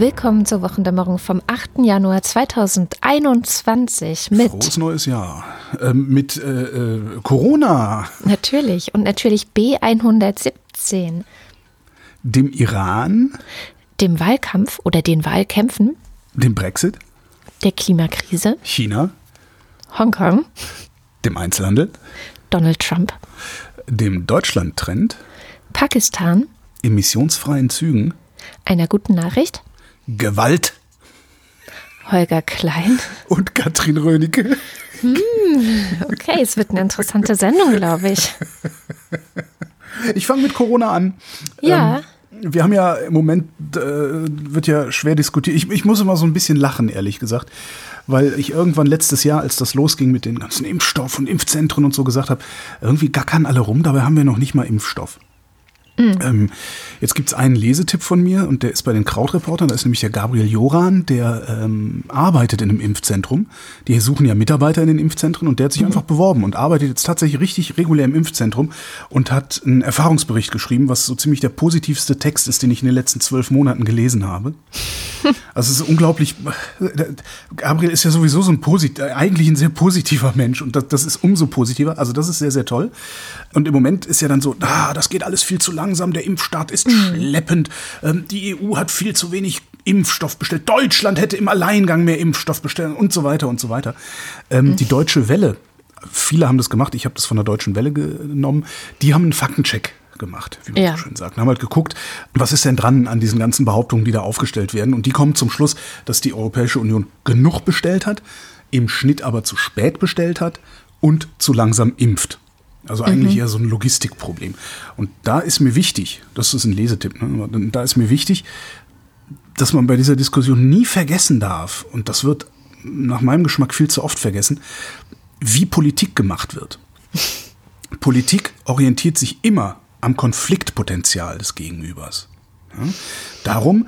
Willkommen zur Wochendämmerung vom 8. Januar 2021 mit Frohes neues Jahr. Ähm, mit äh, äh, Corona, natürlich. Und natürlich B117, dem Iran, dem Wahlkampf oder den Wahlkämpfen, dem Brexit, der Klimakrise, China, Hongkong, dem Einzelhandel, Donald Trump, dem Deutschland-Trend, Pakistan, emissionsfreien Zügen, einer guten Nachricht, Gewalt Holger Klein. und Katrin Rönecke. Okay, es wird eine interessante Sendung, glaube ich. Ich fange mit Corona an. Ja. Ähm, wir haben ja im Moment, äh, wird ja schwer diskutiert. Ich, ich muss immer so ein bisschen lachen, ehrlich gesagt. Weil ich irgendwann letztes Jahr, als das losging mit den ganzen Impfstoff und Impfzentren und so gesagt habe, irgendwie gackern alle rum, dabei haben wir noch nicht mal Impfstoff. Ähm, jetzt gibt's einen Lesetipp von mir und der ist bei den Krautreportern. Da ist nämlich der Gabriel Joran, der ähm, arbeitet in einem Impfzentrum. Die suchen ja Mitarbeiter in den Impfzentren und der hat sich einfach beworben und arbeitet jetzt tatsächlich richtig regulär im Impfzentrum und hat einen Erfahrungsbericht geschrieben, was so ziemlich der positivste Text ist, den ich in den letzten zwölf Monaten gelesen habe. Also es ist unglaublich. Gabriel ist ja sowieso so ein posit eigentlich ein sehr positiver Mensch und das, das ist umso positiver. Also das ist sehr, sehr toll. Und im Moment ist ja dann so, ah, das geht alles viel zu langsam, der Impfstart ist schleppend, ähm, die EU hat viel zu wenig Impfstoff bestellt, Deutschland hätte im Alleingang mehr Impfstoff bestellen und so weiter und so weiter. Ähm, Die Deutsche Welle, viele haben das gemacht, ich habe das von der Deutschen Welle genommen, die haben einen Faktencheck gemacht, wie man Ja. so schön sagt. Und haben halt geguckt, was ist denn dran an diesen ganzen Behauptungen, die da aufgestellt werden. Und die kommen zum Schluss, dass die Europäische Union genug bestellt hat, im Schnitt aber zu spät bestellt hat und zu langsam impft. Also eigentlich eher so ein Logistikproblem. Und da ist mir wichtig, das ist ein Lesetipp, ne? da ist mir wichtig, dass man bei dieser Diskussion nie vergessen darf, und das wird nach meinem Geschmack viel zu oft vergessen, wie Politik gemacht wird. Politik orientiert sich immer am Konfliktpotenzial des Gegenübers. Ja? Darum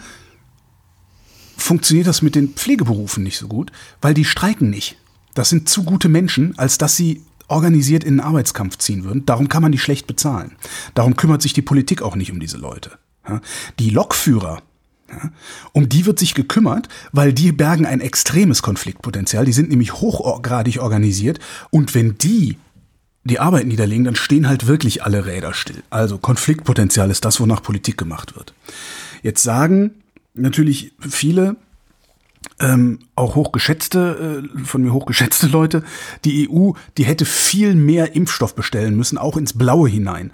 funktioniert das mit den Pflegeberufen nicht so gut, weil die streiken nicht. Das sind zu gute Menschen, als dass sie organisiert in einen Arbeitskampf ziehen würden. Darum kann man die schlecht bezahlen. Darum kümmert sich die Politik auch nicht um diese Leute. Die Lokführer, um die wird sich gekümmert, weil die bergen ein extremes Konfliktpotenzial. Die sind nämlich hochgradig organisiert. Und wenn die die Arbeit niederlegen, dann stehen halt wirklich alle Räder still. Also Konfliktpotenzial ist das, wonach Politik gemacht wird. Jetzt sagen natürlich viele, ähm, auch hochgeschätzte, äh, von mir hochgeschätzte Leute, die EU, die hätte viel mehr Impfstoff bestellen müssen, auch ins Blaue hinein.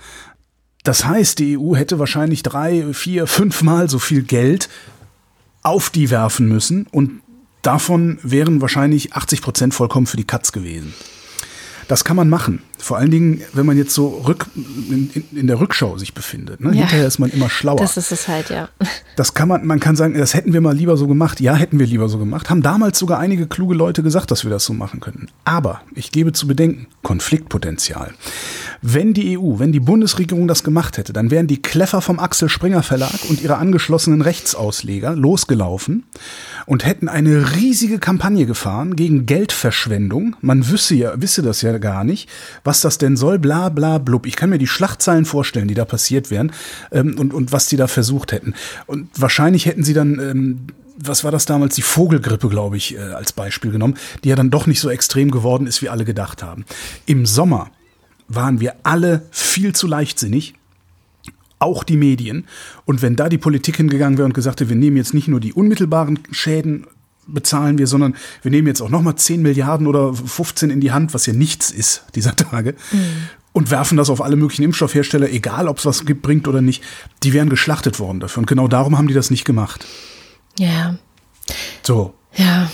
Das heißt, die EU hätte wahrscheinlich drei, vier, fünfmal so viel Geld auf die werfen müssen und davon wären wahrscheinlich 80 Prozent vollkommen für die Katz gewesen. Das kann man machen. Vor allen Dingen, wenn man jetzt so rück, in, in, der Rückschau sich befindet. Ne? Ja. Hinterher ist man immer schlauer. Das ist es halt, ja. Das kann man, man kann sagen, das hätten wir mal lieber so gemacht. Ja, hätten wir lieber so gemacht. Haben damals sogar einige kluge Leute gesagt, dass wir das so machen könnten. Aber ich gebe zu bedenken, Konfliktpotenzial. Wenn die EU, wenn die Bundesregierung das gemacht hätte, dann wären die Kleffer vom Axel Springer Verlag und ihre angeschlossenen Rechtsausleger losgelaufen und hätten eine riesige Kampagne gefahren gegen Geldverschwendung. Man wüsste ja, wisse das ja gar nicht, was das denn soll, bla bla blub. Ich kann mir die Schlachtzeilen vorstellen, die da passiert wären ähm, und, und was die da versucht hätten. Und wahrscheinlich hätten sie dann, ähm, was war das damals, die Vogelgrippe, glaube ich, äh, als Beispiel genommen, die ja dann doch nicht so extrem geworden ist, wie alle gedacht haben. Im Sommer waren wir alle viel zu leichtsinnig auch die Medien. Und wenn da die Politik hingegangen wäre und gesagt hätte, wir nehmen jetzt nicht nur die unmittelbaren Schäden, bezahlen wir, sondern wir nehmen jetzt auch nochmal 10 Milliarden oder 15 in die Hand, was ja nichts ist dieser Tage, und werfen das auf alle möglichen Impfstoffhersteller, egal ob es was gibt, bringt oder nicht, die wären geschlachtet worden dafür. Und genau darum haben die das nicht gemacht. Ja, So. ja.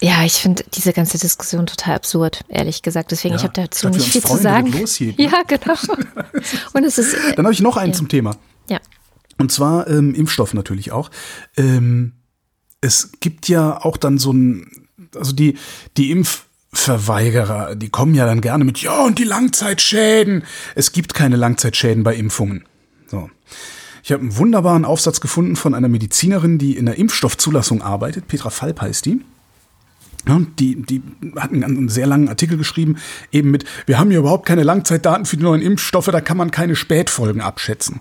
Ja, ich finde diese ganze Diskussion total absurd, ehrlich gesagt. Deswegen, Ja, ich habe dazu nicht viel zu freuen, sagen. wird los hier, ne? Ja, genau. Und es ist, äh, Dann habe ich noch einen Ja. zum Thema. ja. Und zwar ähm, Impfstoff natürlich auch. Ähm, es gibt ja auch dann so ein, also die, die Impf, Verweigerer, die kommen ja dann gerne mit, ja, und die Langzeitschäden. Es gibt keine Langzeitschäden bei Impfungen. So. Ich habe einen wunderbaren Aufsatz gefunden von einer Medizinerin, die in der Impfstoffzulassung arbeitet. Petra Falp heißt die. Ja, die, die hat einen sehr langen Artikel geschrieben, eben mit, wir haben hier überhaupt keine Langzeitdaten für die neuen Impfstoffe, da kann man keine Spätfolgen abschätzen.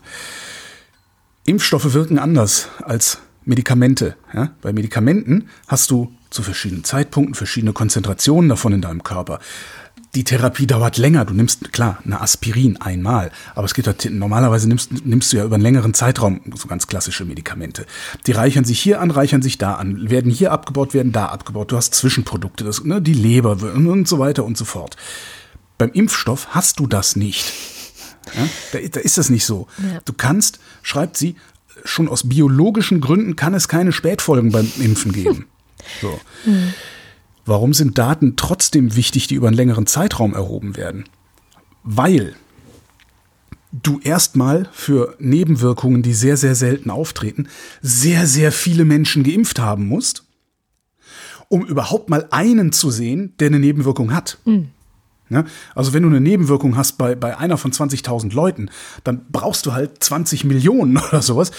Impfstoffe wirken anders als Medikamente. Ja? Bei Medikamenten hast du zu verschiedenen Zeitpunkten verschiedene Konzentrationen davon in deinem Körper. Die Therapie dauert länger. Du nimmst, klar, eine Aspirin einmal. Aber es geht halt, normalerweise nimmst, nimmst du ja über einen längeren Zeitraum so ganz klassische Medikamente. Die reichern sich hier an, reichern sich da an, werden hier abgebaut, werden da abgebaut. Du hast Zwischenprodukte, das, ne, die Leber und so weiter und so fort. Beim Impfstoff hast du das nicht. Ja, da, da, ist das nicht so. Ja. Du kannst, schreibt sie, schon aus biologischen Gründen kann es keine Spätfolgen beim Impfen geben. So. Mhm. Warum sind Daten trotzdem wichtig, die über einen längeren Zeitraum erhoben werden? Weil du erstmal für Nebenwirkungen, die sehr, sehr selten auftreten, sehr, sehr viele Menschen geimpft haben musst, um überhaupt mal einen zu sehen, der eine Nebenwirkung hat. Mhm. Also wenn du eine Nebenwirkung hast bei, bei einer von 20.000 Leuten, dann brauchst du halt 20 Millionen oder sowas,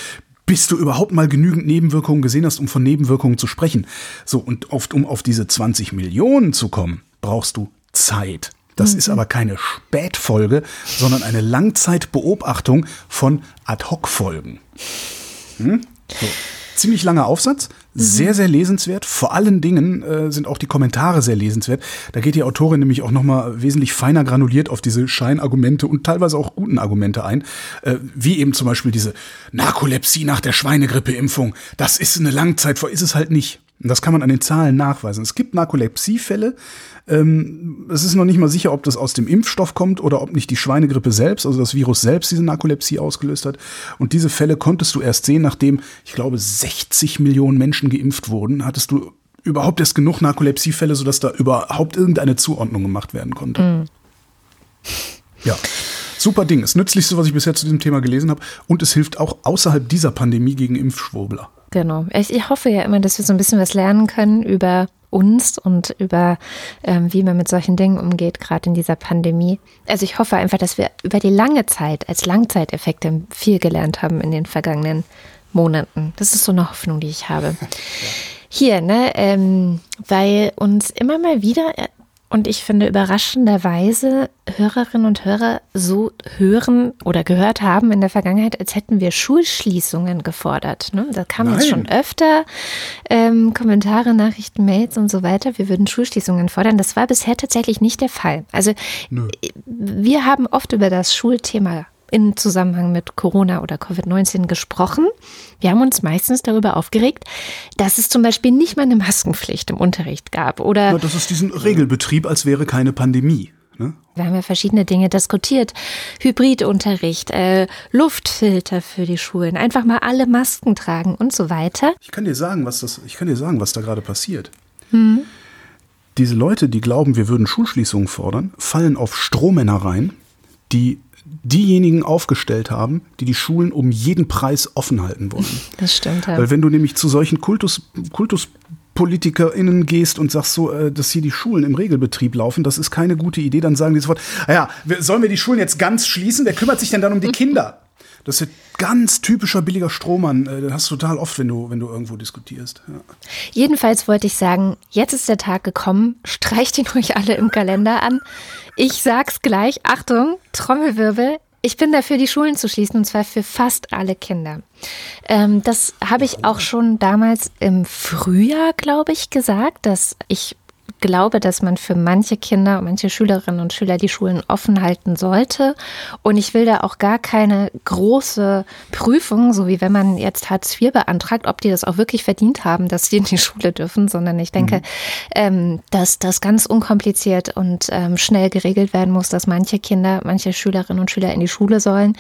bis du überhaupt mal genügend Nebenwirkungen gesehen hast, um von Nebenwirkungen zu sprechen. So, und oft, um auf diese 20 Millionen zu kommen, brauchst du Zeit. Das mhm. ist aber keine Spätfolge, sondern eine Langzeitbeobachtung von Ad-Hoc-Folgen. Hm? So ziemlich langer Aufsatz. Sehr, sehr lesenswert. Vor allen Dingen äh, sind auch die Kommentare sehr lesenswert. Da geht die Autorin nämlich auch nochmal wesentlich feiner granuliert auf diese Scheinargumente und teilweise auch guten Argumente ein. Äh, wie eben zum Beispiel diese Narkolepsie nach der Schweinegrippeimpfung. Das ist eine Langzeit, ist es halt nicht. Das kann man an den Zahlen nachweisen. Es gibt Narkolepsiefälle. Ähm, es ist noch nicht mal sicher, ob das aus dem Impfstoff kommt oder ob nicht die Schweinegrippe selbst, also das Virus selbst, diese Narkolepsie ausgelöst hat. Und diese Fälle konntest du erst sehen, nachdem, ich glaube, 60 Millionen Menschen geimpft wurden, hattest du überhaupt erst genug Narkolepsiefälle, sodass da überhaupt irgendeine Zuordnung gemacht werden konnte. Mhm. Ja. Super Ding. Das Nützlichste, was ich bisher zu diesem Thema gelesen habe. Und es hilft auch außerhalb dieser Pandemie gegen Impfschwurbler. Genau. Ich, ich hoffe ja immer, dass wir so ein bisschen was lernen können über uns und über ähm, wie man mit solchen Dingen umgeht, gerade in dieser Pandemie. Also ich hoffe einfach, dass wir über die lange Zeit als Langzeiteffekte viel gelernt haben in den vergangenen Monaten. Das ist so eine Hoffnung, die ich habe. Hier, ne, ähm, weil uns immer mal wieder und ich finde überraschenderweise Hörerinnen und Hörer so hören oder gehört haben in der Vergangenheit, als hätten wir Schulschließungen gefordert. Ne? Da kamen jetzt schon öfter ähm, Kommentare, Nachrichten, Mails und so weiter. Wir würden Schulschließungen fordern. Das war bisher tatsächlich nicht der Fall. Also Nö. wir haben oft über das Schulthema in Zusammenhang mit Corona oder Covid-19 gesprochen. Wir haben uns meistens darüber aufgeregt, dass es zum Beispiel nicht mal eine Maskenpflicht im Unterricht gab. Oder ja, das ist diesen Regelbetrieb, als wäre keine Pandemie. Ne? Wir haben ja verschiedene Dinge diskutiert. Hybridunterricht, äh, Luftfilter für die Schulen, einfach mal alle Masken tragen und so weiter. Ich kann dir sagen, was das, ich kann dir sagen, was da gerade passiert. Hm. Diese Leute, die glauben, wir würden Schulschließungen fordern, fallen auf Strohmänner rein, die diejenigen aufgestellt haben, die die Schulen um jeden Preis offen halten wollen. Das stimmt, ja. Weil wenn du nämlich zu solchen Kultus, KultuspolitikerInnen gehst und sagst so, äh, dass hier die Schulen im Regelbetrieb laufen, das ist keine gute Idee, dann sagen die sofort, naja, ah sollen wir die Schulen jetzt ganz schließen? Wer kümmert sich denn dann um die Kinder? Das ist ganz typischer billiger Strohmann. Äh, das hast du total oft, wenn du, wenn du irgendwo diskutierst. Ja. Jedenfalls wollte ich sagen, jetzt ist der Tag gekommen. Streicht ihn euch alle im Kalender an. Ich sag's gleich. Achtung, Trommelwirbel. Ich bin dafür, die Schulen zu schließen, und zwar für fast alle Kinder. Ähm, das habe ich auch schon damals im Frühjahr, glaube ich, gesagt, dass ich glaube, dass man für manche Kinder, manche Schülerinnen und Schüler die Schulen offen halten sollte. Und ich will da auch gar keine große Prüfung, so wie wenn man jetzt Hartz IV beantragt, ob die das auch wirklich verdient haben, dass sie in die Schule dürfen, sondern ich denke, mhm. ähm, dass das ganz unkompliziert und ähm, schnell geregelt werden muss, dass manche Kinder, manche Schülerinnen und Schüler in die Schule sollen,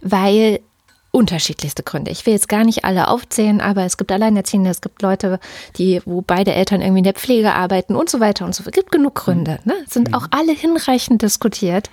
weil unterschiedlichste Gründe. Ich will jetzt gar nicht alle aufzählen, aber es gibt Alleinerziehende, es gibt Leute, die, wo beide Eltern irgendwie in der Pflege arbeiten und so weiter und so fort. Es gibt genug Gründe. Ne? Sind mhm. auch alle hinreichend diskutiert.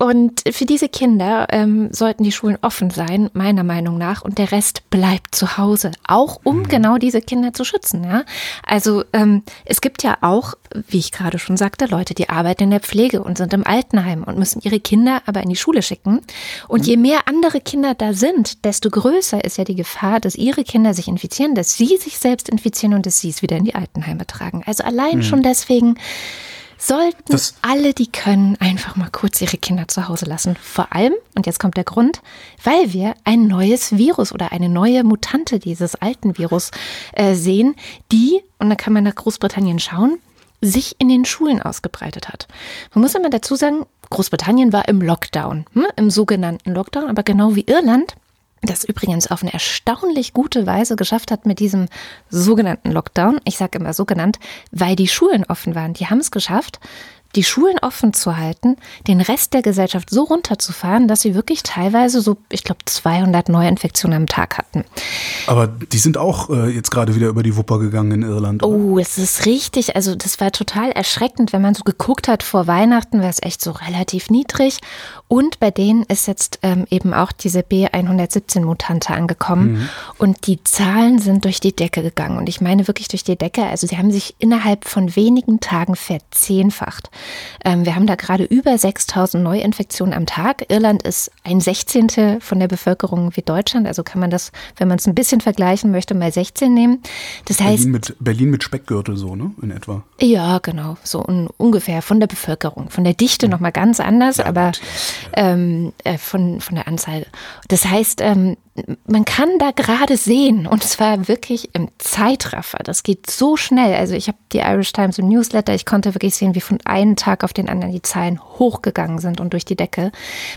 Und für diese Kinder ähm, sollten die Schulen offen sein, meiner Meinung nach. Und der Rest bleibt zu Hause, auch um mhm. genau diese Kinder zu schützen. Ja? Also ähm, es gibt ja auch, wie ich gerade schon sagte, Leute, die arbeiten in der Pflege und sind im Altenheim und müssen ihre Kinder aber in die Schule schicken. Und mhm. je mehr andere Kinder da sind, desto größer ist ja die Gefahr, dass ihre Kinder sich infizieren, dass sie sich selbst infizieren und dass sie es wieder in die Altenheime tragen. Also allein mhm. schon deswegen sollten das alle, die können, einfach mal kurz ihre Kinder zu Hause lassen. Vor allem, und jetzt kommt der Grund, weil wir ein neues Virus oder eine neue Mutante dieses alten Virus äh, sehen, die, und da kann man nach Großbritannien schauen, sich in den Schulen ausgebreitet hat. Man muss immer dazu sagen, Großbritannien war im Lockdown, hm, im sogenannten Lockdown, aber genau wie Irland das übrigens auf eine erstaunlich gute Weise geschafft hat mit diesem sogenannten Lockdown. Ich sage immer so genannt, weil die Schulen offen waren. Die haben es geschafft, die Schulen offen zu halten, den Rest der Gesellschaft so runterzufahren, dass sie wirklich teilweise so, ich glaube, 200 Neuinfektionen am Tag hatten. Aber die sind auch äh, jetzt gerade wieder über die Wupper gegangen in Irland. Oder? Oh, es ist richtig. Also das war total erschreckend, wenn man so geguckt hat vor Weihnachten, war es echt so relativ niedrig. Und bei denen ist jetzt ähm, eben auch diese B117-Mutante angekommen. Mhm. Und die Zahlen sind durch die Decke gegangen. Und ich meine wirklich durch die Decke. Also sie haben sich innerhalb von wenigen Tagen verzehnfacht. Ähm, wir haben da gerade über 6000 Neuinfektionen am Tag. Irland ist ein Sechzehntel von der Bevölkerung wie Deutschland. Also kann man das, wenn man es ein bisschen vergleichen möchte, mal 16 nehmen. Das Berlin heißt. Mit, Berlin mit Speckgürtel so, ne? In etwa. Ja, genau. So un, ungefähr von der Bevölkerung. Von der Dichte ja. nochmal ganz anders, ja, aber ähm, äh, von, von der Anzahl. Das heißt, ähm, man kann da gerade sehen, und zwar wirklich im Zeitraffer. Das geht so schnell. Also ich habe die Irish Times im Newsletter, ich konnte wirklich sehen, wie von einem Tag auf den anderen die Zahlen hochgegangen sind und durch die Decke.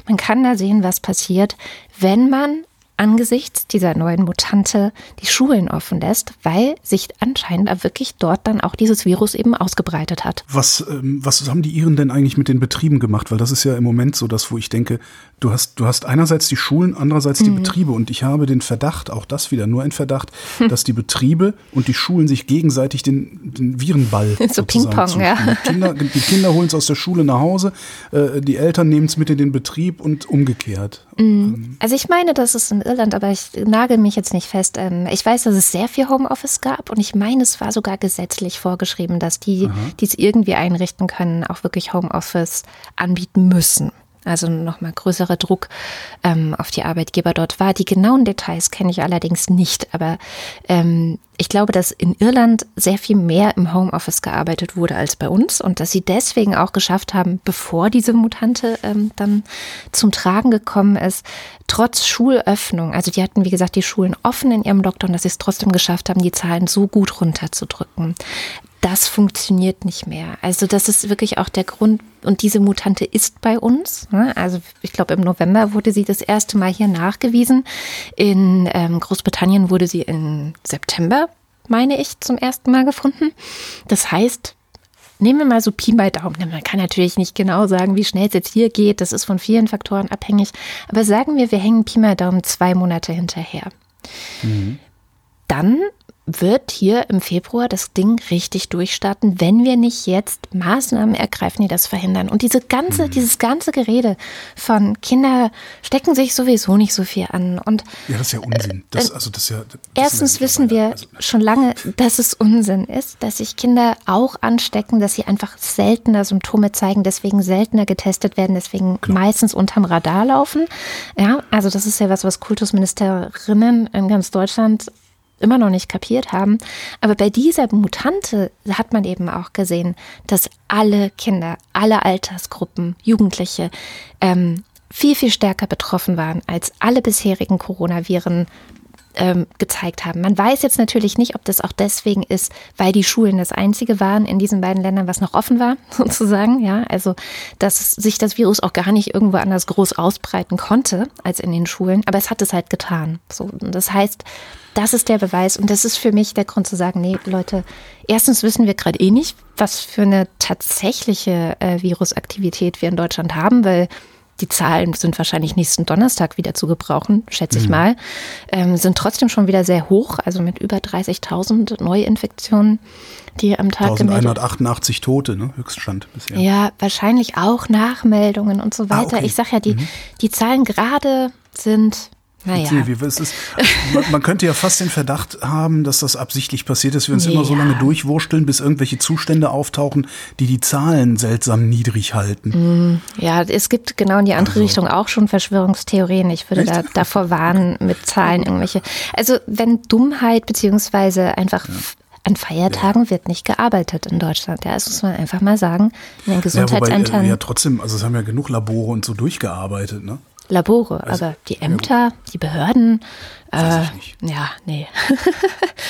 Man kann da sehen, was passiert, wenn man angesichts dieser neuen Mutante die Schulen offen lässt, weil sich anscheinend wirklich dort dann auch dieses Virus eben ausgebreitet hat. Was, ähm, was haben die Iren denn eigentlich mit den Betrieben gemacht? Weil das ist ja im Moment so das, wo ich denke, du hast, du hast einerseits die Schulen, andererseits die mhm. Betriebe und ich habe den Verdacht, auch das wieder nur ein Verdacht, hm. dass die Betriebe und die Schulen sich gegenseitig den, den Virenball so Ping-Pong, ja. Die Kinder, holen es aus der Schule nach Hause, äh, die Eltern nehmen es mit in den Betrieb und umgekehrt. Mhm. Also ich meine, dass es in Irland, aber ich nagel mich jetzt nicht fest. Ähm, ich weiß, dass es sehr viel Homeoffice gab und ich meine, es war sogar gesetzlich vorgeschrieben, dass die, die es irgendwie einrichten können, auch wirklich Homeoffice anbieten müssen also nochmal größerer Druck ähm, auf die Arbeitgeber dort war. Die genauen Details kenne ich allerdings nicht, aber ähm, ich glaube, dass in Irland sehr viel mehr im Homeoffice gearbeitet wurde als bei uns und dass sie deswegen auch geschafft haben, bevor diese Mutante ähm, dann zum Tragen gekommen ist, trotz Schulöffnung, also die hatten, wie gesagt, die Schulen offen in ihrem Lockdown, dass sie es trotzdem geschafft haben, die Zahlen so gut runterzudrücken das funktioniert nicht mehr. Also das ist wirklich auch der Grund, und diese Mutante ist bei uns. Ne? Also ich glaube, im November wurde sie das erste Mal hier nachgewiesen. In ähm, Großbritannien wurde sie im September, meine ich, zum ersten Mal gefunden. Das heißt, nehmen wir mal so Pi mal Daumen. Man kann natürlich nicht genau sagen, wie schnell es jetzt hier geht. Das ist von vielen Faktoren abhängig. Aber sagen wir, wir hängen Pi mal Daumen zwei Monate hinterher. Mhm. Dann wird hier im Februar das Ding richtig durchstarten, wenn wir nicht jetzt Maßnahmen ergreifen, die das verhindern. Und diese ganze, mhm. dieses ganze Gerede von Kinder stecken sich sowieso nicht so viel an. Und ja, das ist ja Unsinn. Das, äh, also das ja, das erstens wissen wir also, schon lange, dass es Unsinn ist, dass sich Kinder auch anstecken, dass sie einfach seltener Symptome zeigen, deswegen seltener getestet werden, deswegen Klar. meistens unterm Radar laufen. Ja, also das ist ja was, was Kultusministerinnen in ganz Deutschland immer noch nicht kapiert haben. Aber bei dieser Mutante hat man eben auch gesehen, dass alle Kinder, alle Altersgruppen, Jugendliche ähm, viel, viel stärker betroffen waren als alle bisherigen Coronaviren ähm, gezeigt haben. Man weiß jetzt natürlich nicht, ob das auch deswegen ist, weil die Schulen das einzige waren in diesen beiden Ländern, was noch offen war, sozusagen. Ja, also dass sich das Virus auch gar nicht irgendwo anders groß ausbreiten konnte als in den Schulen, aber es hat es halt getan. So, das heißt, das ist der Beweis und das ist für mich der Grund zu sagen, nee, Leute, erstens wissen wir gerade eh nicht, was für eine tatsächliche äh, Virusaktivität wir in Deutschland haben, weil die Zahlen sind wahrscheinlich nächsten Donnerstag wieder zu gebrauchen, schätze ich mal, ähm, sind trotzdem schon wieder sehr hoch, also mit über 30.000 Neuinfektionen, die am Tag gemeldet 1188 Tote, ne? Höchststand bisher. Ja, wahrscheinlich auch Nachmeldungen und so weiter. Ah, okay. Ich sag ja, die, die Zahlen gerade sind, naja. Es ist, man, man könnte ja fast den Verdacht haben, dass das absichtlich passiert ist. Wir uns Nee, immer so ja. lange durchwursteln, bis irgendwelche Zustände auftauchen, die die Zahlen seltsam niedrig halten. Ja, es gibt genau in die andere Also- Richtung auch schon Verschwörungstheorien. Ich würde da, davor warnen mit Zahlen irgendwelche. Also wenn Dummheit beziehungsweise einfach an Feiertagen wird nicht gearbeitet in Deutschland. Ja, das muss man einfach mal sagen. In den Ja, wobei, Gesundheitsämtern, äh, ja trotzdem, also es haben ja genug Labore und so durchgearbeitet, ne? Labore, aber die Ämter, die Behörden, äh, ja, nee.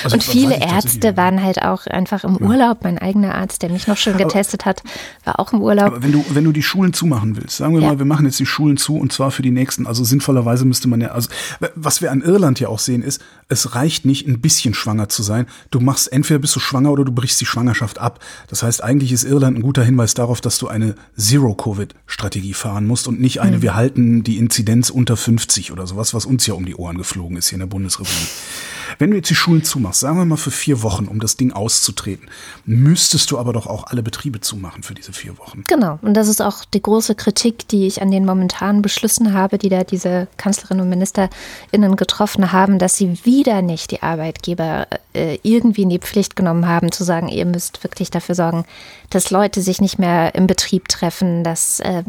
Also, Und viele Ärzte waren halt auch einfach im Urlaub. Mein eigener Arzt, der mich noch schön getestet hat, war auch im Urlaub. Aber wenn du, wenn du die Schulen zumachen willst, sagen wir Ja. mal, wir machen jetzt die Schulen zu und zwar für die nächsten, also sinnvollerweise müsste man ja, also was wir an Irland ja auch sehen ist, es reicht nicht ein bisschen schwanger zu sein. Du machst, entweder bist du schwanger oder du brichst die Schwangerschaft ab. Das heißt, eigentlich ist Irland ein guter Hinweis darauf, dass du eine Zero-Covid-Strategie fahren musst und nicht eine, wir halten die Inzidenz unter 50 oder sowas, was uns ja um die Ohren geflogen ist hier in der Bundesrepublik. Wenn du jetzt die Schulen zumachst, sagen wir mal für vier Wochen, um das Ding auszutreten, müsstest du aber doch auch alle Betriebe zumachen für diese vier Wochen. Genau, und das ist auch die große Kritik, die ich an den momentanen Beschlüssen habe, die da diese Kanzlerin und MinisterInnen getroffen haben, dass sie wieder nicht die Arbeitgeber äh, irgendwie in die Pflicht genommen haben, zu sagen, ihr müsst wirklich dafür sorgen, dass Leute sich nicht mehr im Betrieb treffen, dass, äh,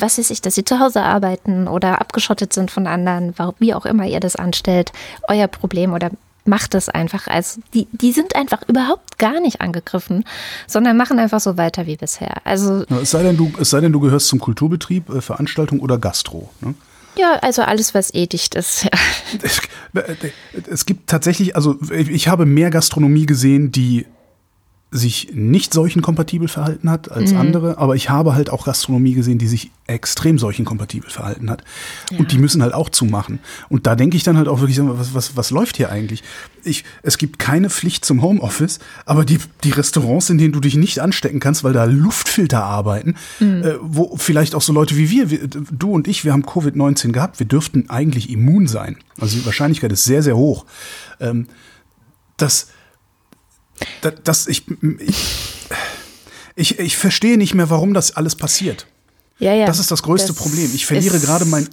was weiß ich, dass sie zu Hause arbeiten oder abgeschottet sind von anderen, wie auch immer ihr das anstellt, euer Problem oder macht es einfach. Also die, die sind einfach überhaupt gar nicht angegriffen, sondern machen einfach so weiter wie bisher. Also Ja, es sei denn, du, es sei denn, du gehörst zum Kulturbetrieb, äh, Veranstaltung oder Gastro. Ne? ja, also alles, was eh dicht ist. Ja. Es, es gibt tatsächlich, also ich habe mehr Gastronomie gesehen, die sich nicht seuchenkompatibel verhalten hat als andere, aber ich habe halt auch Gastronomie gesehen, die sich extrem seuchenkompatibel verhalten hat. Und die müssen halt auch zumachen. Und da denke ich dann halt auch wirklich, was, was, was läuft hier eigentlich? Ich, es gibt keine Pflicht zum Homeoffice, aber die, die Restaurants, in denen du dich nicht anstecken kannst, weil da Luftfilter arbeiten, äh, wo vielleicht auch so Leute wie wir, wir, du und ich, wir haben Covid-19 gehabt, wir dürften eigentlich immun sein. Also die Wahrscheinlichkeit ist sehr, sehr hoch. Ähm, das, das, das ich, ich, ich, ich verstehe nicht mehr, warum das alles passiert. Ja, ja. Das ist das größte Das Problem. Ich verliere gerade mein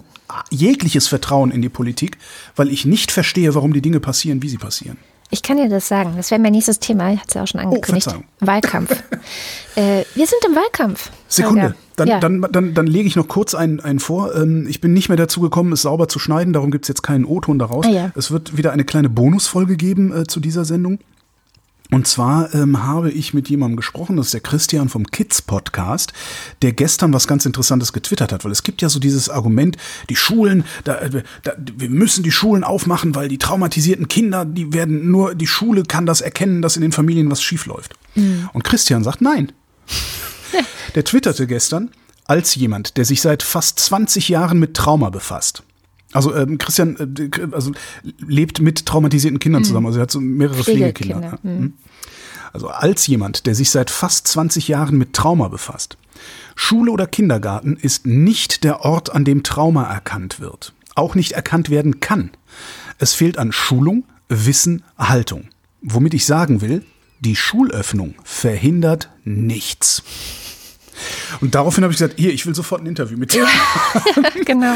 jegliches Vertrauen in die Politik, weil ich nicht verstehe, warum die Dinge passieren, wie sie passieren. Ich kann dir das sagen. Das wäre mein nächstes Thema. Ich hatte es ja auch schon angekündigt. Verzeihung. Wahlkampf. äh, wir sind im Wahlkampf. Sekunde, Holger. dann, ja. dann, dann, dann lege ich noch kurz einen, einen vor. Ähm, Ich bin nicht mehr dazu gekommen, es sauber zu schneiden, darum gibt es jetzt keinen O-Ton daraus. Ah, ja. Es wird wieder eine kleine Bonusfolge geben äh, zu dieser Sendung. Und zwar ähm, habe ich mit jemandem gesprochen, das ist der Christian vom Kids Podcast, der gestern was ganz Interessantes getwittert hat, weil es gibt ja so dieses Argument, die Schulen, da, äh, da, wir müssen die Schulen aufmachen, weil die traumatisierten Kinder, die werden nur, die Schule kann das erkennen, dass in den Familien was schief läuft. Und Christian sagt nein. Der twitterte gestern als jemand, der sich seit fast 20 Jahren mit Trauma befasst. Also ähm, Christian äh, also, lebt mit traumatisierten Kindern zusammen, also er hat so mehrere Pflegekinder, Pflegekinder. Ja. Mhm. Also als jemand, der sich seit fast 20 Jahren mit Trauma befasst. Schule oder Kindergarten ist nicht der Ort, an dem Trauma erkannt wird. Auch nicht erkannt werden kann. Es fehlt an Schulung, Wissen, Haltung. Womit ich sagen will, die Schulöffnung verhindert nichts. Und daraufhin habe ich gesagt, hier, ich will sofort ein Interview mit dir. genau.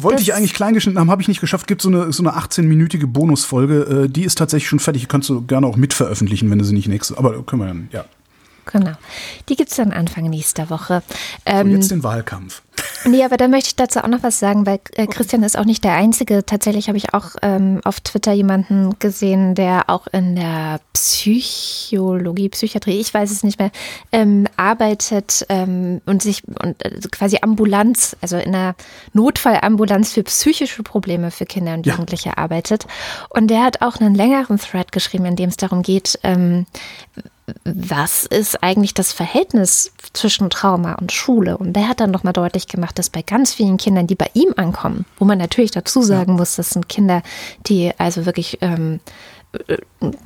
Wollte Das- ich eigentlich klein geschnitten haben, habe ich nicht geschafft. Gibt so eine, so eine 18-minütige Bonusfolge. Äh, die ist tatsächlich schon fertig. Die kannst du gerne auch mitveröffentlichen, wenn du sie nicht nächste. Aber können wir dann, ja. Genau. Die gibt es dann Anfang nächster Woche. Und Ähm, jetzt den Wahlkampf. Nee, aber da möchte ich dazu auch noch was sagen, weil äh, Christian ist auch nicht der Einzige. Tatsächlich habe ich auch ähm, auf Twitter jemanden gesehen, der auch in der Psychologie, Psychiatrie, ich weiß es nicht mehr, ähm, arbeitet ähm, und sich und äh, quasi Ambulanz, also in einer Notfallambulanz für psychische Probleme für Kinder und Ja. Jugendliche arbeitet. Und der hat auch einen längeren Thread geschrieben, in dem es darum geht, ähm, was ist eigentlich das Verhältnis zwischen Trauma und Schule? Und der hat dann nochmal deutlich gemacht, dass bei ganz vielen Kindern, die bei ihm ankommen, wo man natürlich dazu sagen muss, das sind Kinder, die also wirklich ähm, äh,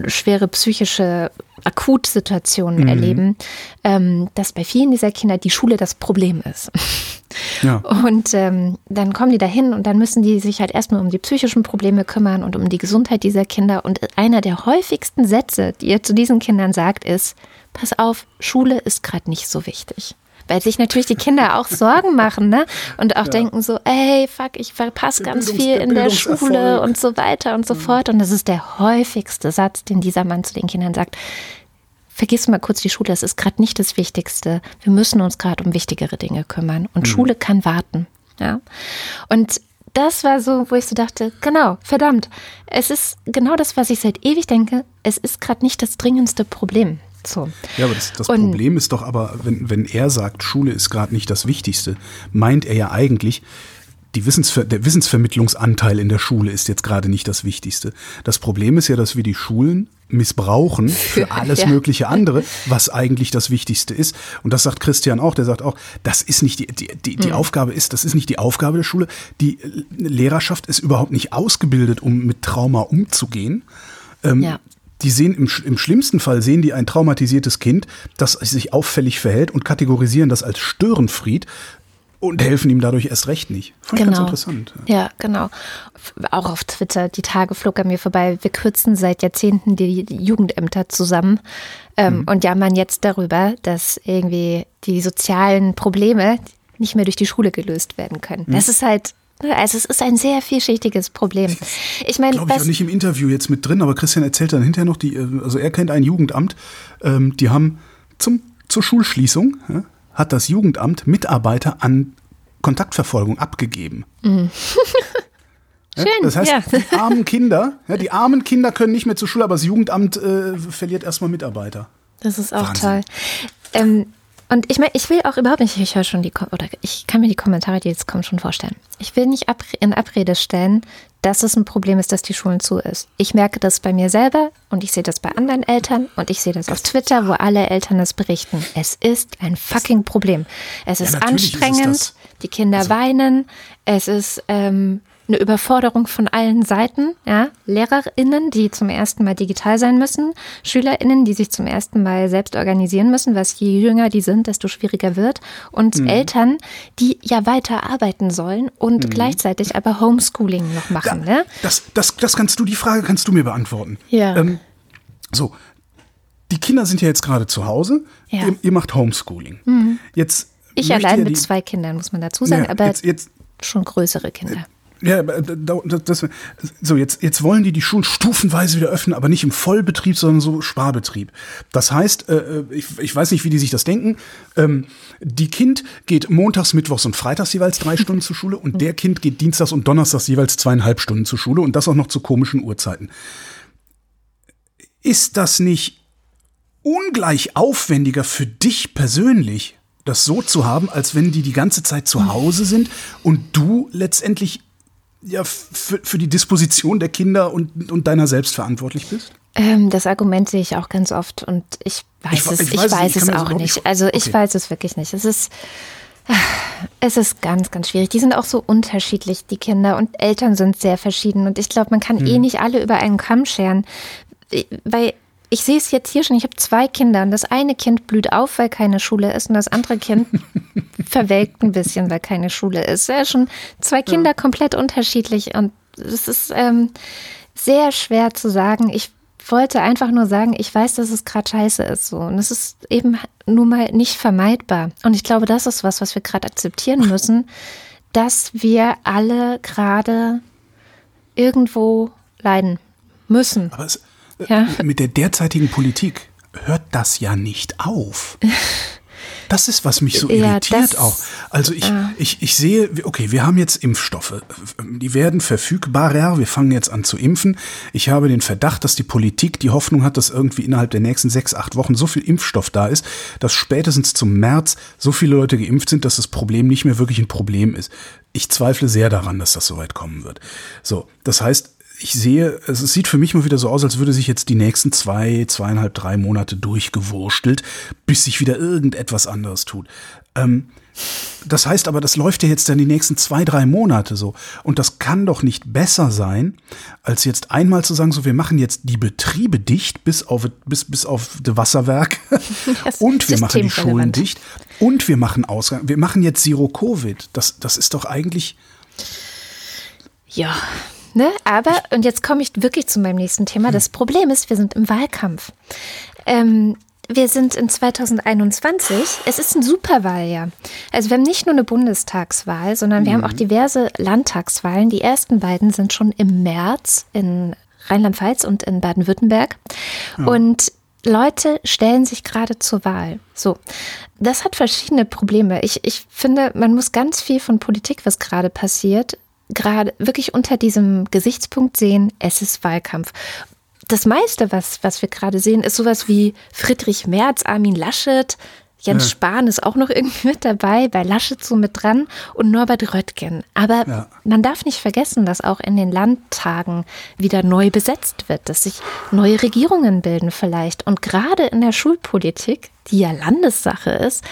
schwere psychische Akutsituationen erleben, ähm, dass bei vielen dieser Kinder die Schule das Problem ist. Ja. Und ähm, dann kommen die dahin und dann müssen die sich halt erstmal um die psychischen Probleme kümmern und um die Gesundheit dieser Kinder. Und einer der häufigsten Sätze, die ihr zu diesen Kindern sagt, ist, pass auf, Schule ist gerade nicht so wichtig weil sich natürlich die Kinder auch Sorgen machen, ne? Und auch ja. denken so, ey, fuck, ich verpasse ganz viel in der Schule und so weiter und so mhm. fort. Und das ist der häufigste Satz, den dieser Mann zu den Kindern sagt. Vergiss mal kurz die Schule, das ist gerade nicht das Wichtigste. Wir müssen uns gerade um wichtigere Dinge kümmern. Und mhm. Schule kann warten. Ja. Und das war so, wo ich so dachte, genau, verdammt, es ist genau das, was ich seit ewig denke. Es ist gerade nicht das dringendste Problem. So. Ja, aber das, das Problem ist doch aber, wenn, wenn er sagt, Schule ist gerade nicht das Wichtigste, meint er ja eigentlich, die Wissensver der Wissensvermittlungsanteil in der Schule ist jetzt gerade nicht das Wichtigste. Das Problem ist ja, dass wir die Schulen missbrauchen für alles ja. mögliche andere, was eigentlich das Wichtigste ist. Und das sagt Christian auch. Der sagt auch, das ist nicht die, die, die, die mhm. Aufgabe ist, das ist nicht die Aufgabe der Schule. Die Lehrerschaft ist überhaupt nicht ausgebildet, um mit Trauma umzugehen. Ähm, ja die sehen im, im schlimmsten Fall sehen die ein traumatisiertes Kind, das sich auffällig verhält und kategorisieren das als Störenfried und helfen ihm dadurch erst recht nicht. Fand genau. ganz interessant. Ja, genau. Auch auf Twitter, die Tage flog er mir vorbei. Wir kürzen seit Jahrzehnten die, die Jugendämter zusammen ähm, mhm. und jammern jetzt darüber, dass irgendwie die sozialen Probleme nicht mehr durch die Schule gelöst werden können. Mhm. Das ist halt also es ist ein sehr vielschichtiges Problem. Ich meine, glaube ich auch nicht im Interview jetzt mit drin, aber Christian erzählt dann hinterher noch, die, äh, also er kennt ein Jugendamt, ähm, die haben zum, zur Schulschließung, ja, hat das Jugendamt Mitarbeiter an Kontaktverfolgung abgegeben. Mhm. Schön, das heißt, ja. die armen Kinder, ja, die armen Kinder können nicht mehr zur Schule, aber das Jugendamt äh, verliert erstmal Mitarbeiter. Das ist auch Wahnsinn. toll. Ähm, und ich meine, ich will auch überhaupt nicht, ich höre schon die, oder ich kann mir die Kommentare, die jetzt kommen, schon vorstellen. Ich will nicht in Abrede stellen, dass es ein Problem ist, dass die Schulen zu ist. Ich merke das bei mir selber und ich sehe das bei anderen Eltern und ich sehe das auf Twitter, wo alle Eltern das berichten. Es ist ein fucking Problem. Es ist ja, anstrengend, ist die Kinder also. weinen, es ist ähm, eine Überforderung von allen Seiten. Ja? LehrerInnen, die zum ersten Mal digital sein müssen, SchülerInnen, die sich zum ersten Mal selbst organisieren müssen, was je jünger die sind, desto schwieriger wird. Und mhm. Eltern, die ja weiter arbeiten sollen und mhm. gleichzeitig aber Homeschooling noch machen. Da, ne? das, das, das kannst du, die Frage kannst du mir beantworten. Ja. Ähm, so, die Kinder sind ja jetzt gerade zu Hause. Ja. Ihr, ihr, macht Homeschooling. Mhm. Jetzt ich allein mit zwei Kindern, muss man dazu sagen, ja, aber jetzt, jetzt, schon größere Kinder. Ja, das, so jetzt, jetzt wollen die die Schulen stufenweise wieder öffnen, aber nicht im Vollbetrieb, sondern so Sparbetrieb. Das heißt, äh, ich, ich weiß nicht, wie die sich das denken. Ähm, die Kind geht montags, mittwochs und freitags jeweils drei Stunden zur Schule und der Kind geht dienstags und donnerstags jeweils zweieinhalb Stunden zur Schule und das auch noch zu komischen Uhrzeiten. Ist das nicht ungleich aufwendiger für dich persönlich, das so zu haben, als wenn die die ganze Zeit zu Hause sind und du letztendlich ja, für, für die Disposition der Kinder und, und deiner selbst verantwortlich bist? Ähm, das Argument sehe ich auch ganz oft und ich weiß ich, es, ich, ich weiß, weiß es, auch nicht. Also okay. ich weiß es wirklich nicht. Es ist, es ist ganz, ganz schwierig. Die sind auch so unterschiedlich, die Kinder und Eltern sind sehr verschieden und ich glaube, man kann hm. eh nicht alle über einen Kamm scheren, weil ich sehe es jetzt hier schon, ich habe zwei Kinder und das eine Kind blüht auf, weil keine Schule ist und das andere Kind verwelkt ein bisschen, weil keine Schule ist. Ja, schon zwei Kinder ja. komplett unterschiedlich und es ist ähm, sehr schwer zu sagen. Ich wollte einfach nur sagen, ich weiß, dass es gerade scheiße ist so und es ist eben nun mal nicht vermeidbar. Und ich glaube, das ist was, was wir gerade akzeptieren müssen, dass wir alle gerade irgendwo leiden müssen. Aber es, ja. mit der derzeitigen Politik hört das ja nicht auf. Das ist, was mich so irritiert ja, auch. Also ich, ja. ich, ich sehe, okay, wir haben jetzt Impfstoffe. Die werden verfügbarer. Wir fangen jetzt an zu impfen. Ich habe den Verdacht, dass die Politik die Hoffnung hat, dass irgendwie innerhalb der nächsten sechs, acht Wochen so viel Impfstoff da ist, dass spätestens zum März so viele Leute geimpft sind, dass das Problem nicht mehr wirklich ein Problem ist. Ich zweifle sehr daran, dass das so weit kommen wird. So, das heißt, ich sehe, es sieht für mich mal wieder so aus, als würde sich jetzt die nächsten zwei, zweieinhalb, drei Monate durchgewurstelt, bis sich wieder irgendetwas anderes tut. Ähm, das heißt aber, das läuft ja jetzt dann die nächsten zwei, drei Monate so. Und das kann doch nicht besser sein, als jetzt einmal zu sagen, so, wir machen jetzt die Betriebe dicht bis auf, bis, bis auf das Wasserwerk und wir machen die Schulen dicht und wir machen Ausgang. Wir machen jetzt Zero Covid. Das, das ist doch eigentlich. Ja, ne? Aber, und jetzt komme ich wirklich zu meinem nächsten Thema. Das Problem ist, wir sind im Wahlkampf. Ähm, wir sind in 2021. Es ist ein Superwahljahr. Also wir haben nicht nur eine Bundestagswahl, sondern wir mhm. haben auch diverse Landtagswahlen. Die ersten beiden sind schon im März in Rheinland-Pfalz und in Baden-Württemberg. Ja. Und Leute stellen sich gerade zur Wahl. So, das hat verschiedene Probleme. Ich, ich finde, man muss ganz viel von Politik, was gerade passiert, gerade wirklich unter diesem Gesichtspunkt sehen, es ist Wahlkampf das meiste, was, was wir gerade sehen, ist sowas wie Friedrich Merz, Armin Laschet, Jens ja. Spahn ist auch noch irgendwie mit dabei, bei Laschet so mit dran und Norbert Röttgen. Aber ja. man darf nicht vergessen, dass auch in den Landtagen wieder neu besetzt wird, dass sich neue Regierungen bilden vielleicht. Und gerade in der Schulpolitik, die ja Landessache ist,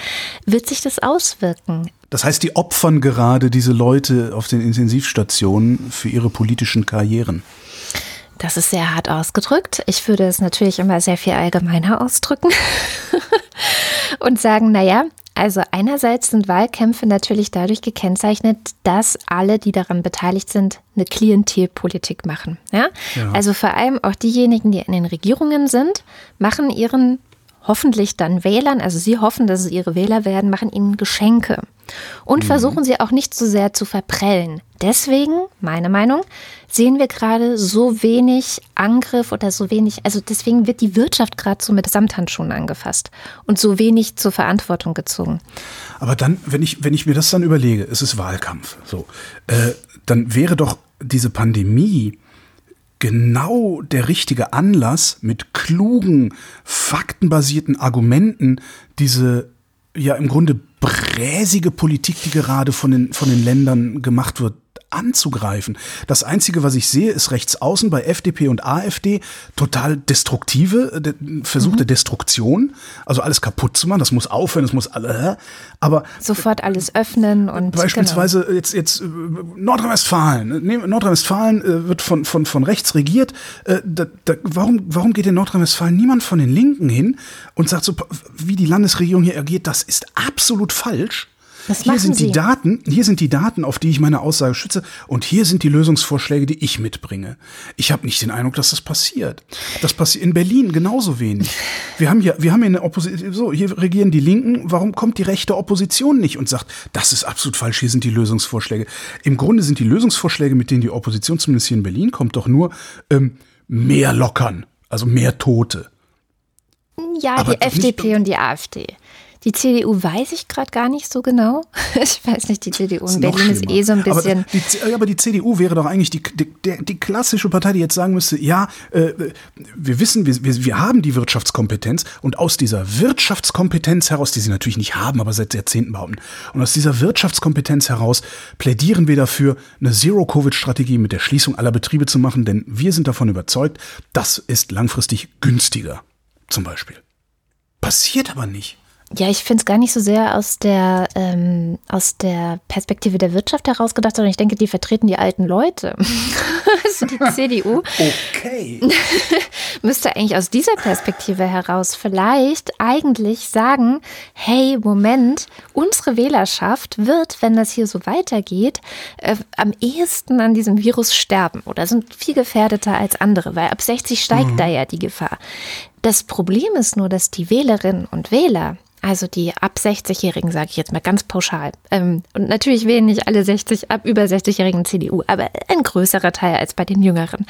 wird sich das auswirken. Das heißt, die opfern gerade diese Leute auf den Intensivstationen für ihre politischen Karrieren. Das ist sehr hart ausgedrückt. Ich würde es natürlich immer sehr viel allgemeiner ausdrücken und sagen, naja, also einerseits sind Wahlkämpfe natürlich dadurch gekennzeichnet, dass alle, die daran beteiligt sind, eine Klientelpolitik machen. Ja? ja? Also vor allem auch diejenigen, die in den Regierungen sind, machen ihren hoffentlich dann Wählern, also sie hoffen, dass es ihre Wähler werden, machen ihnen Geschenke und mhm. versuchen sie auch nicht so sehr zu verprellen. Deswegen, meine Meinung, sehen wir gerade so wenig Angriff oder so wenig, also deswegen wird die Wirtschaft gerade so mit Samthandschuhen angefasst und so wenig zur Verantwortung gezogen. Aber dann, wenn ich, wenn ich mir das dann überlege, es ist Wahlkampf, so, äh, dann wäre doch diese Pandemie genau der richtige Anlass, mit klugen, faktenbasierten Argumenten diese ja im Grunde bräsige Politik, die gerade von den, von den Ländern gemacht wird, anzugreifen. Das Einzige, was ich sehe, ist rechts außen bei FDP und AfD total destruktive, äh, de, versuchte mhm. Destruktion, also alles kaputt zu machen, das muss aufhören, das muss alle, aber sofort alles öffnen und beispielsweise genau. jetzt jetzt äh, Nordrhein-Westfalen, ne, Nordrhein-Westfalen äh, wird von von von rechts regiert, da, da, warum warum geht in Nordrhein-Westfalen niemand von den Linken hin und sagt so wie die Landesregierung hier agiert, das ist absolut falsch. Was hier sind Sie? die Daten, hier sind die Daten, auf die ich meine Aussage schütze und hier sind die Lösungsvorschläge, die ich mitbringe. Ich habe nicht den Eindruck, dass das passiert. Das passiert in Berlin genauso wenig. Wir haben hier, wir haben hier eine Opposition, so, hier regieren die Linken, warum kommt die rechte Opposition nicht und sagt, das ist absolut falsch, hier sind die Lösungsvorschläge. Im Grunde sind die Lösungsvorschläge, mit denen die Opposition zumindest hier in Berlin kommt, doch nur ähm, mehr lockern, also mehr Tote. Ja, Aber die FDP und die AfD. Die CDU weiß ich gerade gar nicht so genau. Ich weiß nicht, die CDU in Berlin ist eh so ein bisschen. Aber die, aber die, CDU wäre doch eigentlich die, die, die, klassische Partei, die jetzt sagen müsste, ja, äh, wir wissen, wir, wir, wir haben die Wirtschaftskompetenz und aus dieser Wirtschaftskompetenz heraus, die sie natürlich nicht haben, aber seit Jahrzehnten behaupten, und aus dieser Wirtschaftskompetenz heraus plädieren wir dafür, eine Zero-Covid-Strategie mit der Schließung aller Betriebe zu machen, denn wir sind davon überzeugt, das ist langfristig günstiger. Zum Beispiel. Passiert aber nicht. Ja, ich finde es gar nicht so sehr aus der, ähm, aus der Perspektive der Wirtschaft herausgedacht, sondern ich denke, die vertreten die alten Leute. also die CDU. Okay. müsste eigentlich aus dieser Perspektive heraus vielleicht eigentlich sagen, hey, Moment, unsere Wählerschaft wird, wenn das hier so weitergeht, äh, am ehesten an diesem Virus sterben oder sind viel gefährdeter als andere, weil ab 60 steigt mhm. da ja die Gefahr. Das Problem ist nur, dass die Wählerinnen und Wähler also die ab 60-Jährigen, sage ich jetzt mal ganz pauschal. Ähm, und natürlich wählen nicht alle 60, ab über 60-Jährigen CDU, aber ein größerer Teil als bei den Jüngeren.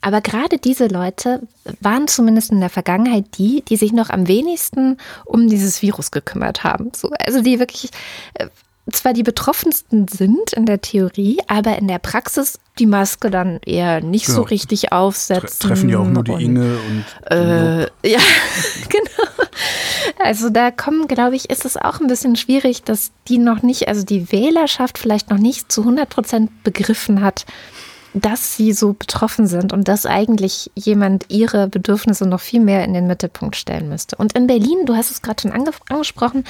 Aber gerade diese Leute waren zumindest in der Vergangenheit die, die sich noch am wenigsten um dieses Virus gekümmert haben. So, also die wirklich äh, zwar die Betroffensten sind in der Theorie, aber in der Praxis die Maske dann eher nicht genau. so richtig aufsetzen. Treffen ja auch nur die und, Inge und. Äh, ja, genau. Also da kommen, glaube ich, ist es auch ein bisschen schwierig, dass die noch nicht, also die Wählerschaft vielleicht noch nicht zu 100 Prozent begriffen hat, dass sie so betroffen sind und dass eigentlich jemand ihre Bedürfnisse noch viel mehr in den Mittelpunkt stellen müsste. Und in Berlin, du hast es gerade schon ange angesprochen,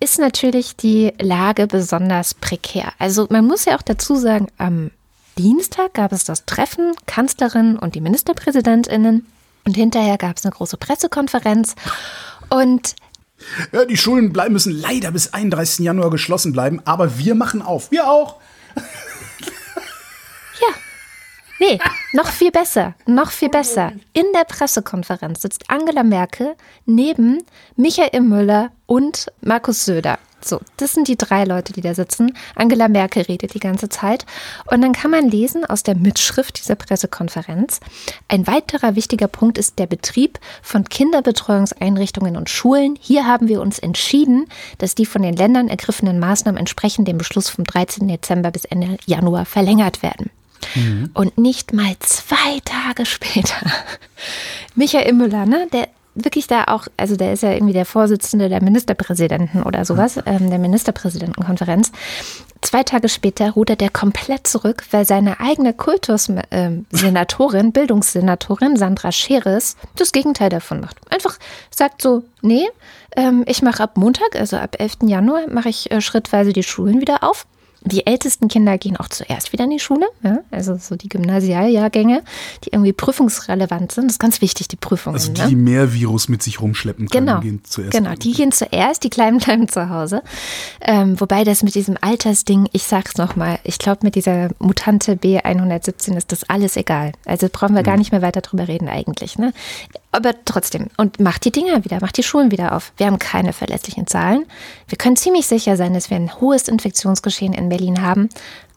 ist natürlich die Lage besonders prekär. Also man muss ja auch dazu sagen, am Dienstag gab es das Treffen Kanzlerin und die Ministerpräsidentinnen und hinterher gab es eine große Pressekonferenz und ja, die Schulen bleiben müssen leider bis 31. Januar geschlossen bleiben, aber wir machen auf. Wir auch. Nee, noch viel besser, noch viel besser. In der Pressekonferenz sitzt Angela Merkel neben Michael Müller und Markus Söder. So, das sind die drei Leute, die da sitzen. Angela Merkel redet die ganze Zeit. Und dann kann man lesen aus der Mitschrift dieser Pressekonferenz. Ein weiterer wichtiger Punkt ist der Betrieb von Kinderbetreuungseinrichtungen und Schulen. Hier haben wir uns entschieden, dass die von den Ländern ergriffenen Maßnahmen entsprechend dem Beschluss vom 13. Dezember bis Ende Januar verlängert werden. Mhm. Und nicht mal zwei Tage später, Michael Müller, ne, der wirklich da auch, also der ist ja irgendwie der Vorsitzende der Ministerpräsidenten oder sowas, ähm, der Ministerpräsidentenkonferenz. Zwei Tage später rudert er komplett zurück, weil seine eigene Kultussenatorin, äh, Bildungssenatorin Sandra Scheres das Gegenteil davon macht. Einfach sagt so, nee, ähm, ich mache ab Montag, also ab 11. Januar, mache ich äh, schrittweise die Schulen wieder auf. Die ältesten Kinder gehen auch zuerst wieder in die Schule, ja? also so die Gymnasialjahrgänge, die irgendwie prüfungsrelevant sind. Das ist ganz wichtig, die Prüfungen. Also die, ne? die mehr Virus mit sich rumschleppen können, genau. gehen zuerst. Genau, die gehen zuerst, die Kleinen bleiben zu Hause. Ähm, wobei das mit diesem Altersding, ich sag's nochmal, ich glaube mit dieser Mutante B117 ist das alles egal. Also brauchen wir mhm. gar nicht mehr weiter drüber reden eigentlich. Ne? Aber trotzdem, und macht die Dinger wieder, macht die Schulen wieder auf. Wir haben keine verlässlichen Zahlen. Wir können ziemlich sicher sein, dass wir ein hohes Infektionsgeschehen in Berlin haben.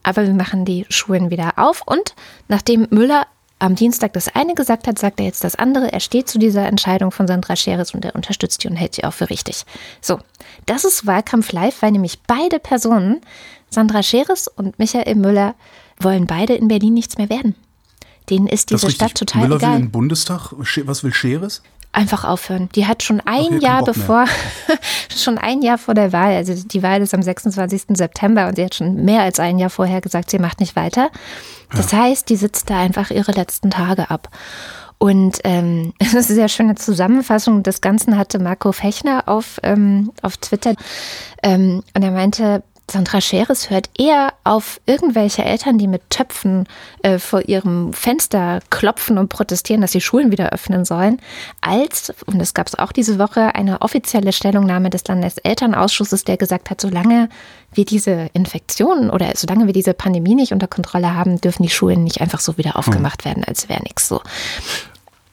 Aber wir machen die Schulen wieder auf. Und nachdem Müller am Dienstag das eine gesagt hat, sagt er jetzt das andere. Er steht zu dieser Entscheidung von Sandra Scheres und er unterstützt sie und hält sie auch für richtig. So, das ist Wahlkampf live, weil nämlich beide Personen, Sandra Scheres und Michael Müller, wollen beide in Berlin nichts mehr werden. Denen ist diese Stadt total Müller egal. will in Bundestag. Was will Scheres? Einfach aufhören. Die hat schon ein okay, Jahr bevor, schon ein Jahr vor der Wahl, also die Wahl ist am 26. September und sie hat schon mehr als ein Jahr vorher gesagt, sie macht nicht weiter. Das ja. heißt, die sitzt da einfach ihre letzten Tage ab. Und ähm, das ist eine sehr schöne Zusammenfassung des Ganzen hatte Marco Fechner auf, ähm, auf Twitter. Ähm, und er meinte, Sandra Scheres hört eher auf irgendwelche Eltern, die mit Töpfen äh, vor ihrem Fenster klopfen und protestieren, dass die Schulen wieder öffnen sollen, als, und es gab es auch diese Woche, eine offizielle Stellungnahme des Landeselternausschusses, der gesagt hat, solange wir diese Infektionen oder solange wir diese Pandemie nicht unter Kontrolle haben, dürfen die Schulen nicht einfach so wieder aufgemacht werden, als wäre nichts so.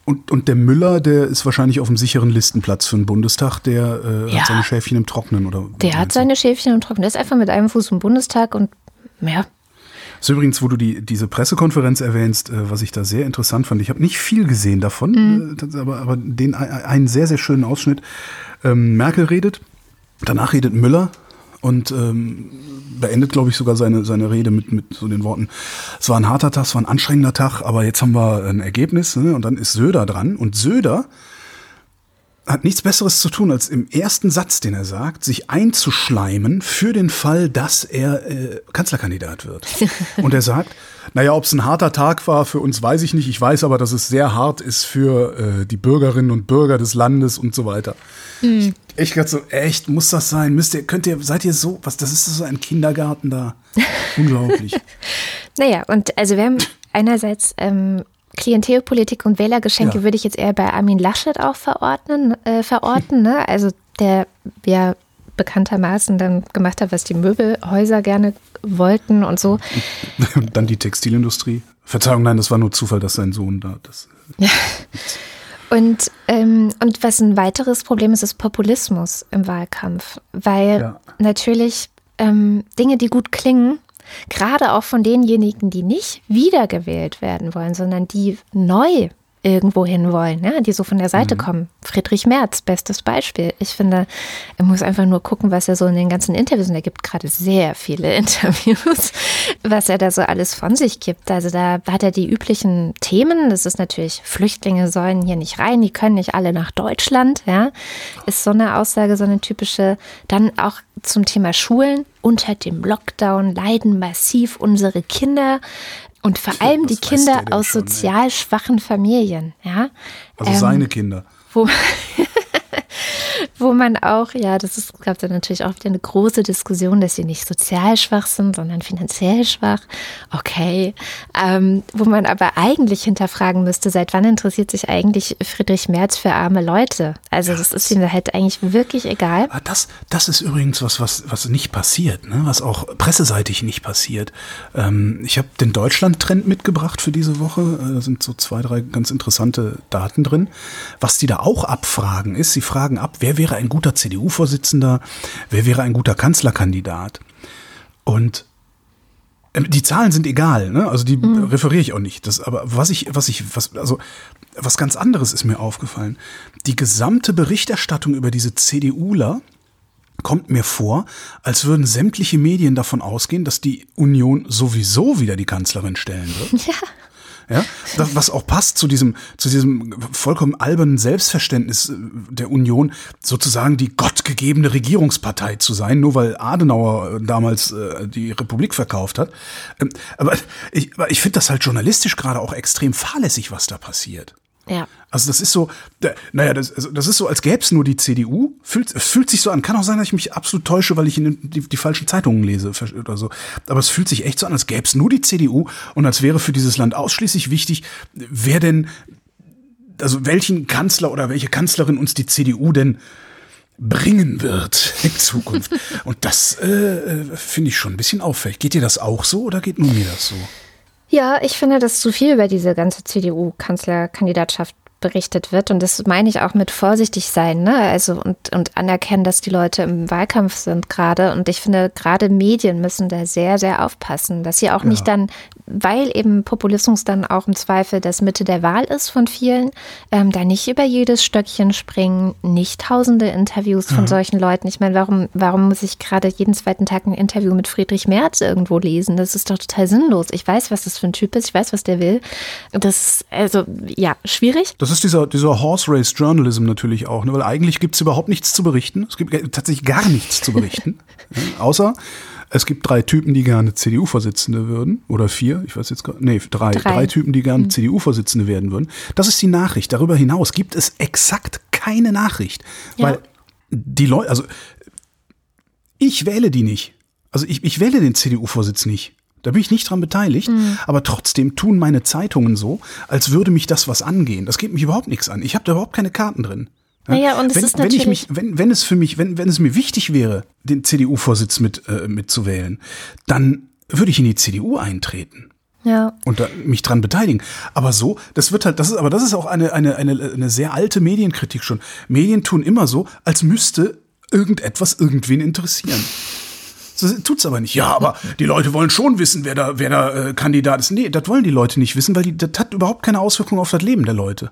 Und, und der Müller, der ist wahrscheinlich auf einem sicheren Listenplatz für den Bundestag, der äh, ja. hat seine Schäfchen im Trocknen, oder? Der hat seine Schäfchen im Trocknen. Der ist einfach mit einem Fuß im Bundestag und ja. Das ist übrigens, wo du die, diese Pressekonferenz erwähnst, äh, was ich da sehr interessant fand. Ich habe nicht viel gesehen davon, mhm. äh, aber, aber den, einen sehr, sehr schönen Ausschnitt. Ähm, Merkel redet, danach redet Müller und ähm, beendet, glaube ich, sogar seine, seine Rede mit, mit so den Worten, es war ein harter Tag, es war ein anstrengender Tag, aber jetzt haben wir ein Ergebnis ne? und dann ist Söder dran und Söder hat nichts Besseres zu tun, als im ersten Satz, den er sagt, sich einzuschleimen für den Fall, dass er äh, Kanzlerkandidat wird. Und er sagt, naja, ob es ein harter Tag war für uns, weiß ich nicht. Ich weiß aber, dass es sehr hart ist für äh, die Bürgerinnen und Bürger des Landes und so weiter. Mhm. Ich gerade so, echt, muss das sein? Müsst ihr, könnt ihr, seid ihr so, was, das ist so ein Kindergarten da. Unglaublich. naja, und also wir haben einerseits ähm, Klientelpolitik und Wählergeschenke ja. würde ich jetzt eher bei Armin Laschet auch verordnen, äh, verorten, ne? Also der ja bekanntermaßen dann gemacht hat, was die Möbelhäuser gerne wollten und so. Und dann die Textilindustrie. Verzeihung, nein, das war nur Zufall, dass sein Sohn da das. Ja. Und, ähm, und was ein weiteres Problem ist, ist Populismus im Wahlkampf. Weil ja. natürlich ähm, Dinge, die gut klingen, gerade auch von denjenigen, die nicht wiedergewählt werden wollen, sondern die neu irgendwo hin wollen, ja, die so von der Seite mhm. kommen. Friedrich Merz, bestes Beispiel. Ich finde, er muss einfach nur gucken, was er so in den ganzen Interviews, und er gibt gerade sehr viele Interviews, was er da so alles von sich gibt. Also da hat er die üblichen Themen. Das ist natürlich, Flüchtlinge sollen hier nicht rein, die können nicht alle nach Deutschland, ja. Ist so eine Aussage, so eine typische. Dann auch zum Thema Schulen. Unter dem Lockdown leiden massiv unsere Kinder. Und vor allem die Kinder aus schon, sozial ey? schwachen Familien, ja. Also ähm, seine Kinder. Wo, wo man auch, ja, das ist, gab da natürlich auch wieder eine große Diskussion, dass sie nicht sozial schwach sind, sondern finanziell schwach. Okay. Ähm, wo man aber eigentlich hinterfragen müsste, seit wann interessiert sich eigentlich Friedrich Merz für arme Leute? Also das, das ist ihm halt eigentlich wirklich egal. Das, das ist übrigens was, was, was nicht passiert, ne? was auch presseseitig nicht passiert. Ähm, ich habe den Deutschland-Trend mitgebracht für diese Woche. Da sind so zwei, drei ganz interessante Daten drin. Was die da auch abfragen ist, sie fragen ab, wer wäre ein guter CDU-Vorsitzender, wer wäre ein guter Kanzlerkandidat. Und ähm, die Zahlen sind egal, ne? Also die mhm. referiere ich auch nicht. Das, aber was ich, was ich, was, also was ganz anderes ist mir aufgefallen. Die gesamte Berichterstattung über diese CDUler kommt mir vor, als würden sämtliche Medien davon ausgehen, dass die Union sowieso wieder die Kanzlerin stellen wird. Ja. Ja, das, was auch passt zu diesem, zu diesem vollkommen albernen Selbstverständnis äh, der Union, sozusagen die gottgegebene Regierungspartei zu sein, nur weil Adenauer äh, damals äh, die Republik verkauft hat. Ähm, aber ich, aber ich finde das halt journalistisch gerade auch extrem fahrlässig, was da passiert. Ja. Also das ist so, naja, das, also das ist so, als gäbe es nur die CDU. Fühlt, fühlt sich so an. Kann auch sein, dass ich mich absolut täusche, weil ich in die, die falschen Zeitungen lese oder so. Aber es fühlt sich echt so an, als gäbe es nur die CDU und als wäre für dieses Land ausschließlich wichtig, wer denn, also welchen Kanzler oder welche Kanzlerin uns die CDU denn bringen wird in Zukunft. und das äh, äh, finde ich schon ein bisschen auffällig. Geht dir das auch so oder geht nur mir das so? Ja, ich finde, dass zu viel über diese ganze CDU-Kanzlerkandidatschaft berichtet wird. Und das meine ich auch mit vorsichtig sein, ne? Also und, und anerkennen, dass die Leute im Wahlkampf sind gerade. Und ich finde, gerade Medien müssen da sehr, sehr aufpassen, dass sie auch ja. nicht dann weil eben Populismus dann auch im Zweifel das Mitte der Wahl ist von vielen, ähm, da nicht über jedes Stöckchen springen, nicht tausende Interviews von mhm. solchen Leuten. Ich meine, warum, warum muss ich gerade jeden zweiten Tag ein Interview mit Friedrich Merz irgendwo lesen? Das ist doch total sinnlos. Ich weiß, was das für ein Typ ist, ich weiß, was der will. Das ist also ja schwierig. Das ist dieser, dieser Horse Race Journalism natürlich auch, ne? weil eigentlich gibt es überhaupt nichts zu berichten. Es gibt tatsächlich gar nichts zu berichten. ja, außer es gibt drei Typen, die gerne CDU-Vorsitzende würden. Oder vier, ich weiß jetzt gar Nee, drei. Drei, drei Typen, die gerne mhm. CDU-Vorsitzende werden würden. Das ist die Nachricht. Darüber hinaus gibt es exakt keine Nachricht. Ja. Weil die Leute, also ich wähle die nicht. Also ich, ich wähle den CDU-Vorsitz nicht. Da bin ich nicht dran beteiligt, mhm. aber trotzdem tun meine Zeitungen so, als würde mich das was angehen. Das geht mich überhaupt nichts an. Ich habe da überhaupt keine Karten drin. Naja, und es wenn, ist natürlich. Wenn, ich mich, wenn, wenn es für mich, wenn, wenn es mir wichtig wäre, den CDU-Vorsitz mit, äh, mitzuwählen, dann würde ich in die CDU eintreten. Ja. Und da, mich dran beteiligen. Aber so, das wird halt, das ist, aber das ist auch eine, eine, eine, eine sehr alte Medienkritik schon. Medien tun immer so, als müsste irgendetwas irgendwen interessieren. Das tut's aber nicht. Ja, aber die Leute wollen schon wissen, wer da, wer da äh, Kandidat ist. Nee, das wollen die Leute nicht wissen, weil die, das hat überhaupt keine Auswirkung auf das Leben der Leute.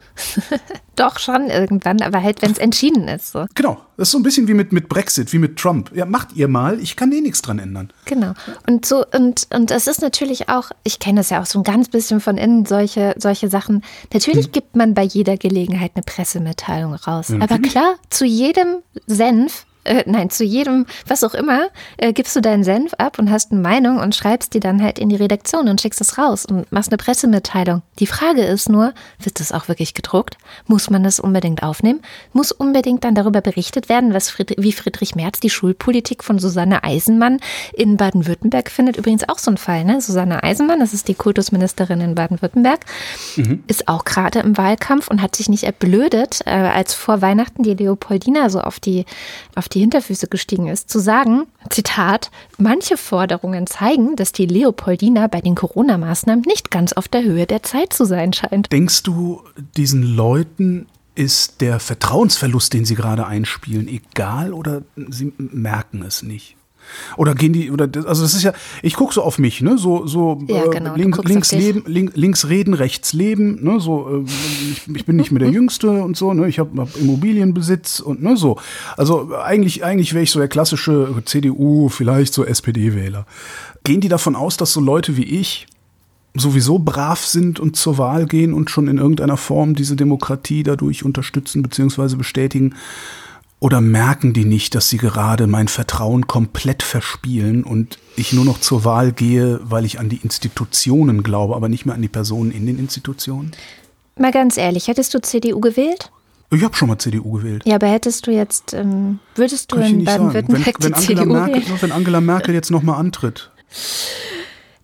Doch schon irgendwann, aber halt, wenn es entschieden ist. So. Genau. Das ist so ein bisschen wie mit, mit Brexit, wie mit Trump. Ja, macht ihr mal, ich kann eh nichts dran ändern. Genau. Und so, und, und das ist natürlich auch, ich kenne das ja auch so ein ganz bisschen von innen, solche, solche Sachen. Natürlich hm. gibt man bei jeder Gelegenheit eine Pressemitteilung raus. Ja, aber klar, zu jedem Senf äh, nein, zu jedem, was auch immer, äh, gibst du deinen Senf ab und hast eine Meinung und schreibst die dann halt in die Redaktion und schickst es raus und machst eine Pressemitteilung. Die Frage ist nur, wird das auch wirklich gedruckt? Muss man das unbedingt aufnehmen? Muss unbedingt dann darüber berichtet werden, was Fried wie Friedrich Merz die Schulpolitik von Susanne Eisenmann in Baden-Württemberg findet? Übrigens auch so ein Fall, ne? Susanne Eisenmann, das ist die Kultusministerin in Baden-Württemberg, mhm. ist auch gerade im Wahlkampf und hat sich nicht erblödet, äh, als vor Weihnachten die Leopoldina so auf die, auf die die Hinterfüße gestiegen ist, zu sagen, Zitat, manche Forderungen zeigen, dass die Leopoldina bei den Corona-Maßnahmen nicht ganz auf der Höhe der Zeit zu sein scheint. Denkst du, diesen Leuten ist der Vertrauensverlust, den sie gerade einspielen, egal oder sie merken es nicht? Oder gehen die, oder also das ist ja, ich gucke so auf mich, ne? So, so ja, genau, äh, links, links leben, link, links reden, rechts leben, ne? So, äh, ich, ich, bin nicht mehr der Jüngste und so, ne? Ich habe hab Immobilienbesitz und ne so. Also eigentlich, eigentlich wäre ich so der klassische CDU, vielleicht so SPD-Wähler. Gehen die davon aus, dass so Leute wie ich sowieso brav sind und zur Wahl gehen und schon in irgendeiner Form diese Demokratie dadurch unterstützen bzw. bestätigen? Oder merken die nicht, dass sie gerade mein Vertrauen komplett verspielen und ich nur noch zur Wahl gehe, weil ich an die Institutionen glaube, aber nicht mehr an die Personen in den Institutionen? Mal ganz ehrlich, hättest du CDU gewählt? Ich habe schon mal CDU gewählt. Ja, aber hättest du jetzt, ähm, würdest du in. Wenn, Baden-Württemberg wenn, die Angela CDU Merkel, wählen? wenn Angela Merkel jetzt nochmal antritt,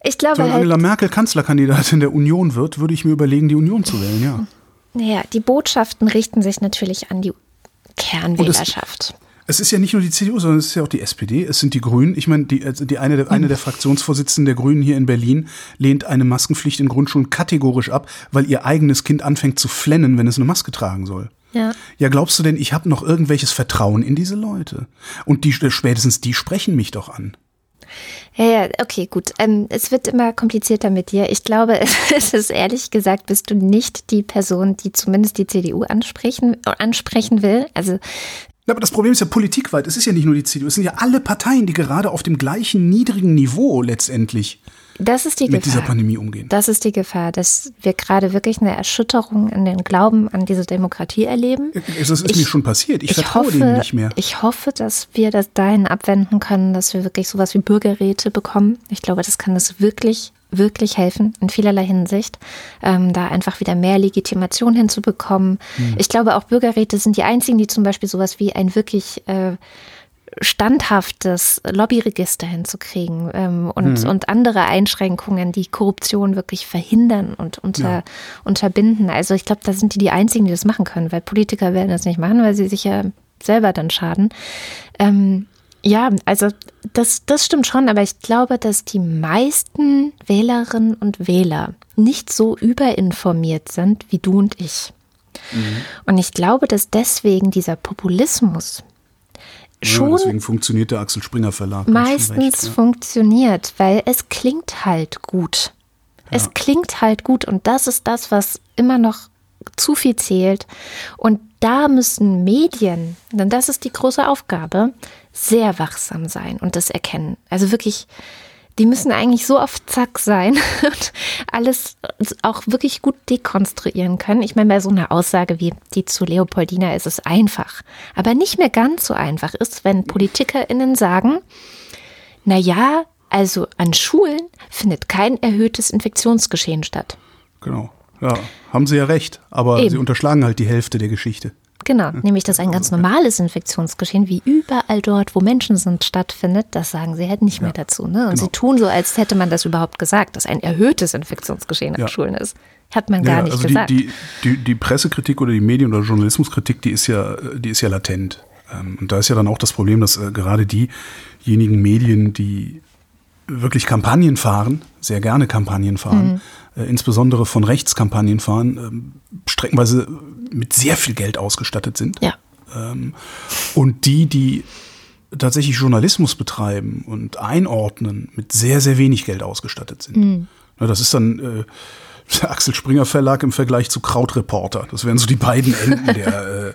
Ich glaube wenn halt, Angela Merkel Kanzlerkandidatin der Union wird, würde ich mir überlegen, die Union zu wählen, ja. naja, die Botschaften richten sich natürlich an die Kernwählerschaft. Es ist ja nicht nur die CDU, sondern es ist ja auch die SPD, es sind die Grünen. Ich meine, die, also die eine, der, eine der Fraktionsvorsitzenden der Grünen hier in Berlin lehnt eine Maskenpflicht in Grundschulen kategorisch ab, weil ihr eigenes Kind anfängt zu flennen, wenn es eine Maske tragen soll. Ja. Ja, glaubst du denn, ich habe noch irgendwelches Vertrauen in diese Leute? Und die spätestens die sprechen mich doch an. Ja, ja, okay, gut. Ähm, es wird immer komplizierter mit dir. Ich glaube, es ist ehrlich gesagt, bist du nicht die Person, die zumindest die CDU ansprechen, ansprechen will. Also Ja, aber das Problem ist ja politikweit. Es ist ja nicht nur die CDU, es sind ja alle Parteien, die gerade auf dem gleichen niedrigen Niveau letztendlich das ist die mit dieser Gefahr. Pandemie umgehen. Das ist die Gefahr, dass wir gerade wirklich eine Erschütterung in den Glauben an diese Demokratie erleben. Das ist Ich- mir schon passiert. Ich, vertraue hoffe, denen nicht mehr. Ich hoffe, dass wir das dahin abwenden können, dass wir wirklich sowas wie Bürgerräte bekommen. Ich glaube, das kann es wirklich, wirklich helfen in vielerlei Hinsicht, ähm, da einfach wieder mehr Legitimation hinzubekommen. Hm. Ich glaube, auch Bürgerräte sind die einzigen, die zum Beispiel sowas wie ein wirklich äh, standhaftes Lobbyregister hinzukriegen ähm, und, Mhm. und andere Einschränkungen, die Korruption wirklich verhindern und unter, Ja. unterbinden. Also ich glaube, da sind die die Einzigen, die das machen können, weil Politiker werden das nicht machen, weil sie sich ja selber dann schaden. Ähm, ja, also das, das stimmt schon, aber ich glaube, dass die meisten Wählerinnen und Wähler nicht so überinformiert sind wie du und ich. Und ich glaube, dass deswegen dieser Populismus Ja, schon deswegen funktioniert der Axel Springer Verlag. Meistens recht, ja. funktioniert, weil es klingt halt gut. Es klingt halt gut und das ist das, was immer noch zu viel zählt. Und da müssen Medien, denn das ist die große Aufgabe, sehr wachsam sein und das erkennen. Also wirklich, die müssen eigentlich so auf Zack sein und alles auch wirklich gut dekonstruieren können. Ich meine, bei so einer Aussage wie die zu Leopoldina ist es einfach. Aber nicht mehr ganz so einfach ist, wenn PolitikerInnen sagen, na ja, also an Schulen findet kein erhöhtes Infektionsgeschehen statt. Genau. Ja, haben sie ja recht. Aber Eben. sie unterschlagen halt die Hälfte der Geschichte. Genau, nämlich dass ein ganz normales Infektionsgeschehen, wie überall dort, wo Menschen sind, stattfindet, das sagen sie halt nicht mehr dazu. Ne? Und genau. sie tun so, als hätte man das überhaupt gesagt, dass ein erhöhtes Infektionsgeschehen an Ja. Schulen ist. Hat man gar ja, nicht also gesagt. Die, die, die, die Pressekritik oder die Medien- oder Journalismuskritik, die ist ja, die ist ja latent. Ähm, Und da ist ja dann auch das Problem, dass äh, gerade diejenigen Medien, die wirklich Kampagnen fahren, sehr gerne Kampagnen fahren, Mhm. Äh, insbesondere von Rechtskampagnen fahren, ähm, streckenweise mit sehr viel Geld ausgestattet sind. ja. Ähm, und die, die tatsächlich Journalismus betreiben und einordnen, mit sehr, sehr wenig Geld ausgestattet sind. Na, das ist dann äh, der Axel Springer Verlag im Vergleich zu Krautreporter. Das wären so die beiden Enden der, äh, äh,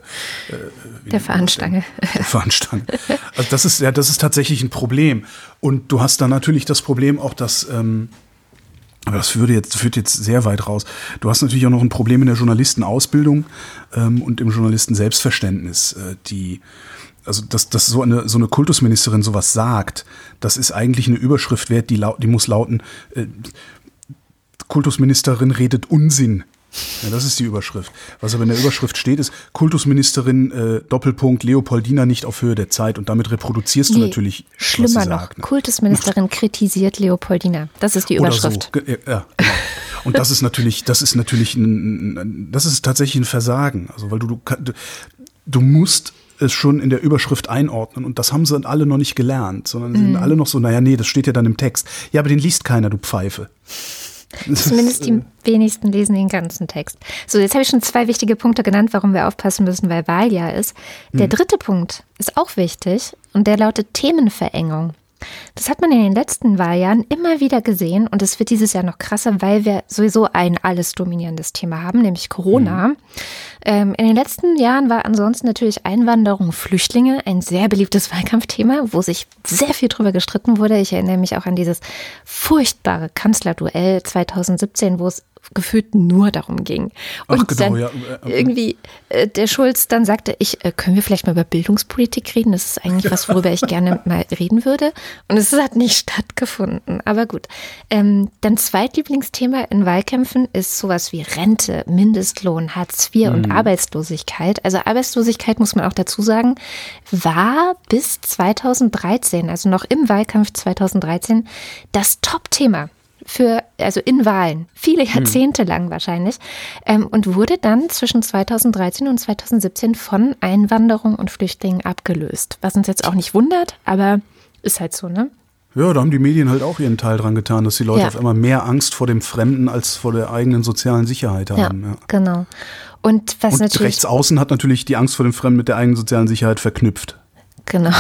Der Fahnenstange. Der Fahnenstange. Also das ist, ja, das ist tatsächlich ein Problem. Und du hast dann natürlich das Problem auch, dass ähm, aber das führt jetzt, führt jetzt sehr weit raus. Du hast natürlich auch noch ein Problem in der Journalistenausbildung ähm, und im Journalisten-Selbstverständnis. Äh, die, also dass, dass so, eine, so eine Kultusministerin sowas sagt, das ist eigentlich eine Überschrift wert, die, lau die muss lauten, äh, Kultusministerin redet Unsinn. Ja, das ist die Überschrift. Was aber in der Überschrift steht, ist Kultusministerin äh, Doppelpunkt Leopoldina nicht auf Höhe der Zeit und damit reproduzierst du Nee, natürlich Schlimmer noch, sagt, ne? Kultusministerin kritisiert Leopoldina. Das ist die Oder Überschrift. So. Ge- Ja, genau. Und das ist natürlich, das ist natürlich ein, das ist tatsächlich ein Versagen. Also weil du, du, du, musst es schon in der Überschrift einordnen und das haben sie alle noch nicht gelernt, sondern Mhm. sind alle noch so, naja, nee, das steht ja dann im Text. Ja, aber den liest keiner, du Pfeife. Zumindest die wenigsten lesen den ganzen Text. So, jetzt habe ich schon zwei wichtige Punkte genannt, warum wir aufpassen müssen, weil Wahljahr ist. Der dritte Punkt ist auch wichtig und der lautet Themenverengung. Das hat man in den letzten Wahljahren immer wieder gesehen und es wird dieses Jahr noch krasser, weil wir sowieso ein alles dominierendes Thema haben, nämlich Corona. Ähm, in den letzten Jahren war ansonsten natürlich Einwanderung, Flüchtlinge ein sehr beliebtes Wahlkampfthema, wo sich sehr viel drüber gestritten wurde. Ich erinnere mich auch an dieses furchtbare Kanzlerduell 2017, wo es gefühlt nur darum ging. Und Ach, genau, dann ja. Äh, irgendwie äh, der Schulz dann sagte, ich, äh, können wir vielleicht mal über Bildungspolitik reden? Das ist eigentlich was, worüber ich gerne mal reden würde. Und es hat nicht stattgefunden. Aber gut. Ähm, dann zweitlieblingsthema in Wahlkämpfen ist sowas wie Rente, Mindestlohn, Hartz IV und Arbeitslosigkeit. Also Arbeitslosigkeit, muss man auch dazu sagen, war bis 2013, also noch im Wahlkampf 2013, das Top-Thema für, also in Wahlen, viele Jahrzehnte lang wahrscheinlich, ähm, und wurde dann zwischen 2013 und 2017 von Einwanderung und Flüchtlingen abgelöst. Was uns jetzt auch nicht wundert, aber ist halt so, ne? Ja, da haben die Medien halt auch ihren Teil dran getan, dass die Leute Ja. auf einmal mehr Angst vor dem Fremden als vor der eigenen sozialen Sicherheit Ja, haben. Ja. genau. Und was Und natürlich. rechtsaußen hat natürlich die Angst vor dem Fremden mit der eigenen sozialen Sicherheit verknüpft. Genau.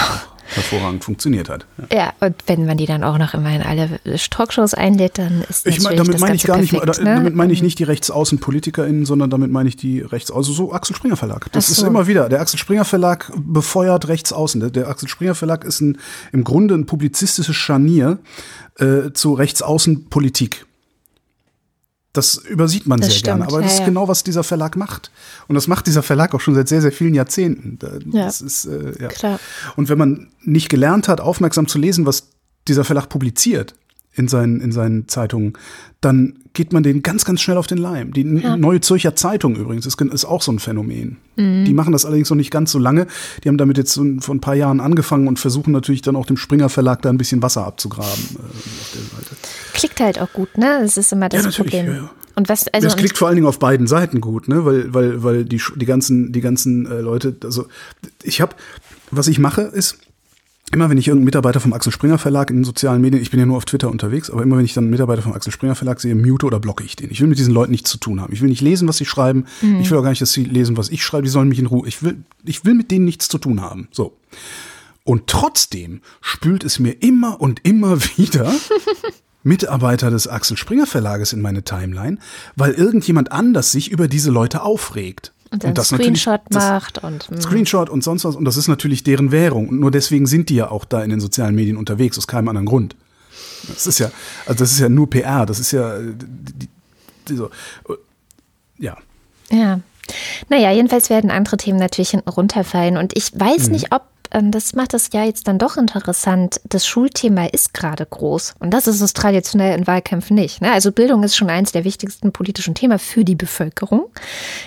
Hervorragend funktioniert hat. Ja. Ja, und wenn man die dann auch noch immer in alle Talkshows einlädt, dann ist Ich meine, natürlich damit das meine ich gar nicht, perfekt, da- ne? damit meine ich nicht die Rechtsaußen-PolitikerInnen, sondern damit meine ich die Rechts, also so Axel Springer Verlag. Das Ach ist so. immer wieder, der Axel Springer Verlag befeuert Rechtsaußen. Der, der Axel Springer Verlag ist ein, im Grunde ein publizistisches Scharnier äh, zu Rechtsaußenpolitik. Das übersieht man Das sehr gerne, stimmt, aber das ja, ist ja. genau, was dieser Verlag macht. Und das macht dieser Verlag auch schon seit sehr, sehr vielen Jahrzehnten. Da- Ja. Das ist, äh, ja. Klar. Und wenn man nicht gelernt hat, aufmerksam zu lesen, was dieser Verlag publiziert in seinen, in seinen Zeitungen, dann geht man denen ganz, ganz schnell auf den Leim. Die N- Neue Zürcher Zeitung übrigens ist, ist auch so ein Phänomen. Mhm. Die machen das allerdings noch nicht ganz so lange. Die haben damit jetzt so vor ein paar Jahren angefangen und versuchen natürlich dann auch dem Springer Verlag da ein bisschen Wasser abzugraben äh, auf der Seite. Klickt halt auch gut, ne? Das ist immer das Ja, Problem. ja, ja. Und was, also, das klickt vor allen Dingen auf beiden Seiten gut, ne? Weil, weil, weil die, die ganzen, die ganzen äh, Leute, also ich habe, was ich mache, ist, immer wenn ich irgendeinen Mitarbeiter vom Axel Springer Verlag in den sozialen Medien, ich bin ja nur auf Twitter unterwegs, aber immer wenn ich dann einen Mitarbeiter vom Axel Springer Verlag sehe, mute oder blocke ich den. Ich will mit diesen Leuten nichts zu tun haben. Ich will nicht lesen, was sie schreiben. Ich will auch gar nicht, dass sie lesen, was ich schreibe. Die sollen mich in Ruhe. Ich will, ich will mit denen nichts zu tun haben. So. Und trotzdem spült es mir immer und immer wieder Mitarbeiter des Axel Springer Verlages in meine Timeline, weil irgendjemand anders sich über diese Leute aufregt. Und dann das Screenshot das- macht und mm. Screenshot und sonst was. Und das ist natürlich deren Währung. Und nur deswegen sind die ja auch da in den sozialen Medien unterwegs, aus keinem anderen Grund. Das ist ja, also das ist ja nur PR. Das ist ja, die, die, so, ja. Ja. Naja, jedenfalls werden andere Themen natürlich hinten runterfallen. Und ich Mhm. weiß nicht, ob, das macht das ja jetzt dann doch interessant, das Schulthema ist gerade groß. Und das ist es traditionell in Wahlkämpfen nicht. Ne? Also Bildung ist schon eins der wichtigsten politischen Themen für die Bevölkerung,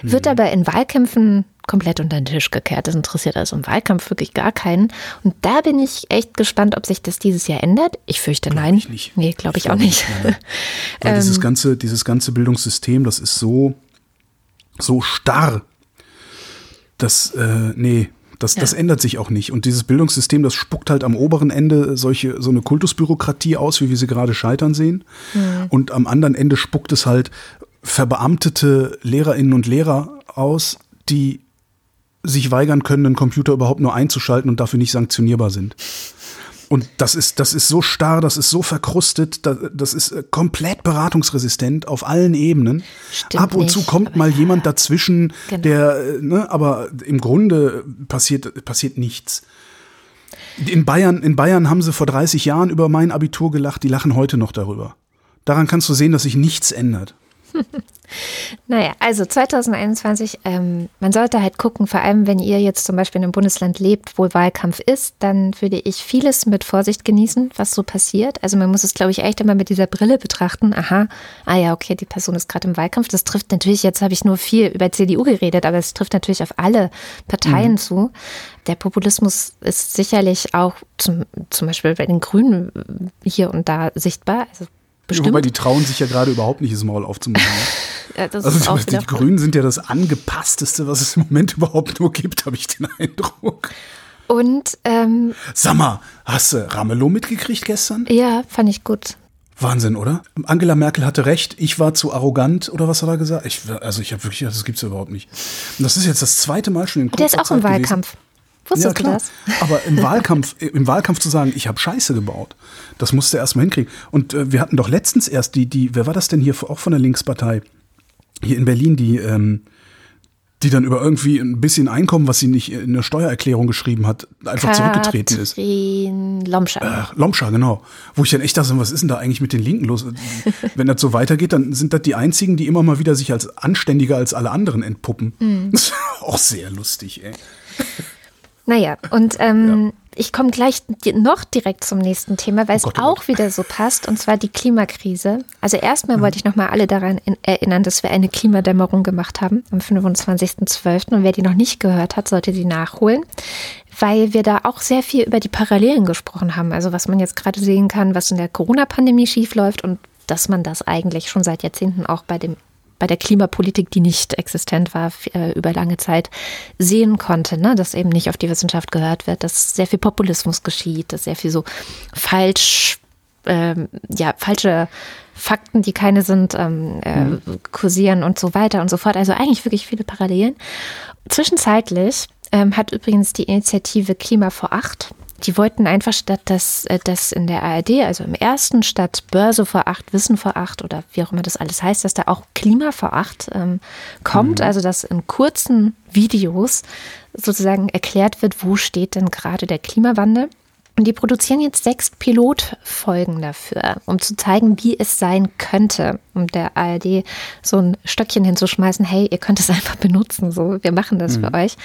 wird Mhm. aber in Wahlkämpfen komplett unter den Tisch gekehrt. Das interessiert also im Wahlkampf wirklich gar keinen. Und da bin ich echt gespannt, ob sich das dieses Jahr ändert. Ich fürchte nein. ich nicht. Nee, glaube ich, Ich auch glaube nicht. Weil Ähm. dieses ganze, dieses ganze Bildungssystem, das ist so, so starr. Das, äh, nee, das, das Ja. ändert sich auch nicht. Und dieses Bildungssystem, das spuckt halt am oberen Ende solche, so eine Kultusbürokratie aus, wie wir sie gerade scheitern sehen. Mhm. Und am anderen Ende spuckt es halt verbeamtete Lehrerinnen und Lehrer aus, die sich weigern können, einen Computer überhaupt nur einzuschalten und dafür nicht sanktionierbar sind. Und das ist, das ist so starr, das ist so verkrustet, das, das ist äh, komplett beratungsresistent auf allen Ebenen. Stimmt Ab und nicht, zu kommt mal jemand dazwischen, Genau. der, äh, ne, aber im Grunde passiert, passiert nichts. In Bayern, in Bayern haben sie vor 30 Jahren über mein Abitur gelacht, die lachen heute noch darüber. Daran kannst du sehen, dass sich nichts ändert. Naja, also 2021, ähm, man sollte halt gucken, vor allem wenn ihr jetzt zum Beispiel in einem Bundesland lebt, wo Wahlkampf ist, dann würde ich vieles mit Vorsicht genießen, was so passiert. Also man muss es, glaube ich, echt immer mit dieser Brille betrachten. Aha, ah ja, okay, die Person ist gerade im Wahlkampf. Das trifft natürlich, jetzt habe ich nur viel über CDU geredet, aber es trifft natürlich auf alle Parteien zu. Der Populismus ist sicherlich auch zum, zum Beispiel bei den Grünen hier und da sichtbar. Also bestimmt. Wobei die trauen sich ja gerade überhaupt nicht, das Maul aufzumachen. ne? Ja, Also die, die Grünen sind ja das angepassteste, was es im Moment überhaupt nur gibt, habe ich den Eindruck. Und ähm, Sag mal, hast du Ramelow mitgekriegt gestern? ja, fand ich gut. Wahnsinn, oder? Angela Merkel hatte recht, ich war zu arrogant, oder was hat er gesagt? Ich, also ich habe wirklich, das gibt's ja überhaupt nicht. Und das ist jetzt das zweite Mal schon in Der ist kurzer auch im Zeit gewesen. Wusstest Ja, du klar. das? Aber im Wahlkampf, im Wahlkampf zu sagen, ich habe Scheiße gebaut, das musste er erst mal hinkriegen. Und äh, wir hatten doch letztens erst die, die, wer war das denn hier, auch von der Linkspartei? Hier in Berlin, die, ähm, die dann über irgendwie ein bisschen Einkommen, was sie nicht in der Steuererklärung geschrieben hat, einfach zurückgetreten ist. Katrin Lomscher. Äh, Lomscha, genau. Wo ich dann echt dachte, was ist denn da eigentlich mit den Linken los? Wenn das so weitergeht, dann sind das die einzigen, die immer mal wieder sich als anständiger als alle anderen entpuppen. Mhm. Auch sehr lustig, ey. Naja, und ähm, ich komme gleich noch direkt zum nächsten Thema, weil es Oh Gott, oh auch Gott. wieder so passt, und zwar die Klimakrise. Also erstmal Mhm. wollte ich nochmal alle daran in, erinnern, dass wir eine Klimadämmerung gemacht haben am 25.12. Und wer die noch nicht gehört hat, sollte die nachholen, weil wir da auch sehr viel über die Parallelen gesprochen haben. Also was man jetzt gerade sehen kann, was in der Corona-Pandemie schiefläuft und dass man das eigentlich schon seit Jahrzehnten auch bei dem bei der Klimapolitik, die nicht existent war, äh, über lange Zeit sehen konnte, ne? dass eben nicht auf die Wissenschaft gehört wird, dass sehr viel Populismus geschieht, dass sehr viel so falsch, ähm, ja, falsche Fakten, die keine sind, ähm, äh, kursieren und so weiter und so fort. Also eigentlich wirklich viele Parallelen. Zwischenzeitlich ähm, hat übrigens die Initiative Klima vor acht die wollten einfach statt dass äh, das in der ARD, also im ersten statt Börse vor acht, Wissen vor acht oder wie auch immer das alles heißt, dass da auch Klima vor acht ähm, kommt, also dass in kurzen Videos sozusagen erklärt wird, wo steht denn gerade der Klimawandel. Und die produzieren jetzt sechs Pilotfolgen dafür, um zu zeigen, wie es sein könnte, um der ARD so ein Stöckchen hinzuschmeißen, hey, ihr könnt es einfach benutzen, so, wir machen das für euch.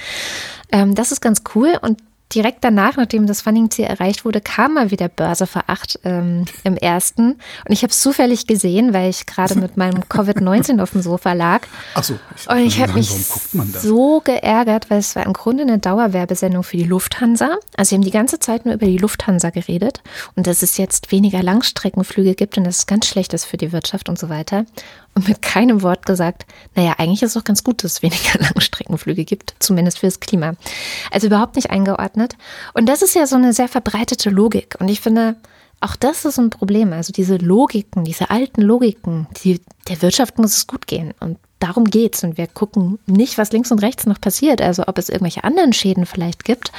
Ähm, das ist ganz cool und direkt danach, nachdem das Funding-Ziel erreicht wurde, kam mal wieder Börse für acht ähm, im ersten. Und ich habe es zufällig gesehen, weil ich gerade mit meinem Covid-19 auf dem Sofa lag. Ach so. Und ich habe mich so geärgert, weil es war im Grunde eine Dauerwerbesendung für die Lufthansa. Also sie haben die ganze Zeit nur über die Lufthansa geredet und dass es jetzt weniger Langstreckenflüge gibt und dass es ganz schlecht ist für die Wirtschaft und so weiter. Und mit keinem Wort gesagt, naja, eigentlich ist es doch ganz gut, dass es weniger Langstreckenflüge gibt, zumindest fürs Klima. Also überhaupt nicht eingeordnet. Und das ist ja so eine sehr verbreitete Logik. Und ich finde, auch das ist ein Problem. Also diese Logiken, diese alten Logiken, die, der Wirtschaft muss es gut gehen. Und darum geht's. Und wir gucken nicht, was links und rechts noch passiert. Also ob es irgendwelche anderen Schäden vielleicht gibt,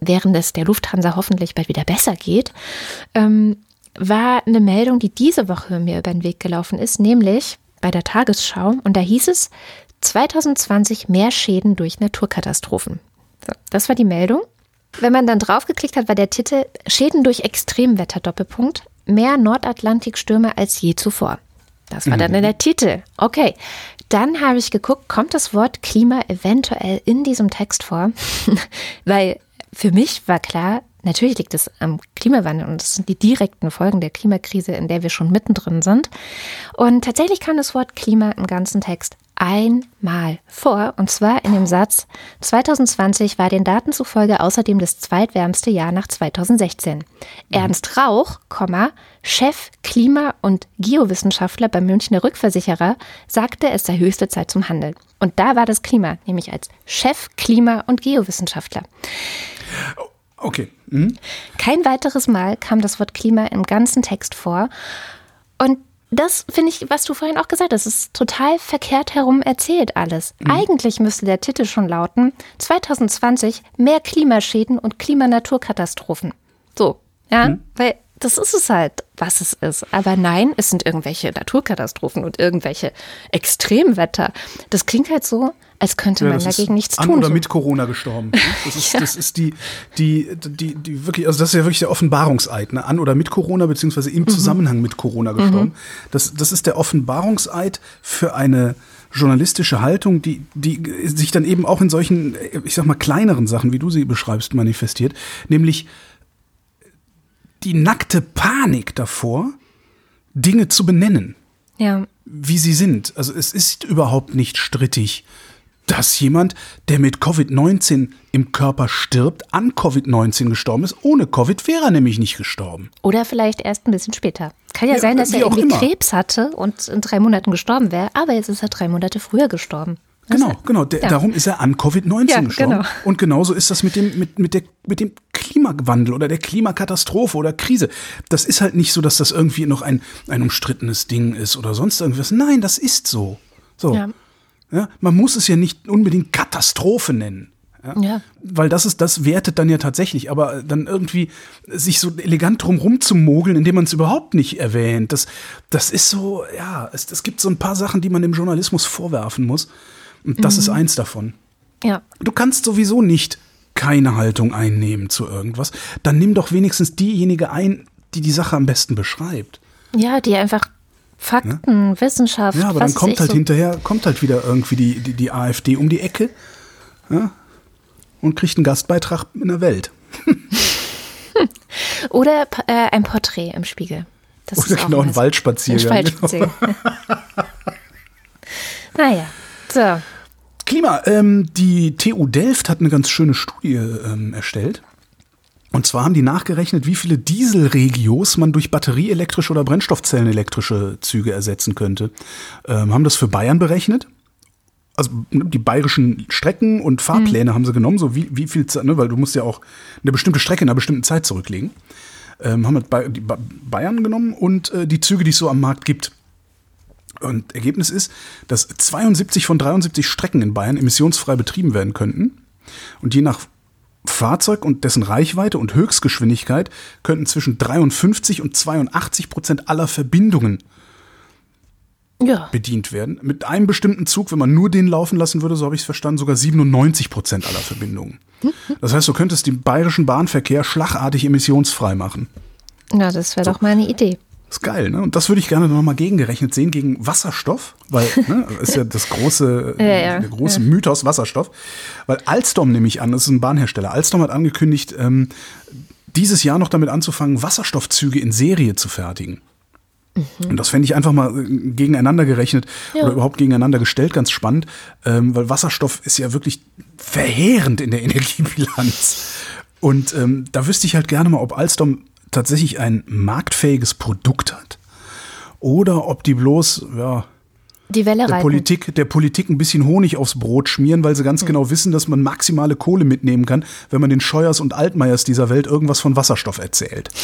während es der Lufthansa hoffentlich bald wieder besser geht. Ähm, war eine Meldung, die diese Woche mir über den Weg gelaufen ist, nämlich bei der Tagesschau. Und da hieß es 2020 mehr Schäden durch Naturkatastrophen. So, das war die Meldung. Wenn man dann draufgeklickt hat, war der Titel Schäden durch Extremwetter Doppelpunkt. Mehr Nordatlantikstürme als je zuvor. Das war dann der Titel. Okay. Dann habe ich geguckt, kommt das Wort Klima eventuell in diesem Text vor? Weil für mich war klar, natürlich liegt es am Klimawandel und es sind die direkten Folgen der Klimakrise, in der wir schon mittendrin sind. Und tatsächlich kam das Wort Klima im ganzen Text einmal vor, und zwar in dem Satz, 2020 war den Daten zufolge außerdem das zweitwärmste Jahr nach 2016. Ernst Rauch, Chef Klima- und Geowissenschaftler beim Münchner Rückversicherer, sagte, es sei höchste Zeit zum Handeln. Und da war das Klima, nämlich als Chef Klima- und Geowissenschaftler. Okay. Hm? Kein weiteres Mal kam das Wort Klima im ganzen Text vor. Und das finde ich, was du vorhin auch gesagt hast, ist total verkehrt herum erzählt alles. Eigentlich müsste der Titel schon lauten: 2020 mehr Klimaschäden und Klimanaturkatastrophen. So, ja, weil das ist es halt, was es ist. Aber nein, es sind irgendwelche Naturkatastrophen und irgendwelche Extremwetter. Das klingt halt so, als könnte Ja, man dagegen nichts an tun. oder so. mit Corona gestorben. Das ist, das ist die, die, die, die wirklich, also das ist ja wirklich der Offenbarungseid, ne? An oder mit Corona, beziehungsweise im Zusammenhang mit Corona gestorben. Das, das ist der Offenbarungseid für eine journalistische Haltung, die, die sich dann eben auch in solchen, ich sag mal, kleineren Sachen, wie du sie beschreibst, manifestiert. Nämlich die nackte Panik davor, Dinge zu benennen Ja. wie sie sind. Also es ist überhaupt nicht strittig, dass jemand, der mit Covid-19 im Körper stirbt, an Covid-19 gestorben ist. Ohne Covid wäre er nämlich nicht gestorben. Oder vielleicht erst ein bisschen später. Kann ja, Ja, sein, dass er irgendwie. Krebs hatte und in drei Monaten gestorben wäre, aber jetzt ist er drei Monate früher gestorben. Genau, genau. Der, Ja. Darum ist er an Covid-19 Ja, gestorben. genau. Und genauso ist das mit dem, mit, mit, der, mit dem Klimawandel oder der Klimakatastrophe oder Krise. Das ist halt nicht so, dass das irgendwie noch ein, ein umstrittenes Ding ist oder sonst irgendwas. Nein, das ist so. So. Ja. Ja, man muss es ja nicht unbedingt Katastrophe nennen. Ja? Ja. Weil das ist, das wertet dann ja tatsächlich, aber dann irgendwie sich so elegant drumrum zu mogeln, indem man es überhaupt nicht erwähnt, das, das ist so, ja, es, es gibt so ein paar Sachen, die man dem Journalismus vorwerfen muss. Und das ist eins davon. Ja. Du kannst sowieso nicht keine Haltung einnehmen zu irgendwas. Dann nimm doch wenigstens diejenige ein, die die Sache am besten beschreibt. Ja, die einfach Fakten, Wissenschaft. Ja, aber dann kommt halt so. hinterher, kommt halt wieder irgendwie die, die, die AfD um die Ecke ja, und kriegt einen Gastbeitrag in der Welt. Oder äh, ein Porträt im Spiegel. Das Oder genau ein. Waldspaziergang. Ein Waldspaziergang. naja, so. Klima, ähm, die TU Delft hat eine ganz schöne Studie ähm, erstellt. Und zwar haben die nachgerechnet, wie viele Dieselregios man durch batterieelektrische oder Brennstoffzellenelektrische Züge ersetzen könnte. Ähm, haben das für Bayern berechnet. Also ne, die bayerischen Strecken und Fahrpläne haben sie genommen, so wie, wie viel Zeit, ne, weil du musst ja auch eine bestimmte Strecke in einer bestimmten Zeit zurücklegen. Ähm, haben ba Bayern genommen und äh, die Züge, die es so am Markt gibt. Und Ergebnis ist, dass 72 von 73 Strecken in Bayern emissionsfrei betrieben werden könnten. Und je nach Fahrzeug und dessen Reichweite und Höchstgeschwindigkeit könnten zwischen 53 und 82 Prozent aller Verbindungen Ja, bedient werden. Mit einem bestimmten Zug, wenn man nur den laufen lassen würde, so habe ich es verstanden, sogar 97 Prozent aller Verbindungen. Das heißt, du könntest den bayerischen Bahnverkehr schlagartig emissionsfrei machen. ja das wäre doch mal eine Idee. Ist geil, ne? Und das würde ich gerne nochmal gegengerechnet sehen gegen Wasserstoff, weil ne, das ist ja das große, Ja, ja, der große Mythos Wasserstoff. Weil Alstom nehme ich an, das ist ein Bahnhersteller. Alstom hat angekündigt, ähm, dieses Jahr noch damit anzufangen, Wasserstoffzüge in Serie zu fertigen. Und das fände ich einfach mal äh, gegeneinander gerechnet Ja. oder überhaupt gegeneinander gestellt, ganz spannend, ähm, weil Wasserstoff ist ja wirklich verheerend in der Energiebilanz. Und ähm, da wüsste ich halt gerne mal, ob Alstom tatsächlich ein marktfähiges Produkt hat. Oder ob die bloß ja, Die Welle der, reiten. Politik, der Politik ein bisschen Honig aufs Brot schmieren, weil sie ganz genau wissen, dass man maximale Kohle mitnehmen kann, wenn man den Scheuers und Altmaiers dieser Welt irgendwas von Wasserstoff erzählt.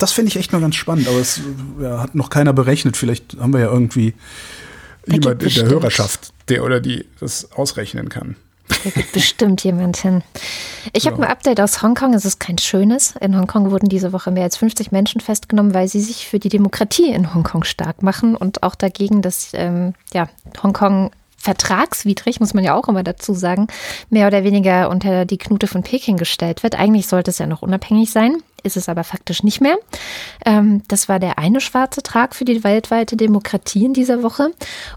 Das finde ich echt mal ganz spannend, aber es ja, hat noch keiner berechnet. Vielleicht haben wir ja irgendwie Da jemand in der. Hörerschaft, der oder die das ausrechnen kann. Da geht bestimmt jemand hin. Ich habe Ja. ein Update aus Hongkong. Es ist kein schönes. In Hongkong wurden diese Woche mehr als 50 Menschen festgenommen, weil sie sich für die Demokratie in Hongkong stark machen und auch dagegen, dass ähm, ja, Hongkong vertragswidrig, muss man ja auch immer dazu sagen, mehr oder weniger unter die Knute von Peking gestellt wird. Eigentlich sollte es ja noch unabhängig sein, ist es aber faktisch nicht mehr. Ähm, das war der eine schwarze Tag für die weltweite Demokratie in dieser Woche.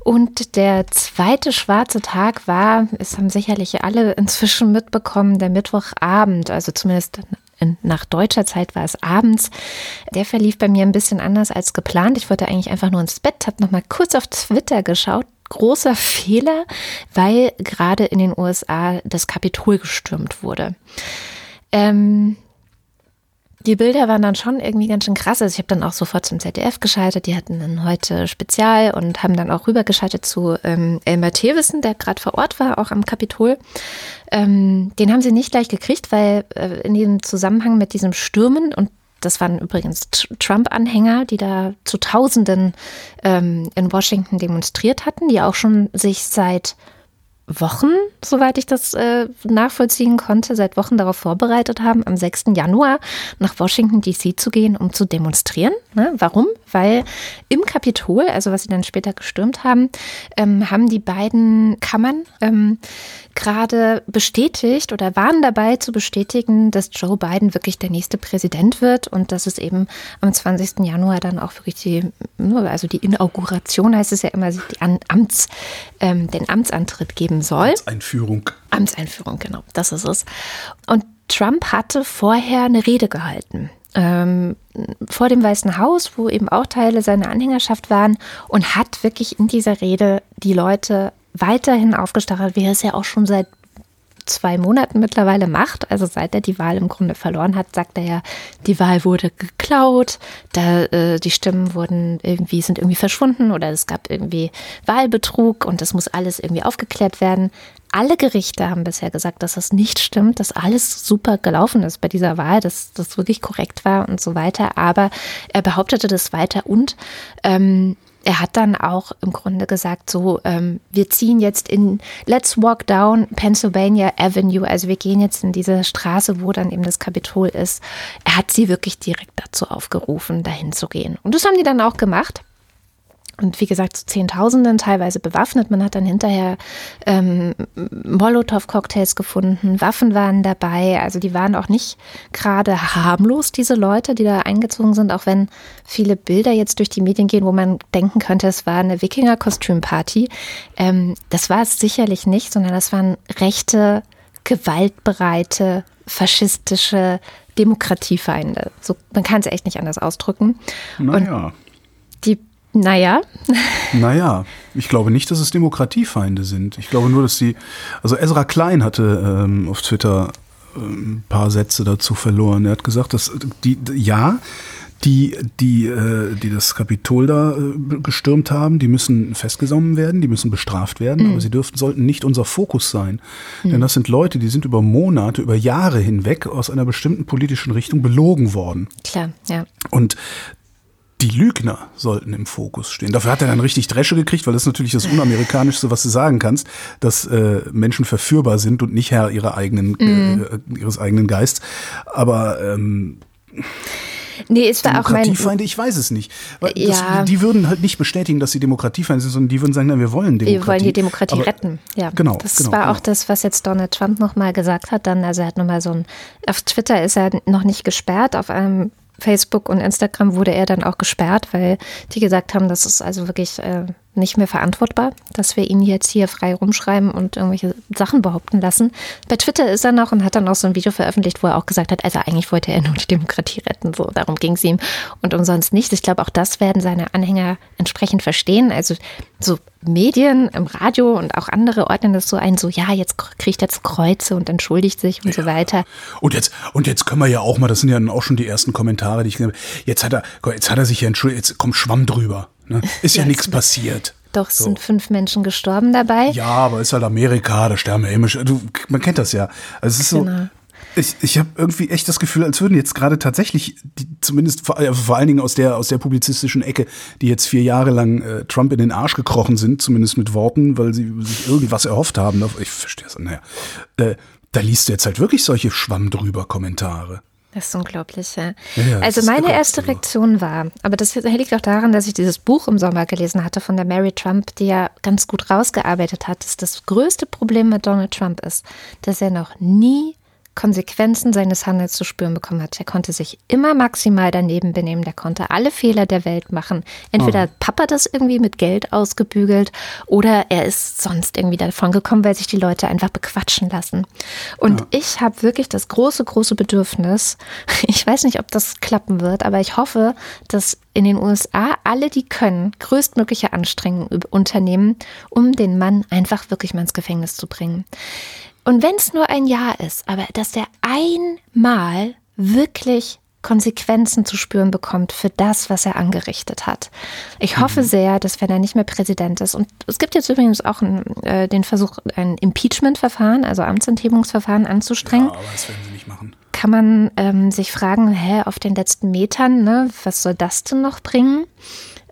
Und der zweite schwarze Tag war, es haben sicherlich alle inzwischen mitbekommen, der Mittwochabend, also zumindest in, nach deutscher Zeit war es abends. Der verlief bei mir ein bisschen anders als geplant. Ich wollte eigentlich einfach nur ins Bett, habe nochmal kurz auf Twitter geschaut. Großer Fehler, weil gerade in den USA das Kapitol gestürmt wurde. Ähm, die Bilder waren dann schon irgendwie ganz schön krass. Also ich habe dann auch sofort zum ZDF geschaltet. Die hatten dann heute Spezial und haben dann auch rübergeschaltet zu ähm, Elmar Thewissen, der gerade vor Ort war, auch am Kapitol. Ähm, den haben sie nicht gleich gekriegt, weil äh, in diesem Zusammenhang mit diesem Stürmen und das waren übrigens Trump-Anhänger, die da zu Tausenden ähm, in Washington demonstriert hatten, die auch schon sich seit Wochen, soweit ich das äh, nachvollziehen konnte, seit Wochen darauf vorbereitet haben, am 6. Januar nach Washington DC zu gehen, um zu demonstrieren. Ne? Warum? Weil im Kapitol, also was sie dann später gestürmt haben, ähm, haben die beiden Kammern ähm, gerade bestätigt oder waren dabei zu bestätigen, dass Joe Biden wirklich der nächste Präsident wird und dass es eben am 20. Januar dann auch wirklich die, also die Inauguration heißt es ja immer, Amts, ähm, den Amtsantritt geben soll. Einführung. Amtseinführung, genau, das ist es. Und Trump hatte vorher eine Rede gehalten. Ähm, vor dem Weißen Haus, wo eben auch Teile seiner Anhängerschaft waren und hat wirklich in dieser Rede die Leute weiterhin aufgestachelt, wie er es ja auch schon seit zwei Monaten mittlerweile macht. Also seit er die Wahl im Grunde verloren hat, sagt er ja, die Wahl wurde geklaut, da, äh, die Stimmen wurden irgendwie, sind irgendwie verschwunden oder es gab irgendwie Wahlbetrug und das muss alles irgendwie aufgeklärt werden. Alle Gerichte haben bisher gesagt, dass das nicht stimmt, dass alles super gelaufen ist bei dieser Wahl, dass das wirklich korrekt war und so weiter. Aber er behauptete das weiter und ähm, er hat dann auch im Grunde gesagt, so, ähm, wir ziehen jetzt in Let's Walk Down Pennsylvania Avenue, also wir gehen jetzt in diese Straße, wo dann eben das Kapitol ist. Er hat sie wirklich direkt dazu aufgerufen, dahin zu gehen. Und das haben die dann auch gemacht. Und wie gesagt, zu Zehntausenden, teilweise bewaffnet. Man hat dann hinterher ähm, Molotow-Cocktails gefunden, Waffen waren dabei. Also die waren auch nicht gerade harmlos, diese Leute, die da eingezogen sind, auch wenn viele Bilder jetzt durch die Medien gehen, wo man denken könnte, es war eine Wikinger-Kostümparty. Ähm, das war es sicherlich nicht, sondern das waren rechte, gewaltbereite, faschistische Demokratiefeinde. So, man kann es echt nicht anders ausdrücken. Naja. Und naja. Naja, ich glaube nicht, dass es Demokratiefeinde sind. Ich glaube nur, dass sie. Also Ezra Klein hatte ähm, auf Twitter ähm, ein paar Sätze dazu verloren. Er hat gesagt, dass die, ja, die, die, äh, die das Kapitol da äh, gestürmt haben, die müssen festgenommen werden, die müssen bestraft werden, mhm. aber sie dürften, sollten nicht unser Fokus sein. Mhm. Denn das sind Leute, die sind über Monate, über Jahre hinweg aus einer bestimmten politischen Richtung belogen worden. Klar, ja. Und die Lügner sollten im Fokus stehen. Dafür hat er dann richtig Dresche gekriegt, weil das ist natürlich das Unamerikanischste, was du sagen kannst, dass äh, Menschen verführbar sind und nicht Herr ihrer eigenen, mm. äh, ihres eigenen Geists. Aber ähm, Nee, es war auch mein. Demokratiefeinde, ich weiß es nicht. Weil ja. Die würden halt nicht bestätigen, dass sie Demokratiefeinde sind, sondern die würden sagen, nein, wir wollen Demokratie. Wir wollen die Demokratie Aber, retten. Ja, genau. Das genau, war genau. auch das, was jetzt Donald Trump nochmal gesagt hat. Dann, also er hat nochmal so ein, auf Twitter ist er noch nicht gesperrt, auf einem Facebook und Instagram wurde er dann auch gesperrt, weil die gesagt haben, das ist also wirklich äh, nicht mehr verantwortbar, dass wir ihn jetzt hier frei rumschreiben und irgendwelche Sachen behaupten lassen. Bei Twitter ist er noch und hat dann auch so ein Video veröffentlicht, wo er auch gesagt hat, also eigentlich wollte er nur die Demokratie retten, so darum ging es ihm und umsonst nicht. Ich glaube, auch das werden seine Anhänger entsprechend verstehen. Also so Medien im Radio und auch andere ordnen das so ein, so ja, jetzt kriegt er zu Kreuze und entschuldigt sich und ja. so weiter. Und jetzt, und jetzt können wir ja auch mal, das sind ja auch schon die ersten Kommentare, die ich jetzt hat er, jetzt hat er sich ja entschuldigt, jetzt kommt Schwamm drüber. Ne? Ist ja, ja nichts passiert. Doch, es so. sind fünf Menschen gestorben dabei. Ja, aber ist halt Amerika, da sterben ja immer. Du, man kennt das ja. Also es ist so. Ich, ich habe irgendwie echt das Gefühl, als würden jetzt gerade tatsächlich, die, zumindest vor, äh, vor, allen Dingen aus der, aus der publizistischen Ecke, die jetzt vier Jahre lang äh, Trump in den Arsch gekrochen sind, zumindest mit Worten, weil sie sich irgendwas erhofft haben. Ich verstehe es, naja. Äh, da liest du jetzt halt wirklich solche Schwamm drüber Kommentare. Das ist unglaublich, ja. ja also meine erste Reaktion war, aber das liegt auch daran, dass ich dieses Buch im Sommer gelesen hatte von der Mary Trump, die ja ganz gut rausgearbeitet hat, dass das größte Problem mit Donald Trump ist, dass er noch nie Konsequenzen seines Handels zu spüren bekommen hat. Er konnte sich immer maximal daneben benehmen, der konnte alle Fehler der Welt machen. Entweder oh. hat Papa das irgendwie mit Geld ausgebügelt oder er ist sonst irgendwie davon gekommen, weil sich die Leute einfach bequatschen lassen. Und ja. ich habe wirklich das große, große Bedürfnis, ich weiß nicht, ob das klappen wird, aber ich hoffe, dass in den USA alle, die können, größtmögliche Anstrengungen unternehmen, um den Mann einfach wirklich mal ins Gefängnis zu bringen. Und wenn es nur ein Jahr ist, aber dass der einmal wirklich Konsequenzen zu spüren bekommt für das, was er angerichtet hat. Ich hoffe mhm. sehr, dass wenn er nicht mehr Präsident ist, und es gibt jetzt übrigens auch einen, äh, den Versuch, ein Impeachment-Verfahren, also Amtsenthebungsverfahren anzustrengen. Ja, aber das werden sie nicht machen. Kann man ähm, sich fragen, hä, auf den letzten Metern, ne, was soll das denn noch bringen?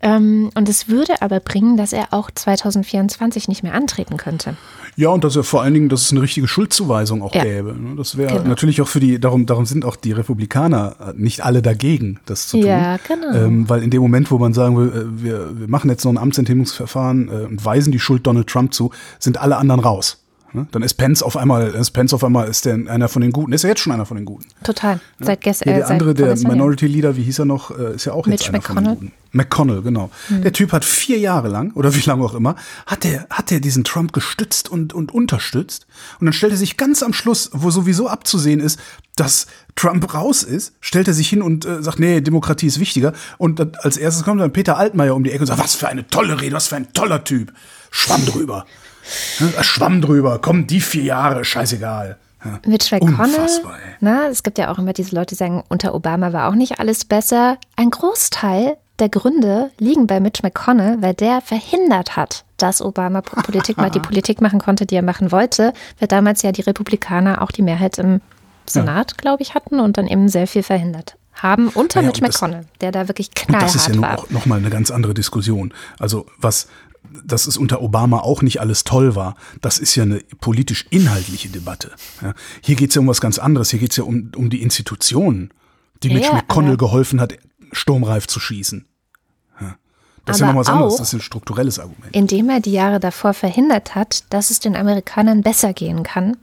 Ähm, und es würde aber bringen, dass er auch 2024 nicht mehr antreten könnte. Ja, und dass er vor allen Dingen, dass es eine richtige Schuldzuweisung auch ja. gäbe. Ne? Das wäre genau. natürlich auch für die, darum, darum sind auch die Republikaner äh, nicht alle dagegen, das zu tun. Ja, genau. Ähm, weil in dem Moment, wo man sagen will, äh, wir, wir machen jetzt noch ein Amtsenthebungsverfahren äh, und weisen die Schuld Donald Trump zu, sind alle anderen raus. Ne? Dann ist Pence auf einmal, ist Pence auf einmal ist der einer von den Guten. Ist er jetzt schon einer von den Guten? Total. Seit gestern. Ja, der andere, der Minority Leader, wie hieß er noch, äh, ist ja auch jetzt Mitch einer McConnell. von den Guten. McConnell, genau. Mhm. Der Typ hat vier Jahre lang, oder wie lange auch immer, hat der, hat der diesen Trump gestützt und, und unterstützt. Und dann stellt er sich ganz am Schluss, wo sowieso abzusehen ist, dass Trump raus ist, stellt er sich hin und äh, sagt, nee, Demokratie ist wichtiger. Und dann, als erstes kommt dann Peter Altmaier um die Ecke und sagt, was für eine tolle Rede, was für ein toller Typ. Schwamm drüber. Schwamm drüber, komm, die vier Jahre, scheißegal. Mitch McConnell, na, es gibt ja auch immer diese Leute, die sagen, unter Obama war auch nicht alles besser. Ein Großteil der Gründe liegen bei Mitch McConnell, weil der verhindert hat, dass Obama Politik mal die Politik machen konnte, die er machen wollte, weil damals ja die Republikaner auch die Mehrheit im Senat, ja. glaube ich, hatten und dann eben sehr viel verhindert haben unter naja, Mitch McConnell, der da wirklich knallhart war. Das ist ja noch, noch mal eine ganz andere Diskussion. Also was dass es unter Obama auch nicht alles toll war, das ist ja eine politisch-inhaltliche Debatte. Ja, hier geht es ja um was ganz anderes. Hier geht es ja um, um die Institutionen, die Mitch ja, McConnell geholfen hat, sturmreif zu schießen. Das ist ja noch was anderes, das ist ein strukturelles Argument. indem er die Jahre davor verhindert hat, dass es den Amerikanern besser gehen kann,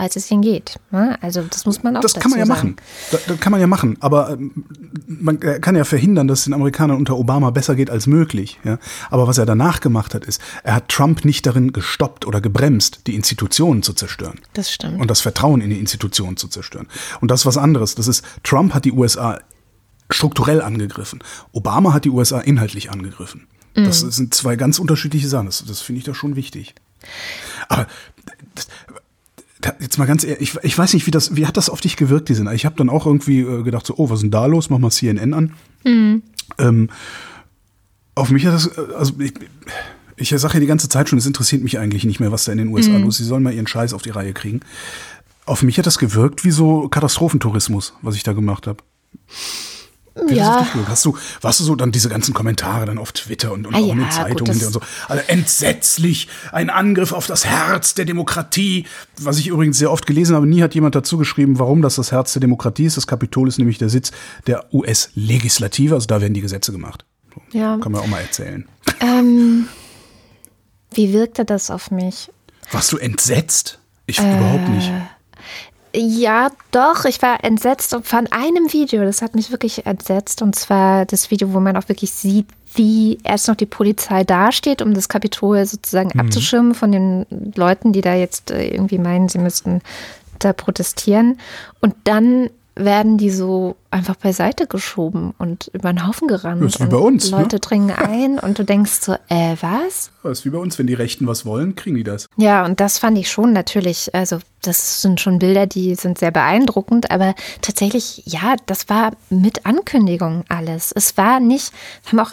als es ihnen geht. Ne? Also das muss man auch Das kann man ja sagen. machen. Das, kann man ja machen. Aber ähm, man kann ja verhindern, dass es den Amerikanern unter Obama besser geht als möglich. Aber was er danach gemacht hat, ist, er hat Trump nicht darin gestoppt oder gebremst, die Institutionen zu zerstören. Das stimmt. Und das Vertrauen in die Institutionen zu zerstören. Und das ist was anderes. Das ist, Trump hat die USA strukturell angegriffen. Obama hat die USA inhaltlich angegriffen. Das sind zwei ganz unterschiedliche Sachen. Das, das finde ich da schon wichtig. Aber jetzt mal ganz ehrlich, ich, ich weiß nicht, wie das, wie hat das auf dich gewirkt, diese Ich habe dann auch irgendwie äh, gedacht, so, oh, was ist denn da los? Mach mal CNN an. Ähm, auf mich hat das, äh, also ich, ich sage ja die ganze Zeit schon, es interessiert mich eigentlich nicht mehr, was da in den USA los ist. Sie sollen mal ihren Scheiß auf die Reihe kriegen. Auf mich hat das gewirkt wie so Katastrophentourismus, was ich da gemacht habe. Ja? Hast du, warst du so dann diese ganzen Kommentare dann auf Twitter und, und Ah auch in ja, den gut, Zeitungen das- und so. Also entsetzlich, ein Angriff auf das Herz der Demokratie. Was ich übrigens sehr oft gelesen habe, nie hat jemand dazu geschrieben, warum das das Herz der Demokratie ist. Das Kapitol ist nämlich der Sitz der US-Legislative, also da werden die Gesetze gemacht. So, Ja. Kann man auch mal erzählen. ähm, wie wirkte das auf mich? Warst du entsetzt? Ich überhaupt nicht. Ja, doch. Ich war entsetzt von einem Video. Das hat mich wirklich entsetzt. Und zwar das Video, wo man auch wirklich sieht, wie erst noch die Polizei dasteht, um das Kapitol sozusagen abzuschirmen von den Leuten, die da jetzt äh, irgendwie meinen, sie müssten da protestieren. Und dann werden die so einfach beiseite geschoben und über den Haufen gerannt. Das ist wie bei uns, ne? Leute dringen ein und du denkst so, äh, was? Das ist wie bei uns, wenn die Rechten was wollen, kriegen die das. Ja, und das fand ich schon natürlich, also das sind schon Bilder, die sind sehr beeindruckend, aber tatsächlich, ja, das war mit Ankündigung alles. Es war nicht, haben auch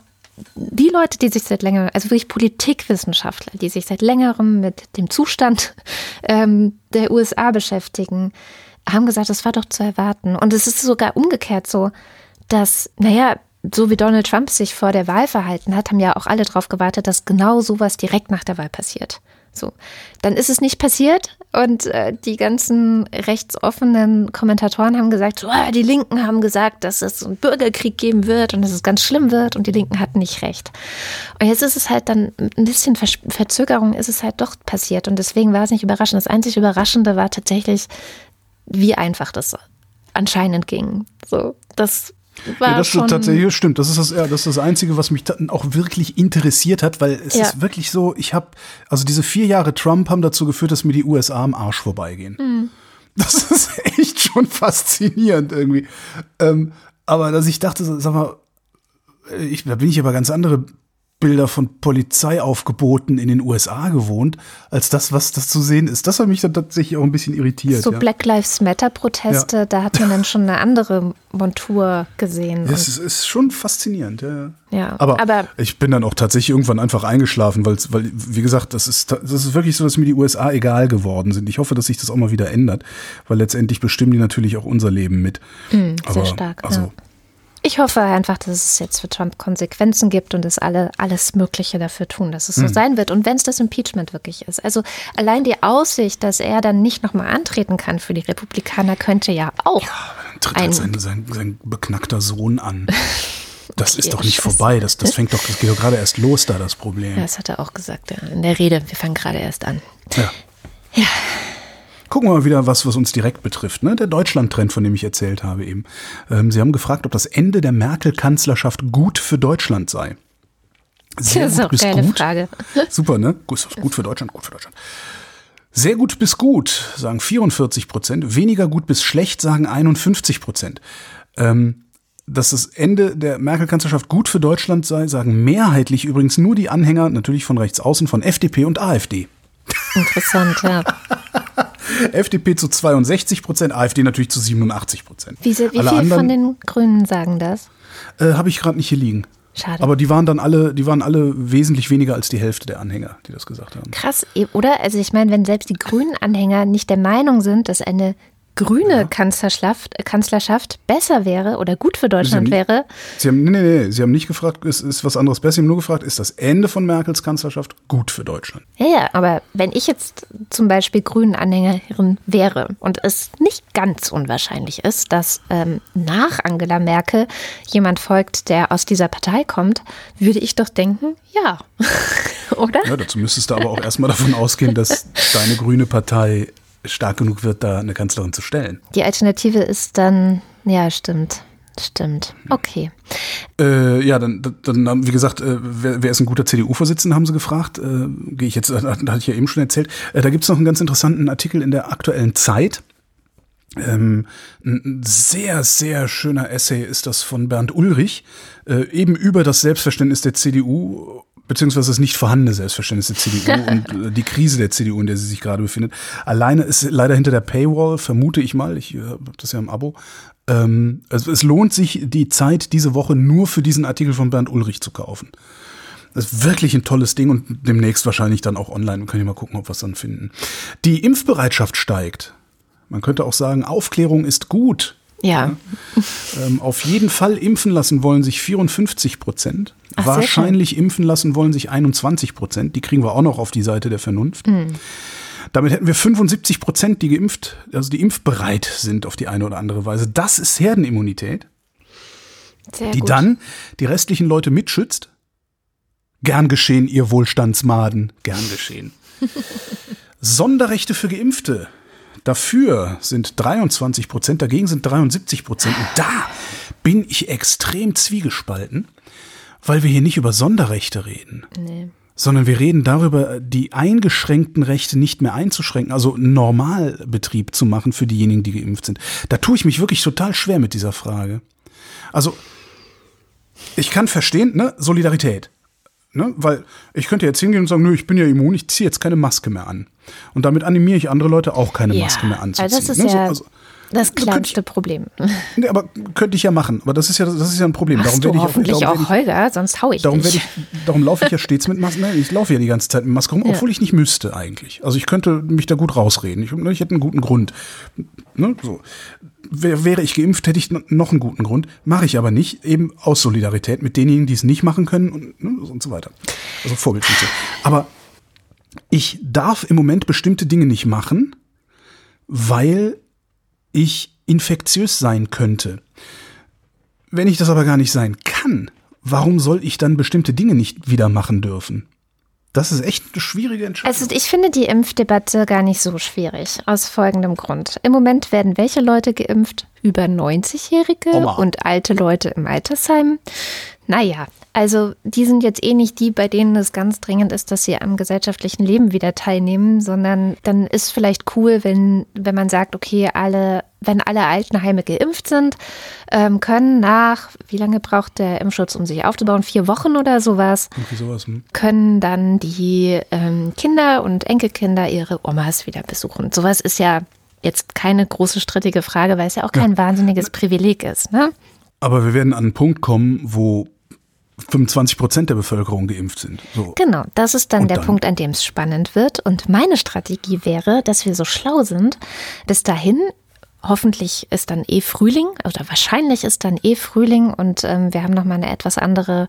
die Leute, die sich seit längerem, also wirklich Politikwissenschaftler, die sich seit längerem mit dem Zustand ähm, der USA beschäftigen, haben gesagt, das war doch zu erwarten. Und es ist sogar umgekehrt so, dass, naja, so wie Donald Trump sich vor der Wahl verhalten hat, haben ja auch alle darauf gewartet, dass genau sowas direkt nach der Wahl passiert. So, dann ist es nicht passiert und äh, die ganzen rechtsoffenen Kommentatoren haben gesagt, so, die Linken haben gesagt, dass es einen Bürgerkrieg geben wird und dass es ganz schlimm wird und die Linken hatten nicht recht. Und jetzt ist es halt dann mit ein bisschen Vers Verzögerung ist es halt doch passiert und deswegen war es nicht überraschend. Das einzig Überraschende war tatsächlich, wie einfach das anscheinend ging. So, das war Ja, das schon tatsächlich stimmt. Das ist das, ja, das ist das Einzige, was mich auch wirklich interessiert hat, weil es Ja. ist wirklich so, ich habe, also diese vier Jahre Trump haben dazu geführt, dass mir die USA am Arsch vorbeigehen. Hm. Das ist echt schon faszinierend irgendwie. Ähm, aber dass ich dachte, sag mal, ich, da bin ich aber ganz andere Bilder von Polizeiaufgeboten in den USA gewohnt, als das, was das zu sehen ist. Das hat mich dann tatsächlich auch ein bisschen irritiert. so ja. Black Lives Matter Proteste, da hat man dann schon eine andere Montur gesehen. Das ist, ist schon faszinierend, ja. Ja, aber, aber- ich bin dann auch tatsächlich irgendwann einfach eingeschlafen, weil, weil wie gesagt, das ist, das ist wirklich so, dass mir die USA egal geworden sind. Ich hoffe, dass sich das auch mal wieder ändert, weil letztendlich bestimmen die natürlich auch unser Leben mit. Hm, sehr stark, Also, ja. Ich hoffe einfach, dass es jetzt für Trump Konsequenzen gibt und dass alle alles Mögliche dafür tun, dass es so sein wird. Und wenn es das Impeachment wirklich ist. Also allein die Aussicht, dass er dann nicht nochmal antreten kann für die Republikaner, könnte ja auch dann tritt halt sein, sein, sein beknackter Sohn an. Das Okay, ist doch nicht Scheiße. vorbei. Das, das fängt doch, das geht doch gerade erst los da, das Problem. Ja, das hat er auch gesagt ja, in der Rede. Wir fangen gerade erst an. Ja. Ja. Gucken wir mal wieder was, was uns direkt betrifft. Ne? Der Deutschland-Trend, von dem ich erzählt habe eben. Ähm, Sie haben gefragt, ob das Ende der Merkel-Kanzlerschaft gut für Deutschland sei. Sehr Das ist gut auch bis eine gut. Frage. Super, ne? Gut, gut für Deutschland, gut für Deutschland. Sehr gut bis gut, sagen 44 Prozent. Weniger gut bis schlecht, sagen 51 Prozent. Ähm, dass das Ende der Merkel-Kanzlerschaft gut für Deutschland sei, sagen mehrheitlich übrigens nur die Anhänger, natürlich von rechts außen, von FDP und AfD. Interessant, ja. FDP zu 62 Prozent, AfD natürlich zu 87 Prozent. Wie, wie Alle viel von den Grünen sagen das? äh, habe ich gerade nicht hier liegen. Schade. Aber die waren dann alle, die waren alle wesentlich weniger als die Hälfte der Anhänger, die das gesagt haben. Krass, eh, oder? Also ich meine, wenn selbst die grünen Anhänger nicht der Meinung sind, dass eine grüne Ja. Kanzlerschaft, Kanzlerschaft besser wäre oder gut für Deutschland Sie haben wäre. Sie haben, nee, nee, nee, Sie haben nicht gefragt, ist, ist was anderes besser. Sie haben nur gefragt, ist das Ende von Merkels Kanzlerschaft gut für Deutschland? Ja, ja, aber wenn ich jetzt zum Beispiel Grünen-Anhängerin wäre und es nicht ganz unwahrscheinlich ist, dass ähm, nach Angela Merkel jemand folgt, der aus dieser Partei kommt, würde ich doch denken, ja, oder? Ja, dazu müsstest du aber auch erstmal davon ausgehen, dass deine grüne Partei stark genug wird, da eine Kanzlerin zu stellen. Die Alternative ist dann, ja, stimmt. Stimmt. Okay. Äh, ja, dann, dann haben, wie gesagt, äh, wer, wer ist ein guter CDU-Vorsitzender, haben sie gefragt. Äh, Gehe ich jetzt, da hatte ich ja eben schon erzählt. Äh, da gibt's noch einen ganz interessanten Artikel in der aktuellen Zeit. Ähm, ein sehr, sehr schöner Essay ist das von Bernd Ulrich, äh, eben über das Selbstverständnis der CDU, beziehungsweise das nicht vorhandene Selbstverständnis der CDU und äh, die Krise der CDU, in der sie sich gerade befindet. Alleine ist leider hinter der Paywall, vermute ich mal, ich äh, habe das ja im Abo. Ähm, also es lohnt sich, die Zeit diese Woche nur für diesen Artikel von Bernd Ulrich zu kaufen. Das ist wirklich ein tolles Ding und demnächst wahrscheinlich dann auch online. Wir können ja mal gucken, ob wir es dann finden. Die Impfbereitschaft steigt. Man könnte auch sagen, Aufklärung ist gut. Ja. Ähm, auf jeden Fall impfen lassen wollen sich 54 Prozent. Ach, Wahrscheinlich impfen lassen wollen sich 21 Prozent. Die kriegen wir auch noch auf die Seite der Vernunft. Mhm. Damit hätten wir 75 Prozent, die geimpft, also die impfbereit sind auf die eine oder andere Weise. Das ist Herdenimmunität, Sehr die gut. dann die restlichen Leute mitschützt. Gern geschehen, ihr Wohlstandsmaden. Gern geschehen. Sonderrechte für Geimpfte. Dafür sind 23 Prozent, dagegen sind 73 Prozent. Und da bin ich extrem zwiegespalten, weil wir hier nicht über Sonderrechte reden, Nee. sondern wir reden darüber, die eingeschränkten Rechte nicht mehr einzuschränken, also Normalbetrieb zu machen für diejenigen, die geimpft sind. Da tue ich mich wirklich total schwer mit dieser Frage. Also, ich kann verstehen, ne, Solidarität. Ne? Weil ich könnte jetzt hingehen und sagen, nö, ich bin ja immun, ich ziehe jetzt keine Maske mehr an. Und damit animiere ich andere Leute auch keine Ja, Maske mehr anzuziehen. also das ist ne? so, ja also, Das kleinste Problem. nee, aber könnte ich ja machen. Aber das ist ja, das ist ja ein Problem. Machst du werde ich hoffentlich darum auch, werde ich, Holger, sonst hau ich Darum, dich. ich, darum laufe ich ja stets mit Maske. Nein, ich laufe ja die ganze Zeit mit Maske rum, Ja. obwohl ich nicht müsste eigentlich. Also ich könnte mich da gut rausreden. Ich, ich hätte einen guten Grund. Ne, so. Wär, wäre ich geimpft, hätte ich noch einen guten Grund. Mache ich aber nicht, eben aus Solidarität mit denjenigen, die es nicht machen können und, ne, und so weiter. Also Vorbildfunktion. Aber ich darf im Moment bestimmte Dinge nicht machen, weil ich infektiös sein könnte. Wenn ich das aber gar nicht sein kann, warum soll ich dann bestimmte Dinge nicht wieder machen dürfen? Das ist echt eine schwierige Entscheidung. Also ich finde die Impfdebatte gar nicht so schwierig, aus folgendem Grund. Im Moment werden welche Leute geimpft? Über 90-Jährige Oma. und alte Leute im Altersheim. Naja, also die sind jetzt eh nicht die, bei denen es ganz dringend ist, dass sie am gesellschaftlichen Leben wieder teilnehmen, sondern dann ist vielleicht cool, wenn, wenn man sagt, okay, alle, wenn alle Altenheime geimpft sind, ähm, können nach, wie lange braucht der Impfschutz, um sich aufzubauen? Vier Wochen oder sowas? Irgendwie sowas. Hm? können dann die ähm, Kinder und Enkelkinder ihre Omas wieder besuchen. Sowas ist ja jetzt keine große strittige Frage, weil es ja auch kein wahnsinniges Privileg ist. Ne? Aber wir werden an einen Punkt kommen, wo 25 Prozent der Bevölkerung geimpft sind. So. Genau, das ist dann Und der dann? Punkt, an dem es spannend wird. Und meine Strategie wäre, dass wir so schlau sind, bis dahin. Hoffentlich ist dann eh Frühling oder wahrscheinlich ist dann eh Frühling und ähm, wir haben noch mal eine etwas andere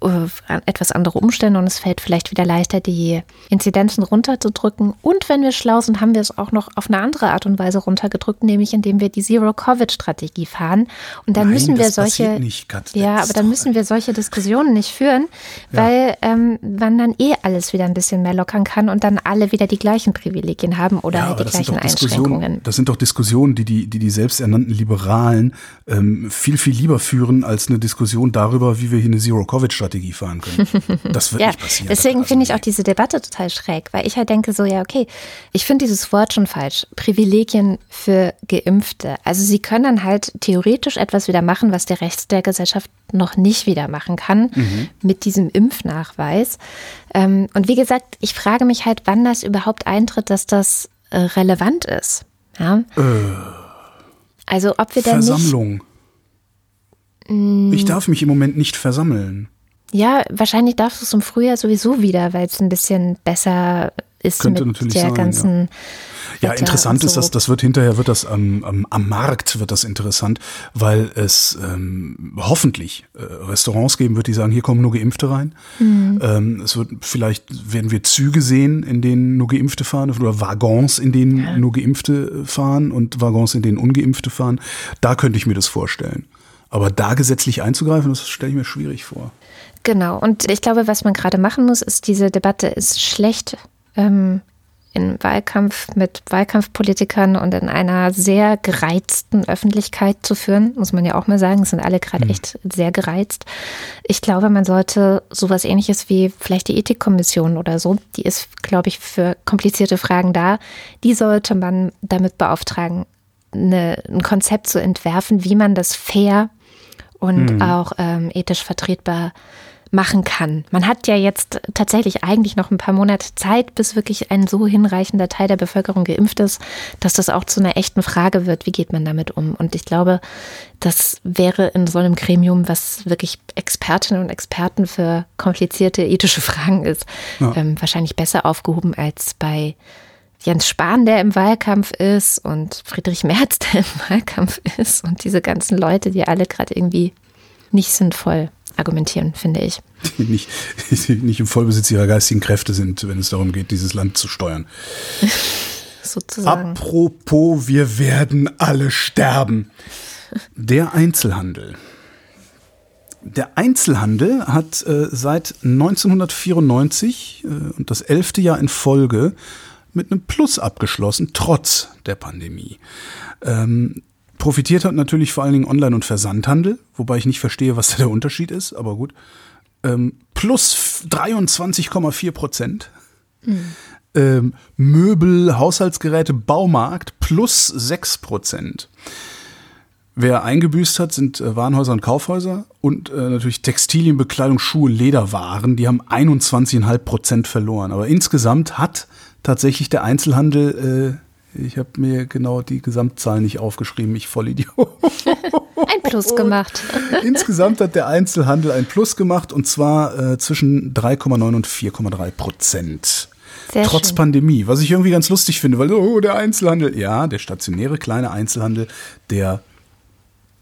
äh, etwas andere Umstände und es fällt vielleicht wieder leichter, die Inzidenzen runterzudrücken. Und wenn wir schlau sind, haben wir es auch noch auf eine andere Art und Weise runtergedrückt, nämlich indem wir die Zero-Covid-Strategie fahren. Und dann Nein, müssen wir solche. nicht, ja, aber dann müssen wir solche Diskussionen nicht führen, weil ähm, man dann eh alles wieder ein bisschen mehr lockern kann und dann alle wieder die gleichen Privilegien haben oder Ja, halt die gleichen Einschränkungen. das sind doch Diskussionen, die die, die, die selbsternannten Liberalen ähm, viel, viel lieber führen als eine Diskussion darüber, wie wir hier eine Zero-Covid-Strategie fahren können. Das wird Ja, nicht passieren. deswegen Also finde ich auch diese Debatte total schräg, weil ich halt denke so, ja, okay, ich finde dieses Wort schon falsch. Privilegien für Geimpfte. Also sie können dann halt theoretisch etwas wieder machen, was der Rest der Gesellschaft noch nicht wieder machen kann, Mhm. mit diesem Impfnachweis. Ähm, und wie gesagt, ich frage mich halt, wann das überhaupt eintritt, dass das äh, relevant ist. Ja? Also ob wir dann nicht Versammlung. Ich darf mich im Moment nicht versammeln. Ja, wahrscheinlich darfst du es im Frühjahr sowieso wieder, weil es ein bisschen besser ist Könnte mit natürlich der sein, ganzen Ja, interessant so. ist das, das wird hinterher, wird das am, am, am Markt wird das interessant, weil es ähm, hoffentlich äh, Restaurants geben wird, die sagen, hier kommen nur Geimpfte rein. Mhm. Ähm, es wird, vielleicht werden wir Züge sehen, in denen nur Geimpfte fahren oder Waggons, in denen ja. nur Geimpfte fahren und Waggons, in denen Ungeimpfte fahren. Da könnte ich mir das vorstellen. Aber da gesetzlich einzugreifen, das stelle ich mir schwierig vor. Genau. Und ich glaube, was man gerade machen muss, ist, diese Debatte ist schlecht ähm, in Wahlkampf mit Wahlkampfpolitikern und in einer sehr gereizten Öffentlichkeit zu führen, muss man ja auch mal sagen. Es sind alle gerade mhm. echt sehr gereizt. Ich glaube, man sollte sowas ähnliches wie vielleicht die Ethikkommission oder so, die ist, glaube ich, für komplizierte Fragen da, die sollte man damit beauftragen, eine, ein Konzept zu entwerfen, wie man das fair und mhm. auch ähm, ethisch vertretbar machen kann. Man hat ja jetzt tatsächlich eigentlich noch ein paar Monate Zeit, bis wirklich ein so hinreichender Teil der Bevölkerung geimpft ist, dass das auch zu einer echten Frage wird, wie geht man damit um. Und ich glaube, das wäre in so einem Gremium, was wirklich Expertinnen und Experten für komplizierte ethische Fragen ist, ja. ähm, wahrscheinlich besser aufgehoben als bei Jens Spahn, der im Wahlkampf ist und Friedrich Merz, der im Wahlkampf ist und diese ganzen Leute, die alle gerade irgendwie nicht sinnvoll argumentieren, finde ich. Die nicht, die nicht im Vollbesitz ihrer geistigen Kräfte sind, wenn es darum geht, dieses Land zu steuern. Sozusagen. Apropos, wir werden alle sterben. Der Einzelhandel. Der Einzelhandel hat äh, seit 1994 äh, und das elfte Jahr in Folge mit einem Plus abgeschlossen, trotz der Pandemie. Ähm, Profitiert hat natürlich vor allen Dingen Online- und Versandhandel, wobei ich nicht verstehe, was da der Unterschied ist, aber gut. Ähm, plus 23,4 Prozent. Mhm. Ähm, Möbel, Haushaltsgeräte, Baumarkt plus 6 Prozent. Wer eingebüßt hat, sind äh, Warenhäuser und Kaufhäuser und äh, natürlich Textilien, Bekleidung, Schuhe, Lederwaren. Die haben 21,5 Prozent verloren. Aber insgesamt hat tatsächlich der Einzelhandel äh, ich habe mir genau die Gesamtzahl nicht aufgeschrieben, ich Vollidiot. Ein Plus gemacht. Insgesamt hat der Einzelhandel ein Plus gemacht und zwar äh, zwischen 3,9 und 4,3 Prozent. Sehr Trotz schön. Pandemie, was ich irgendwie ganz lustig finde, weil oh, der Einzelhandel, ja, der stationäre kleine Einzelhandel, der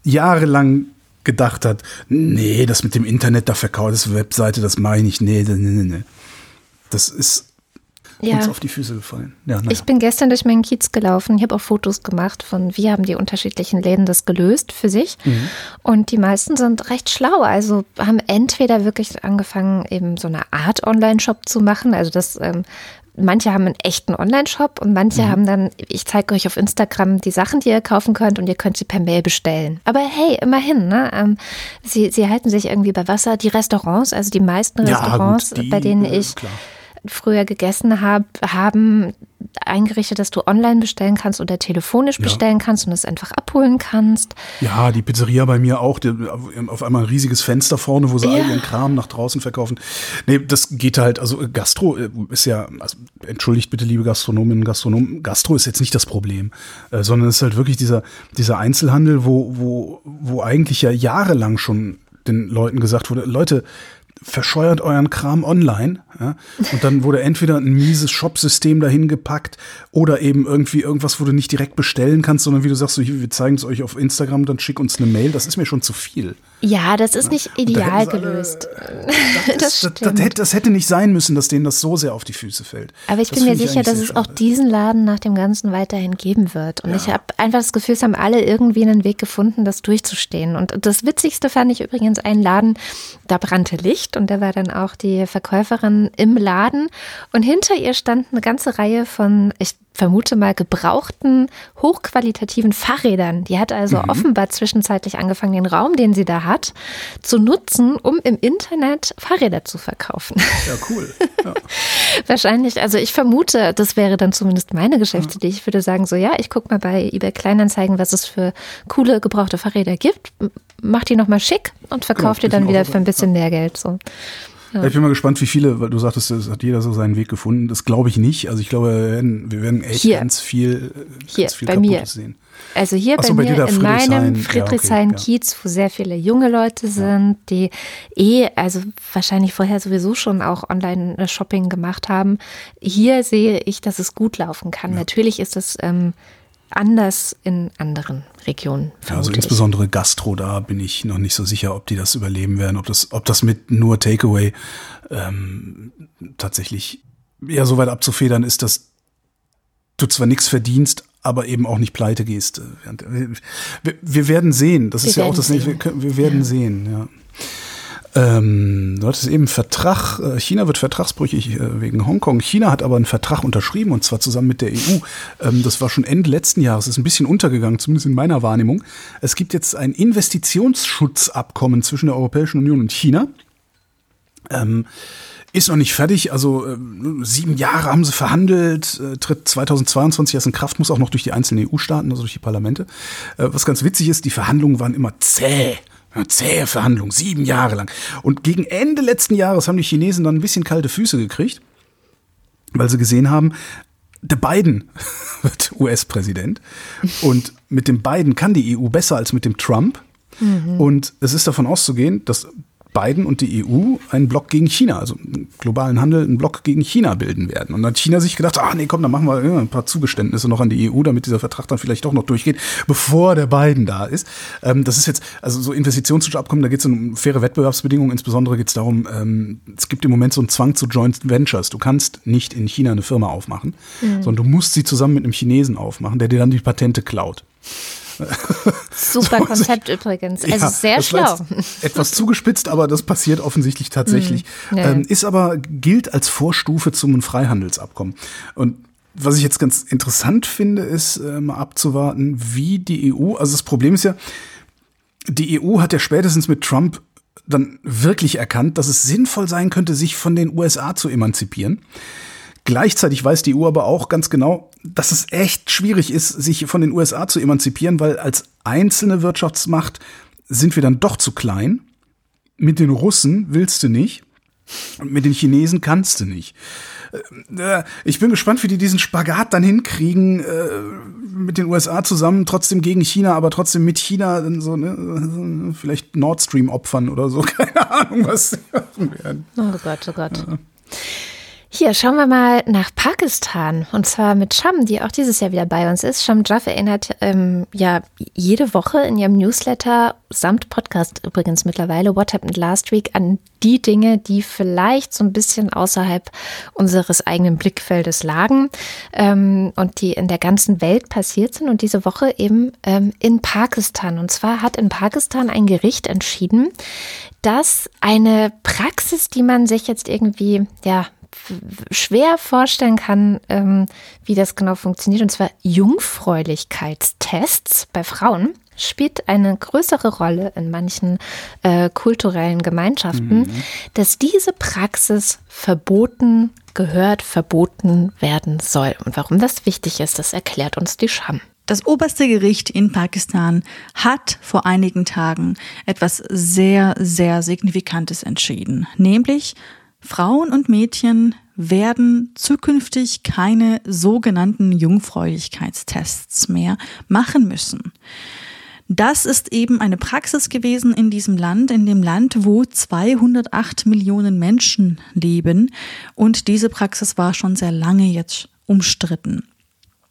jahrelang gedacht hat, nee, das mit dem Internet da verkauft, das Webseite, das mache ich nicht, nee, nee, nee, nee. Das ist ja. uns auf die Füße gefallen. Ja, ja. Ich bin gestern durch meinen Kiez gelaufen. Ich habe auch Fotos gemacht von, wie haben die unterschiedlichen Läden das gelöst für sich. Mhm. Und die meisten sind recht schlau. Also haben entweder wirklich angefangen, eben so eine Art Online-Shop zu machen. Also das ähm, manche haben einen echten Online-Shop und manche mhm. haben dann, ich zeige euch auf Instagram die Sachen, die ihr kaufen könnt und ihr könnt sie per Mail bestellen. Aber hey, immerhin, ne? Ähm, sie, sie halten sich irgendwie bei Wasser. Die Restaurants, also die meisten Restaurants, ja, gut, die, bei denen ich klar früher gegessen hab, haben eingerichtet, dass du online bestellen kannst oder telefonisch bestellen ja. kannst und es einfach abholen kannst. Ja, die Pizzeria bei mir auch, die, auf einmal ein riesiges Fenster vorne, wo sie ja. all ihren Kram nach draußen verkaufen. Nee, das geht halt, also Gastro äh, ist ja, also, entschuldigt bitte, liebe Gastronominnen und Gastronomen, Gastro ist jetzt nicht das Problem, äh, sondern es ist halt wirklich dieser, dieser Einzelhandel, wo, wo, wo eigentlich ja jahrelang schon den Leuten gesagt wurde, Leute, verscheuert euren Kram online. Ja? Und dann wurde entweder ein mieses Shop-System dahin gepackt oder eben irgendwie irgendwas, wo du nicht direkt bestellen kannst, sondern wie du sagst, so, hier, wir zeigen es euch auf Instagram, dann schick uns eine Mail. Das ist mir schon zu viel. Ja, das ist nicht ideal gelöst. Alle, das, das, das, hätte, das, hätte, nicht sein müssen, dass denen das so sehr auf die Füße fällt. Aber ich bin mir sicher, dass es auch diesen Laden nach dem Ganzen weiterhin geben wird. Und ja. ich habe einfach das Gefühl, es haben alle irgendwie einen Weg gefunden, das durchzustehen. Und das Witzigste fand ich übrigens einen Laden, da brannte Licht und da war dann auch die Verkäuferin im Laden. Und hinter ihr stand eine ganze Reihe von, ich vermute mal, gebrauchten, hochqualitativen Fahrrädern. Die hat also mhm. offenbar zwischenzeitlich angefangen, den Raum, den sie da hat, zu nutzen, um im Internet Fahrräder zu verkaufen. Ja, cool. Ja. Wahrscheinlich, also ich vermute, das wäre dann zumindest meine Geschäftsidee. Ich würde sagen, so ja, ich gucke mal bei eBay Kleinanzeigen, was es für coole gebrauchte Fahrräder gibt, mach die nochmal schick und verkauf genau, die dann wieder für ein bisschen mehr Geld. So. Ja. Ich bin mal gespannt, wie viele, weil du sagtest, es hat jeder so seinen Weg gefunden. Das glaube ich nicht. Also ich glaube, wir werden, wir werden echt Hier. ganz viel, Hier, ganz viel bei mir. sehen. Also hier so, bei bei mir in meinem Friedrichshain. Ja, Friedrichshain-Kiez, wo sehr viele junge Leute sind, die eh, also wahrscheinlich vorher sowieso schon auch Online-Shopping gemacht haben. Hier sehe ich, dass es gut laufen kann. Natürlich ist es ähm, anders in anderen Regionen. Ja, also ich. insbesondere Gastro, da bin ich noch nicht so sicher, ob die das überleben werden, ob das, ob das mit nur Takeaway ähm, tatsächlich ja so weit abzufedern ist, dass du zwar nichts verdienst, aber eben auch nicht pleite gehst. Wir, wir werden sehen. Das Wir ist ja auch das nächste. Wir, sehen. können- wir werden Ja. sehen, ja. Ähm, du hattest eben Vertrag, äh, China wird vertragsbrüchig äh, wegen Hongkong. China hat aber einen Vertrag unterschrieben und zwar zusammen mit der EU. Ähm, das war schon Ende letzten Jahres, ist ein bisschen untergegangen, zumindest in meiner Wahrnehmung. Es gibt jetzt ein Investitionsschutzabkommen zwischen der Europäischen Union und China. Ähm, ist noch nicht fertig, also ähm, sieben Jahre haben sie verhandelt, äh, tritt 2022 erst in Kraft, muss auch noch durch die einzelnen EU-Staaten, also durch die Parlamente. Äh, was ganz witzig ist, die Verhandlungen waren immer zäh. Ja, Zähe Verhandlungen, sieben Jahre lang. Und gegen Ende letzten Jahres haben die Chinesen dann ein bisschen kalte Füße gekriegt, weil sie gesehen haben, der Biden wird US-Präsident. Und mit dem Biden kann die EU besser als mit dem Trump. Und es ist davon auszugehen, dass Biden und die EU einen Block gegen China, also einen globalen Handel, einen Block gegen China bilden werden. Und dann hat China sich gedacht, ah nee, komm, dann machen wir ein paar Zugeständnisse noch an die EU, damit dieser Vertrag dann vielleicht doch noch durchgeht, bevor der Biden da ist. Ähm, das ist jetzt, also so Investitionsabkommen, da geht es um faire Wettbewerbsbedingungen. Insbesondere geht es darum, ähm, es gibt im Moment so einen Zwang zu Joint Ventures. Du kannst nicht in China eine Firma aufmachen, sondern du musst sie zusammen mit einem Chinesen aufmachen, der dir dann die Patente klaut. Super Konzept übrigens. Also Ja, sehr schlau. Etwas zugespitzt, aber das passiert offensichtlich tatsächlich. Mhm. Ja. Ähm, ist aber, gilt als Vorstufe zum Freihandelsabkommen. Und was ich jetzt ganz interessant finde, ist äh, mal abzuwarten, wie die EU, also das Problem ist ja, die EU hat ja spätestens mit Trump dann wirklich erkannt, dass es sinnvoll sein könnte, sich von den USA zu emanzipieren. Gleichzeitig weiß die EU aber auch ganz genau, dass es echt schwierig ist, sich von den USA zu emanzipieren, weil als einzelne Wirtschaftsmacht sind wir dann doch zu klein. Mit den Russen willst du nicht. Und mit den Chinesen kannst du nicht. Äh, Ich bin gespannt, wie die diesen Spagat dann hinkriegen, äh, mit den USA zusammen, trotzdem gegen China, aber trotzdem mit China, so, ne, vielleicht Nord Stream opfern oder so, keine Ahnung, was sie machen werden. Oh Gott, oh Gott. Hier, schauen wir mal nach Pakistan. Und zwar mit Sham, die auch dieses Jahr wieder bei uns ist. Sham Jaff erinnert ähm, ja jede Woche in ihrem Newsletter samt Podcast übrigens mittlerweile What Happened Last Week an die Dinge, die vielleicht so ein bisschen außerhalb unseres eigenen Blickfeldes lagen ähm, und die in der ganzen Welt passiert sind. Und diese Woche eben ähm, in Pakistan. Und zwar hat in Pakistan ein Gericht entschieden, dass eine Praxis, die man sich jetzt irgendwie, ja, schwer vorstellen kann, ähm, wie das genau funktioniert, und zwar Jungfräulichkeitstests bei Frauen, spielt eine größere Rolle in manchen äh, kulturellen Gemeinschaften, dass diese Praxis verboten gehört, verboten werden soll. Und warum das wichtig ist, das erklärt uns die Scham. Das oberste Gericht in Pakistan hat vor einigen Tagen etwas sehr, sehr Signifikantes entschieden. Nämlich, Frauen und Mädchen werden zukünftig keine sogenannten Jungfräulichkeitstests mehr machen müssen. Das ist eben eine Praxis gewesen in diesem Land, in dem Land, wo 208 Millionen Menschen leben. Und diese Praxis war schon sehr lange jetzt umstritten.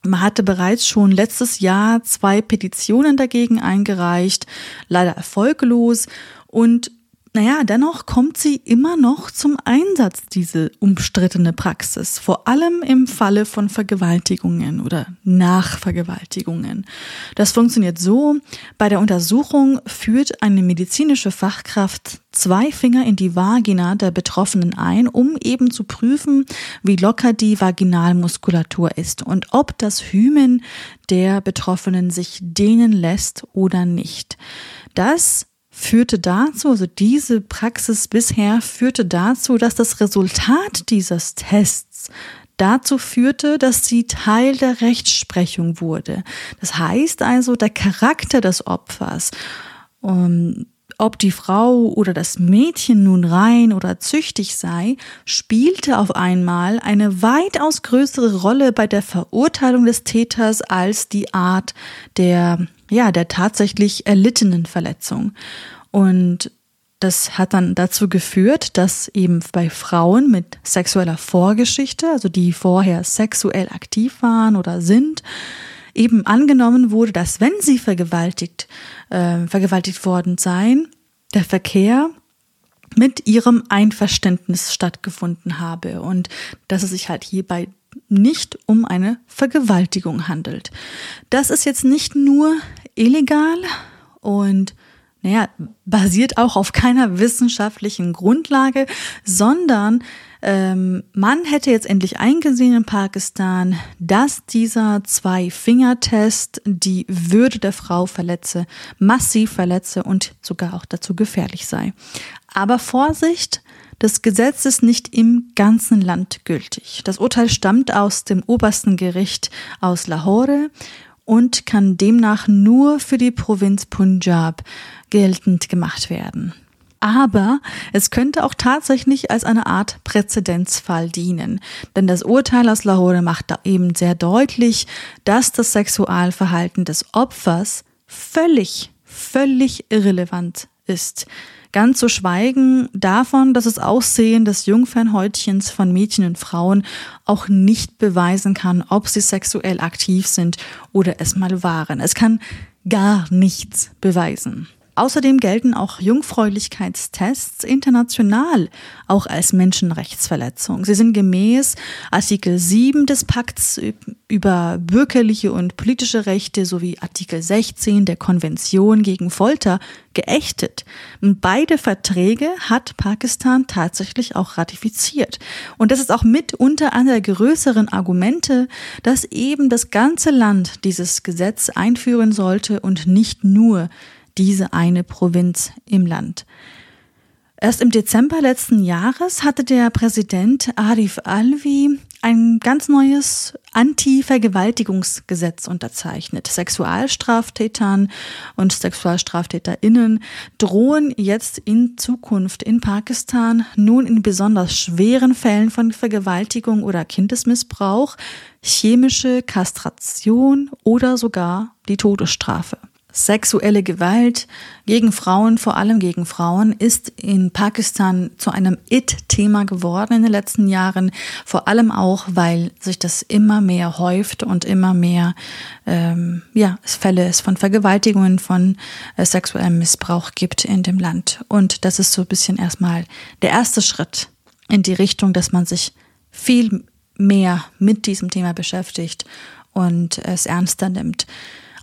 Man hatte bereits schon letztes Jahr zwei Petitionen dagegen eingereicht, leider erfolglos. Und naja, dennoch kommt sie immer noch zum Einsatz, diese umstrittene Praxis. Vor allem im Falle von Vergewaltigungen oder Nachvergewaltigungen. Das funktioniert so, bei der Untersuchung führt eine medizinische Fachkraft zwei Finger in die Vagina der Betroffenen ein, um eben zu prüfen, wie locker die Vaginalmuskulatur ist und ob das Hymen der Betroffenen sich dehnen lässt oder nicht. Das führte dazu, also diese Praxis bisher führte dazu, dass das Resultat dieses Tests dazu führte, dass sie Teil der Rechtsprechung wurde. Das heißt also, der Charakter des Opfers, um, ob die Frau oder das Mädchen nun rein oder züchtig sei, spielte auf einmal eine weitaus größere Rolle bei der Verurteilung des Täters als die Art der, ja, der tatsächlich erlittenen Verletzung. Und das hat dann dazu geführt, dass eben bei Frauen mit sexueller Vorgeschichte, also die vorher sexuell aktiv waren oder sind, eben angenommen wurde, dass wenn sie vergewaltigt, äh, vergewaltigt worden seien, der Verkehr mit ihrem Einverständnis stattgefunden habe und dass es sich halt hierbei nicht um eine Vergewaltigung handelt. Das ist jetzt nicht nur illegal und naja, basiert auch auf keiner wissenschaftlichen Grundlage, sondern ähm, man hätte jetzt endlich eingesehen in Pakistan, dass dieser Zwei-Finger-Test die Würde der Frau verletze, massiv verletze und sogar auch dazu gefährlich sei. Aber Vorsicht, das Gesetz ist nicht im ganzen Land gültig. Das Urteil stammt aus dem obersten Gericht aus Lahore und kann demnach nur für die Provinz Punjab geltend gemacht werden. Aber es könnte auch tatsächlich als eine Art Präzedenzfall dienen. Denn das Urteil aus Lahore macht da eben sehr deutlich, dass das Sexualverhalten des Opfers völlig, völlig irrelevant ist. Ganz zu schweigen davon, dass das Aussehen des Jungfernhäutchens von Mädchen und Frauen auch nicht beweisen kann, ob sie sexuell aktiv sind oder es mal waren. Es kann gar nichts beweisen. Außerdem gelten auch Jungfräulichkeitstests international auch als Menschenrechtsverletzung. Sie sind gemäß Artikel 7 des Pakts über bürgerliche und politische Rechte sowie Artikel 16 der Konvention gegen Folter geächtet. Beide Verträge hat Pakistan tatsächlich auch ratifiziert. Und das ist auch mitunter einer der größeren Argumente, dass eben das ganze Land dieses Gesetz einführen sollte und nicht nur diese eine Provinz im Land. Erst im Dezember letzten Jahres hatte der Präsident Arif Alvi ein ganz neues Anti-Vergewaltigungsgesetz unterzeichnet. Sexualstraftätern und Sexualstraftäterinnen drohen jetzt in Zukunft in Pakistan nun in besonders schweren Fällen von Vergewaltigung oder Kindesmissbrauch chemische Kastration oder sogar die Todesstrafe. Sexuelle Gewalt gegen Frauen, vor allem gegen Frauen, ist in Pakistan zu einem It-Thema geworden in den letzten Jahren. Vor allem auch, weil sich das immer mehr häuft und immer mehr ähm, ja, Fälle es von Vergewaltigungen, von äh, sexuellem Missbrauch gibt in dem Land. Und das ist so ein bisschen erstmal der erste Schritt in die Richtung, dass man sich viel mehr mit diesem Thema beschäftigt und es ernster nimmt.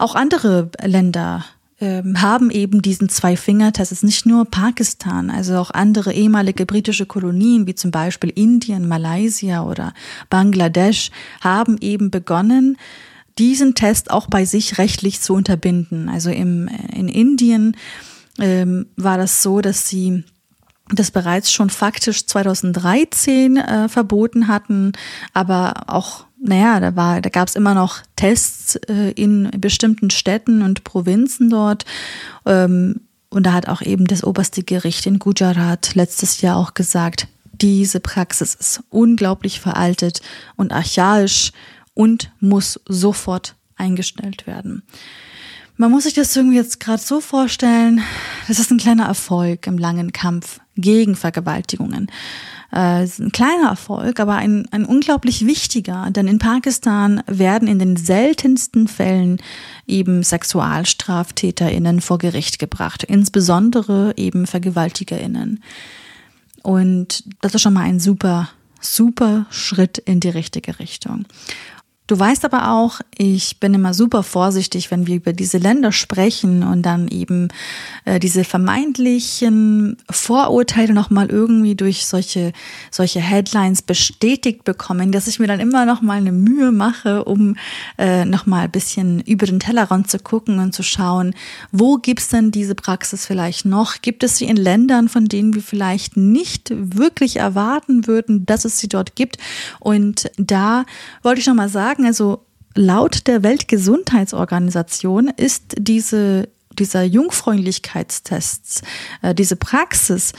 Auch andere Länder ähm, haben eben diesen Zwei-Finger-Test. Es ist nicht nur Pakistan, also auch andere ehemalige britische Kolonien, wie zum Beispiel Indien, Malaysia oder Bangladesch, haben eben begonnen, diesen Test auch bei sich rechtlich zu unterbinden. Also im, in Indien ähm, war das so, dass sie das bereits schon faktisch 2013 äh, verboten hatten, aber auch naja, da war, da gab es immer noch Tests äh, in bestimmten Städten und Provinzen dort. Ähm, und da hat auch eben das oberste Gericht in Gujarat letztes Jahr auch gesagt, diese Praxis ist unglaublich veraltet und archaisch und muss sofort eingestellt werden. Man muss sich das irgendwie jetzt gerade so vorstellen, das ist ein kleiner Erfolg im langen Kampf gegen Vergewaltigungen äh, ein kleiner Erfolg, aber ein, ein unglaublich wichtiger, denn in Pakistan werden in den seltensten Fällen eben SexualstraftäterInnen vor Gericht gebracht, insbesondere eben VergewaltigerInnen. Und das ist schon mal ein super, super Schritt in die richtige Richtung. Du weißt aber auch, ich bin immer super vorsichtig, wenn wir über diese Länder sprechen und dann eben äh, diese vermeintlichen Vorurteile nochmal irgendwie durch solche, solche Headlines bestätigt bekommen, dass ich mir dann immer nochmal eine Mühe mache, um äh, nochmal ein bisschen über den Tellerrand zu gucken und zu schauen, wo gibt's denn diese Praxis vielleicht noch? Gibt es sie in Ländern, von denen wir vielleicht nicht wirklich erwarten würden, dass es sie dort gibt? Und da wollte ich nochmal sagen, sagen, also laut der Weltgesundheitsorganisation ist diese dieser Jungfräulichkeitstests, äh, diese Praxis,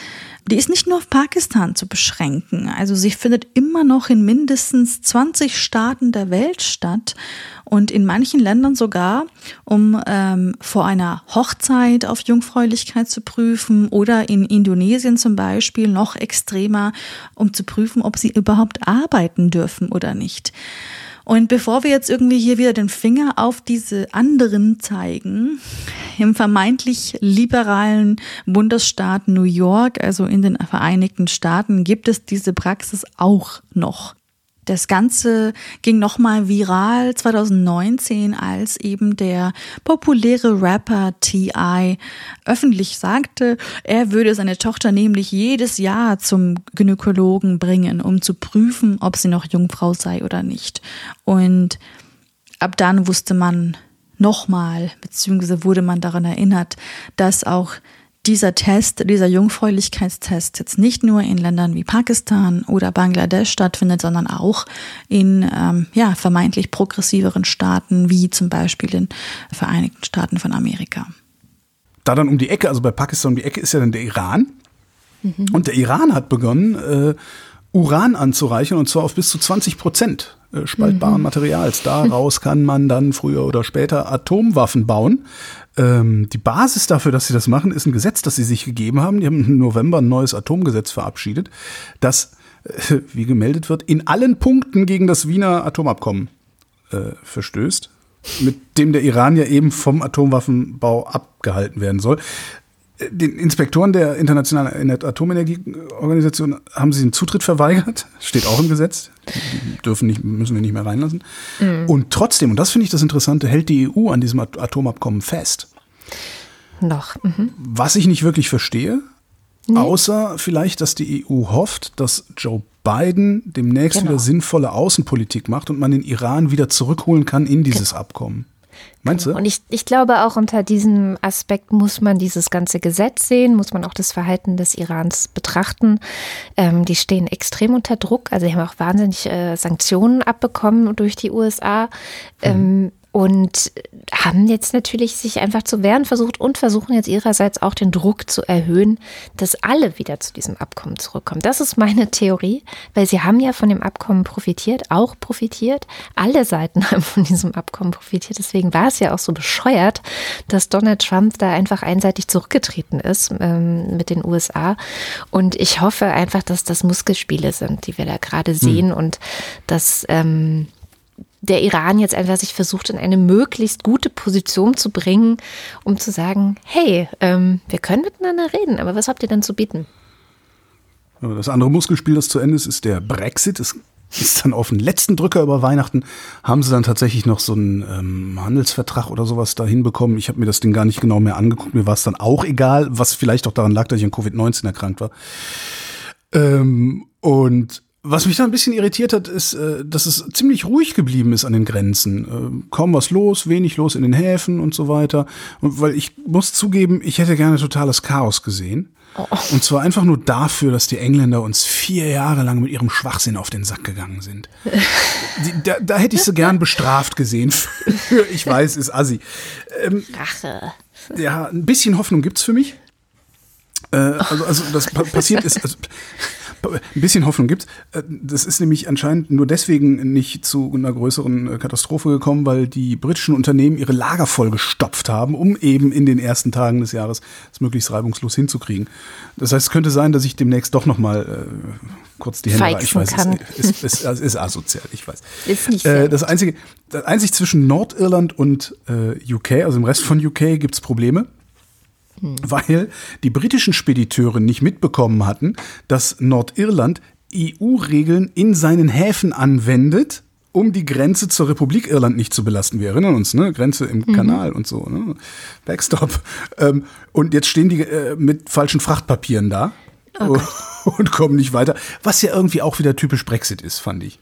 die ist nicht nur auf Pakistan zu beschränken. Also sie findet immer noch in mindestens 20 Staaten der Welt statt und in manchen Ländern sogar, um ähm, vor einer Hochzeit auf Jungfräulichkeit zu prüfen oder in Indonesien zum Beispiel noch extremer, um zu prüfen, ob sie überhaupt arbeiten dürfen oder nicht. Und bevor wir jetzt irgendwie hier wieder den Finger auf diese anderen zeigen, im vermeintlich liberalen Bundesstaat New York, also in den Vereinigten Staaten, gibt es diese Praxis auch noch. Das Ganze ging nochmal viral 2019, als eben der populäre Rapper T.I. öffentlich sagte, er würde seine Tochter nämlich jedes Jahr zum Gynäkologen bringen, um zu prüfen, ob sie noch Jungfrau sei oder nicht. Und ab dann wusste man nochmal, beziehungsweise wurde man daran erinnert, dass auch dieser Test, dieser Jungfräulichkeitstest jetzt nicht nur in Ländern wie Pakistan oder Bangladesch stattfindet, sondern auch in ähm, ja, vermeintlich progressiveren Staaten wie zum Beispiel den Vereinigten Staaten von Amerika. Da dann um die Ecke, also bei Pakistan um die Ecke ist ja dann der Iran. Mhm. Und der Iran hat begonnen, äh, Uran anzureichern und zwar auf bis zu 20 Prozent äh, spaltbaren mhm. Materials. Daraus kann man dann früher oder später Atomwaffen bauen. Ähm, die Basis dafür, dass sie das machen, ist ein Gesetz, das sie sich gegeben haben. Die haben im November ein neues Atomgesetz verabschiedet, das, äh, wie gemeldet wird, in allen Punkten gegen das Wiener Atomabkommen äh, verstößt, mit dem der Iran ja eben vom Atomwaffenbau abgehalten werden soll. Den Inspektoren der Internationalen Atomenergieorganisation haben sie den Zutritt verweigert. Steht auch im Gesetz. Die dürfen nicht, müssen wir nicht mehr reinlassen. Mhm. Und trotzdem, und das finde ich das Interessante, hält die EU an diesem Atomabkommen fest. Noch. Mhm. Was ich nicht wirklich verstehe, nee. außer vielleicht, dass die EU hofft, dass Joe Biden demnächst genau. wieder sinnvolle Außenpolitik macht und man den Iran wieder zurückholen kann in dieses. Abkommen. Meinst du? Und ich, ich glaube auch unter diesem Aspekt muss man dieses ganze Gesetz sehen, muss man auch das Verhalten des Irans betrachten. Ähm, die stehen extrem unter Druck. Also die haben auch wahnsinnig äh, Sanktionen abbekommen durch die USA. Mhm. Ähm, und haben jetzt natürlich sich einfach zu wehren versucht und versuchen jetzt ihrerseits auch den Druck zu erhöhen, dass alle wieder zu diesem Abkommen zurückkommen. Das ist meine Theorie, weil sie haben ja von dem Abkommen profitiert, auch profitiert. Alle Seiten haben von diesem Abkommen profitiert. Deswegen war es ja auch so bescheuert, dass Donald Trump da einfach einseitig zurückgetreten ist ähm, mit den USA. Und ich hoffe einfach, dass das Muskelspiele sind, die wir da gerade sehen hm. und dass ähm, der Iran jetzt einfach sich versucht, in eine möglichst gute Position zu bringen, um zu sagen, hey, ähm, wir können miteinander reden, aber was habt ihr denn zu bieten? Das andere Muskelspiel, das zu Ende ist, ist der Brexit. Es ist dann auf den letzten Drücker über Weihnachten, haben sie dann tatsächlich noch so einen ähm, Handelsvertrag oder sowas da hinbekommen. Ich habe mir das Ding gar nicht genau mehr angeguckt. Mir war es dann auch egal, was vielleicht auch daran lag, dass ich an Covid-19 erkrankt war. Ähm, und was mich da ein bisschen irritiert hat, ist, äh, dass es ziemlich ruhig geblieben ist an den Grenzen. Äh, kaum was los, wenig los in den Häfen und so weiter. Und weil ich muss zugeben, ich hätte gerne totales Chaos gesehen. Oh. Und zwar einfach nur dafür, dass die Engländer uns vier Jahre lang mit ihrem Schwachsinn auf den Sack gegangen sind. Die, da, da, hätte ich sie gern bestraft gesehen. ich weiß, ist assi. Ähm, Rache. Ja, ein bisschen Hoffnung gibt's für mich. Äh, also, also das passiert ist. Also, ein bisschen Hoffnung gibt. Äh, das ist nämlich anscheinend nur deswegen nicht zu einer größeren äh, Katastrophe gekommen, weil die britischen Unternehmen ihre Lager vollgestopft haben, um eben in den ersten Tagen des Jahres es möglichst reibungslos hinzukriegen. Das heißt, es könnte sein, dass ich demnächst doch noch mal äh, kurz die Hände reiche. Ich weiß, es ist, ist, ist, ist, asozial, ich weiß. Ist nicht äh, das einzige, das einzig zwischen Nordirland und äh, UK, also im Rest von UK, gibt es Probleme. Hm. Weil die britischen Spediteure nicht mitbekommen hatten, dass Nordirland EU-Regeln in seinen Häfen anwendet, um die Grenze zur Republik Irland nicht zu belasten. Wir erinnern uns, ne? Grenze im mhm. Kanal und so, ne? Backstop. Ähm, und jetzt stehen die äh, mit falschen Frachtpapieren da okay. und kommen nicht weiter. Was ja irgendwie auch wieder typisch Brexit ist, fand ich.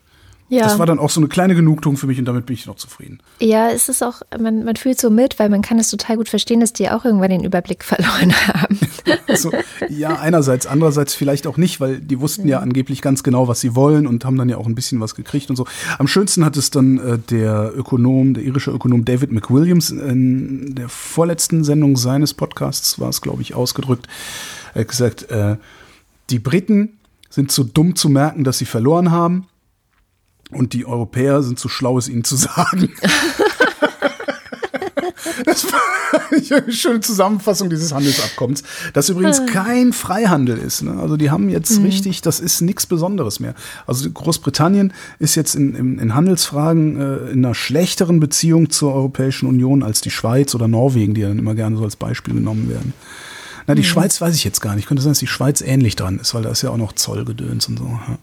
Ja. Das war dann auch so eine kleine Genugtuung für mich und damit bin ich noch zufrieden. Ja, es ist auch, man, man fühlt so mit, weil man kann es total gut verstehen, dass die auch irgendwann den Überblick verloren haben. Also, ja, einerseits, andererseits vielleicht auch nicht, weil die wussten ja angeblich ganz genau, was sie wollen und haben dann ja auch ein bisschen was gekriegt und so. Am schönsten hat es dann äh, der Ökonom, der irische Ökonom David McWilliams in der vorletzten Sendung seines Podcasts war es, glaube ich, ausgedrückt. Er hat gesagt, äh, die Briten sind zu dumm zu merken, dass sie verloren haben und die Europäer sind zu schlau, es ihnen zu sagen. Das war eine schöne Zusammenfassung dieses Handelsabkommens, das übrigens kein Freihandel ist. Ne? Also die haben jetzt Mhm. richtig, das ist nichts Besonderes mehr. Also Großbritannien ist jetzt in, in, in Handelsfragen äh, in einer schlechteren Beziehung zur Europäischen Union als die Schweiz oder Norwegen, die ja dann immer gerne so als Beispiel genommen werden. Na, Mhm. die Schweiz weiß ich jetzt gar nicht. Könnte sein, dass die Schweiz ähnlich dran ist, weil da ist ja auch noch Zollgedöns und so. Ja.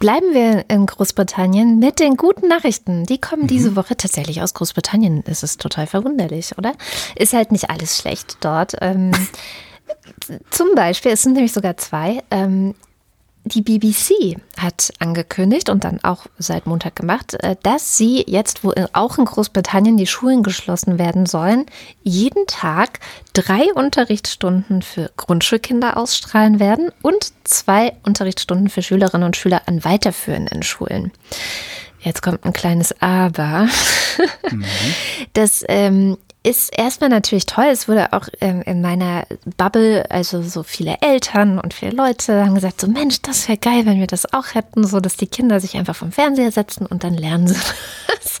Bleiben wir in Großbritannien mit den guten Nachrichten. Die kommen diese Woche tatsächlich aus Großbritannien. Das ist total verwunderlich, oder? Ist halt nicht alles schlecht dort. Ähm, zum Beispiel, es sind nämlich sogar zwei. Ähm, die BBC hat angekündigt und dann auch seit Montag gemacht, äh, dass sie jetzt, wo auch in Großbritannien die Schulen geschlossen werden sollen, jeden Tag drei Unterrichtsstunden für Grundschulkinder ausstrahlen werden und zwei Unterrichtsstunden für Schülerinnen und Schüler an weiterführenden Schulen. Jetzt kommt ein kleines Aber. Das ähm, ist erstmal natürlich toll. Es wurde auch ähm, in meiner Bubble, also so viele Eltern und viele Leute haben gesagt, so Mensch, das wäre geil, wenn wir das auch hätten, so dass die Kinder sich einfach vom Fernseher setzen und dann lernen sie das.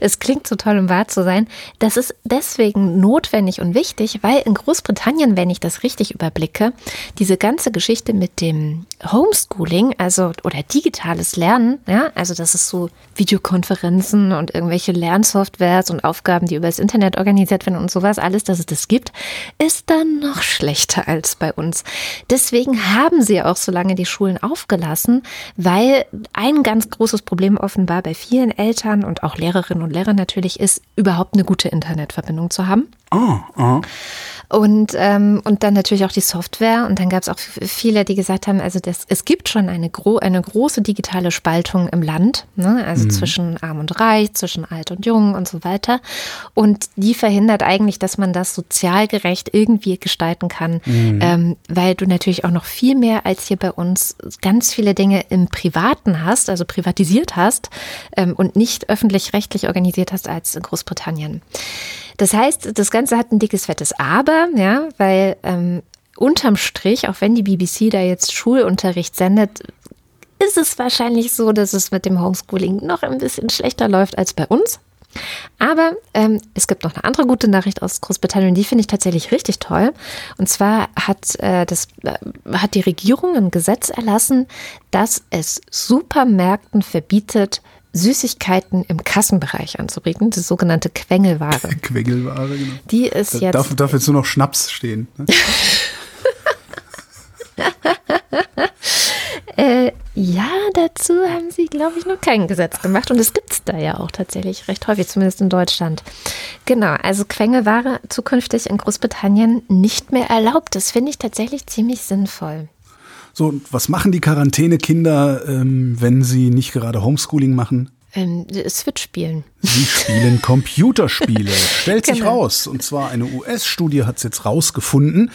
Es klingt so toll, um wahr zu sein. Das ist deswegen notwendig und wichtig, weil in Großbritannien, wenn ich das richtig überblicke, diese ganze Geschichte mit dem Homeschooling, also oder digitales Lernen, ja, also das ist so Videokonferenzen und irgendwelche Lernsoftwares und Aufgaben, die über das Internet organisiert werden und sowas, alles, dass es das gibt, ist dann noch schlechter als bei uns. Deswegen haben sie auch so lange die Schulen aufgelassen, weil ein ganz großes Problem offenbar bei vielen Eltern und auch Lehrerinnen und Lehrern natürlich ist, überhaupt eine gute Internetverbindung zu haben. Ah, ah. Und, ähm, und dann natürlich auch die Software. Und dann gab es auch viele, die gesagt haben, also das, es gibt schon eine, gro eine große digitale Spaltung im Land, ne? also zwischen arm und reich, zwischen alt und jung und so weiter. Und die verhindert eigentlich, dass man das sozial gerecht irgendwie gestalten kann, ähm, weil du natürlich auch noch viel mehr als hier bei uns ganz viele Dinge im Privaten hast, also privatisiert hast ähm, und nicht öffentlich-rechtlich organisiert hast als in Großbritannien. Das heißt, das Ganze hat ein dickes, fettes Aber, ja, weil ähm, unterm Strich, auch wenn die BBC da jetzt Schulunterricht sendet, ist es wahrscheinlich so, dass es mit dem Homeschooling noch ein bisschen schlechter läuft als bei uns. Aber ähm, es gibt noch eine andere gute Nachricht aus Großbritannien, die finde ich tatsächlich richtig toll. Und zwar hat, äh, das, äh, hat die Regierung ein Gesetz erlassen, dass es Supermärkten verbietet, Süßigkeiten im Kassenbereich anzubieten, die sogenannte Quengelware. Quengelware, genau. Die ist Da jetzt. darf, darf jetzt nur noch Schnaps stehen. Ne? Äh, ja, dazu haben sie, glaube ich, noch kein Gesetz gemacht. Und es gibt es da ja auch tatsächlich recht häufig, zumindest in Deutschland. Genau, also Quengelware zukünftig in Großbritannien nicht mehr erlaubt. Das finde ich tatsächlich ziemlich sinnvoll. So, und was machen die Quarantänekinder, ähm, wenn sie nicht gerade Homeschooling machen? Ähm, Switch spielen. Sie spielen Computerspiele. Stellt sich Genau. raus. Und zwar eine US-Studie hat es jetzt rausgefunden.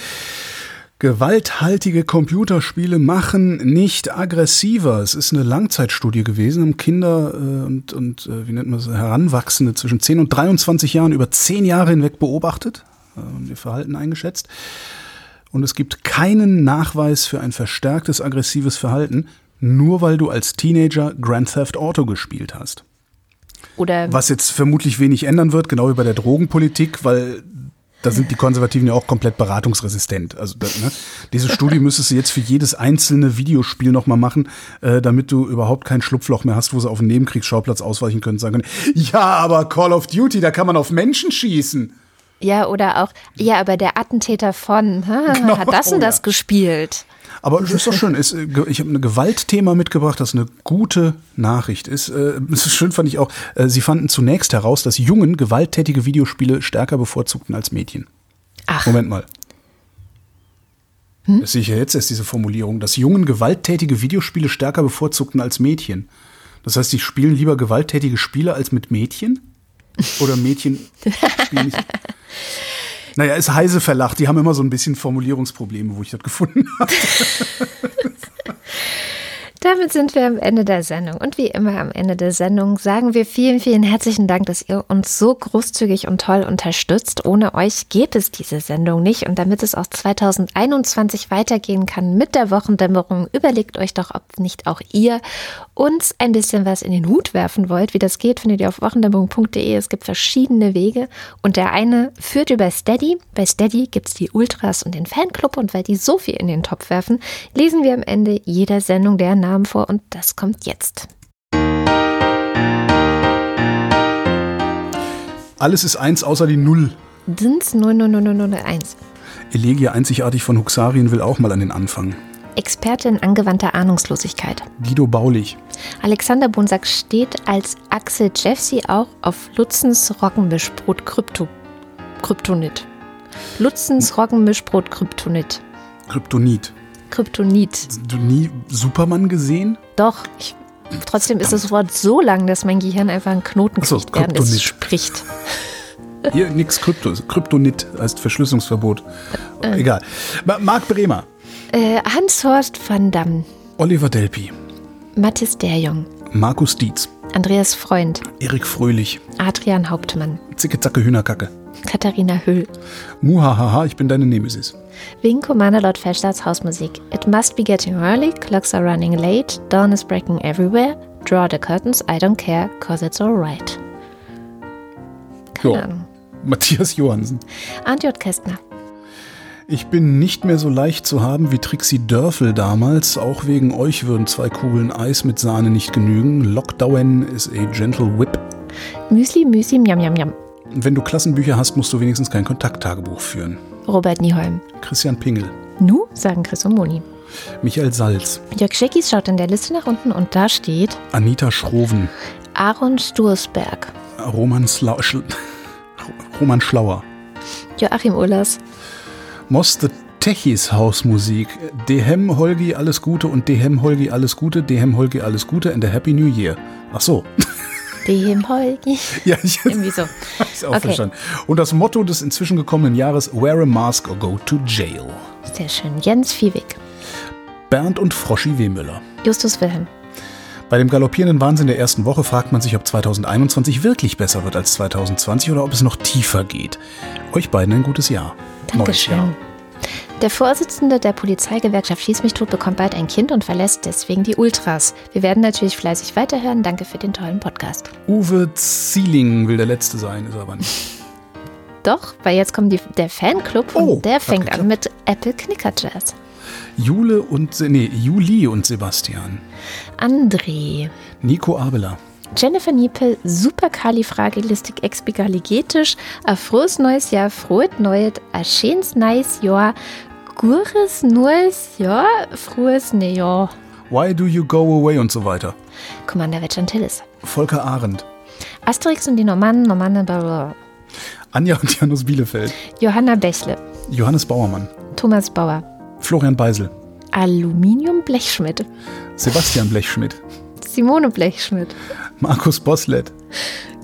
Gewalthaltige Computerspiele machen nicht aggressiver. Es ist eine Langzeitstudie gewesen, haben Kinder äh, und, und äh, wie nennt man das, Heranwachsende zwischen 10 und 23 Jahren über 10 Jahre hinweg beobachtet äh, und ihr Verhalten eingeschätzt. Und es gibt keinen Nachweis für ein verstärktes aggressives Verhalten, nur weil du als Teenager Grand Theft Auto gespielt hast. Oder Was jetzt vermutlich wenig ändern wird, genau wie bei der Drogenpolitik, weil da sind die Konservativen ja auch komplett beratungsresistent. Also ne? diese Studie müsstest du jetzt für jedes einzelne Videospiel nochmal machen, äh, damit du überhaupt kein Schlupfloch mehr hast, wo sie auf einen Nebenkriegsschauplatz ausweichen können und sagen können, ja, aber Call of Duty, da kann man auf Menschen schießen. Ja, oder auch, ja, aber der Attentäter von ha, Genau, hat das und ja. das gespielt. Aber es ist doch schön. Es, äh, ich habe ein Gewaltthema mitgebracht, das eine gute Nachricht ist. Äh, Es ist schön fand ich auch, äh, sie fanden zunächst heraus, dass Jungen gewalttätige Videospiele stärker bevorzugten als Mädchen. Ach, Moment mal. Das sehe ich ja jetzt erst, diese Formulierung, dass Jungen gewalttätige Videospiele stärker bevorzugten als Mädchen. Das heißt, die spielen lieber gewalttätige Spiele als mit Mädchen? Oder Mädchen? Naja, ist heise verlacht. Die haben immer so ein bisschen Formulierungsprobleme, wo ich das gefunden habe. Damit sind wir am Ende der Sendung. Und wie immer am Ende der Sendung sagen wir vielen, vielen herzlichen Dank, dass ihr uns so großzügig und toll unterstützt. Ohne euch gäbe es diese Sendung nicht. Und damit es auch 2021 weitergehen kann mit der Wochendämmerung, überlegt euch doch, ob nicht auch ihr uns ein bisschen was in den Hut werfen wollt. Wie das geht, findet ihr auf wochendämmerung.de. Es gibt verschiedene Wege. Und der eine führt über Steady. Bei Steady gibt es die Ultras und den Fanclub. Und weil die so viel in den Topf werfen, lesen wir am Ende jeder Sendung der Namen vor. Und das kommt jetzt. Alles ist eins außer die Null. Sind's 00001. Elegia einzigartig von Huxarien will auch mal an den Anfang. Expertin angewandter Ahnungslosigkeit. Guido Baulich. Alexander Bonsack steht als Axel Jeffsy auch auf Lutzens Roggenmischbrot Krypto, Kryptonit. Lutzens Roggenmischbrot Kryptonit. Kryptonit. Kryptonit. Du nie Superman gesehen? Doch, ich, trotzdem ist das Wort so lang, dass mein Gehirn einfach einen Knoten Ach so, kriegt, während es Kryptonit. spricht. Hier nix Krypto. Kryptonit heißt Verschlüsselungsverbot. Egal. Ma- Marc Bremer. Äh, Hans-Horst van Damme, Oliver Delpi. Mathis Derjong, Markus Dietz. Andreas Freund, Erik Fröhlich. Adrian Hauptmann, Zicke Zacke Hühnerkacke. Katharina Hüll, Muhahaha, ich bin deine Nemesis. Wing Commander Lord Feldstaats Hausmusik. It must be getting early, clocks are running late, dawn is breaking everywhere. Draw the curtains, I don't care, cause it's alright. Keine. Ahnung. Matthias Johansen. J. Kästner. Ich bin nicht mehr so leicht zu haben wie Trixie Dörfel damals. Auch wegen euch würden zwei Kugeln Eis mit Sahne nicht genügen. Lockdown is a gentle whip. Müsli, Müsli, Miam, Miam, Miam. Wenn du Klassenbücher hast, musst du wenigstens kein Kontakttagebuch führen. Robert Nieholm. Christian Pingel. Nu, sagen Chris und Moni. Michael Salz. Jörg Scheckis schaut in der Liste nach unten und da steht Anita Schroven. Aaron Stursberg, Roman, Slau Schl Roman Schlauer. Joachim Ullers, Moss the Techis Hausmusik. Dehem Holgi alles Gute und Dehem Holgi alles Gute. Dehem Holgi alles Gute and a Happy New Year. Ach so. dem Holgi. ja, ich Irgendwie so. hab's auch Okay. verstanden. Und das Motto des inzwischen gekommenen Jahres: Wear a mask or go to jail. Sehr schön. Jens Viehweg, Bernd und Froschi Wehmüller. Justus Wilhelm, Bei dem galoppierenden Wahnsinn der ersten Woche fragt man sich, ob 2021 wirklich besser wird als 2020 oder ob es noch tiefer geht. Euch beiden ein gutes Jahr. Neues Jahr. Der Vorsitzende der Polizeigewerkschaft Schieß mich tot bekommt bald ein Kind und verlässt deswegen die Ultras. Wir werden natürlich fleißig weiterhören. Danke für den tollen Podcast. Uwe Zieling will der Letzte sein, ist er aber nicht. Doch, weil jetzt kommt die, der Fanclub und Oh, der hat fängt geklappt. an mit Apple Knicker Jazz. Jule und, nee, Juli und Sebastian. André, Nico Abela. Jennifer Niepel, Superkalifragilistik expigaligetisch, a frohes neues Jahr, frohes neues, a schönes neues Jahr, gures neues Jahr, frohes Neues. Why do you go away und so weiter. Commander Vetchantillis. Volker Arendt. Asterix und die Normannen, Normannen, blablabla. Anja und Janus Bielefeld. Johanna Bächle, Johannes Bauermann. Thomas Bauer, Florian Beisel. Aluminium Blechschmidt, Sebastian Blechschmidt. Simone Blechschmidt, Markus Boslett.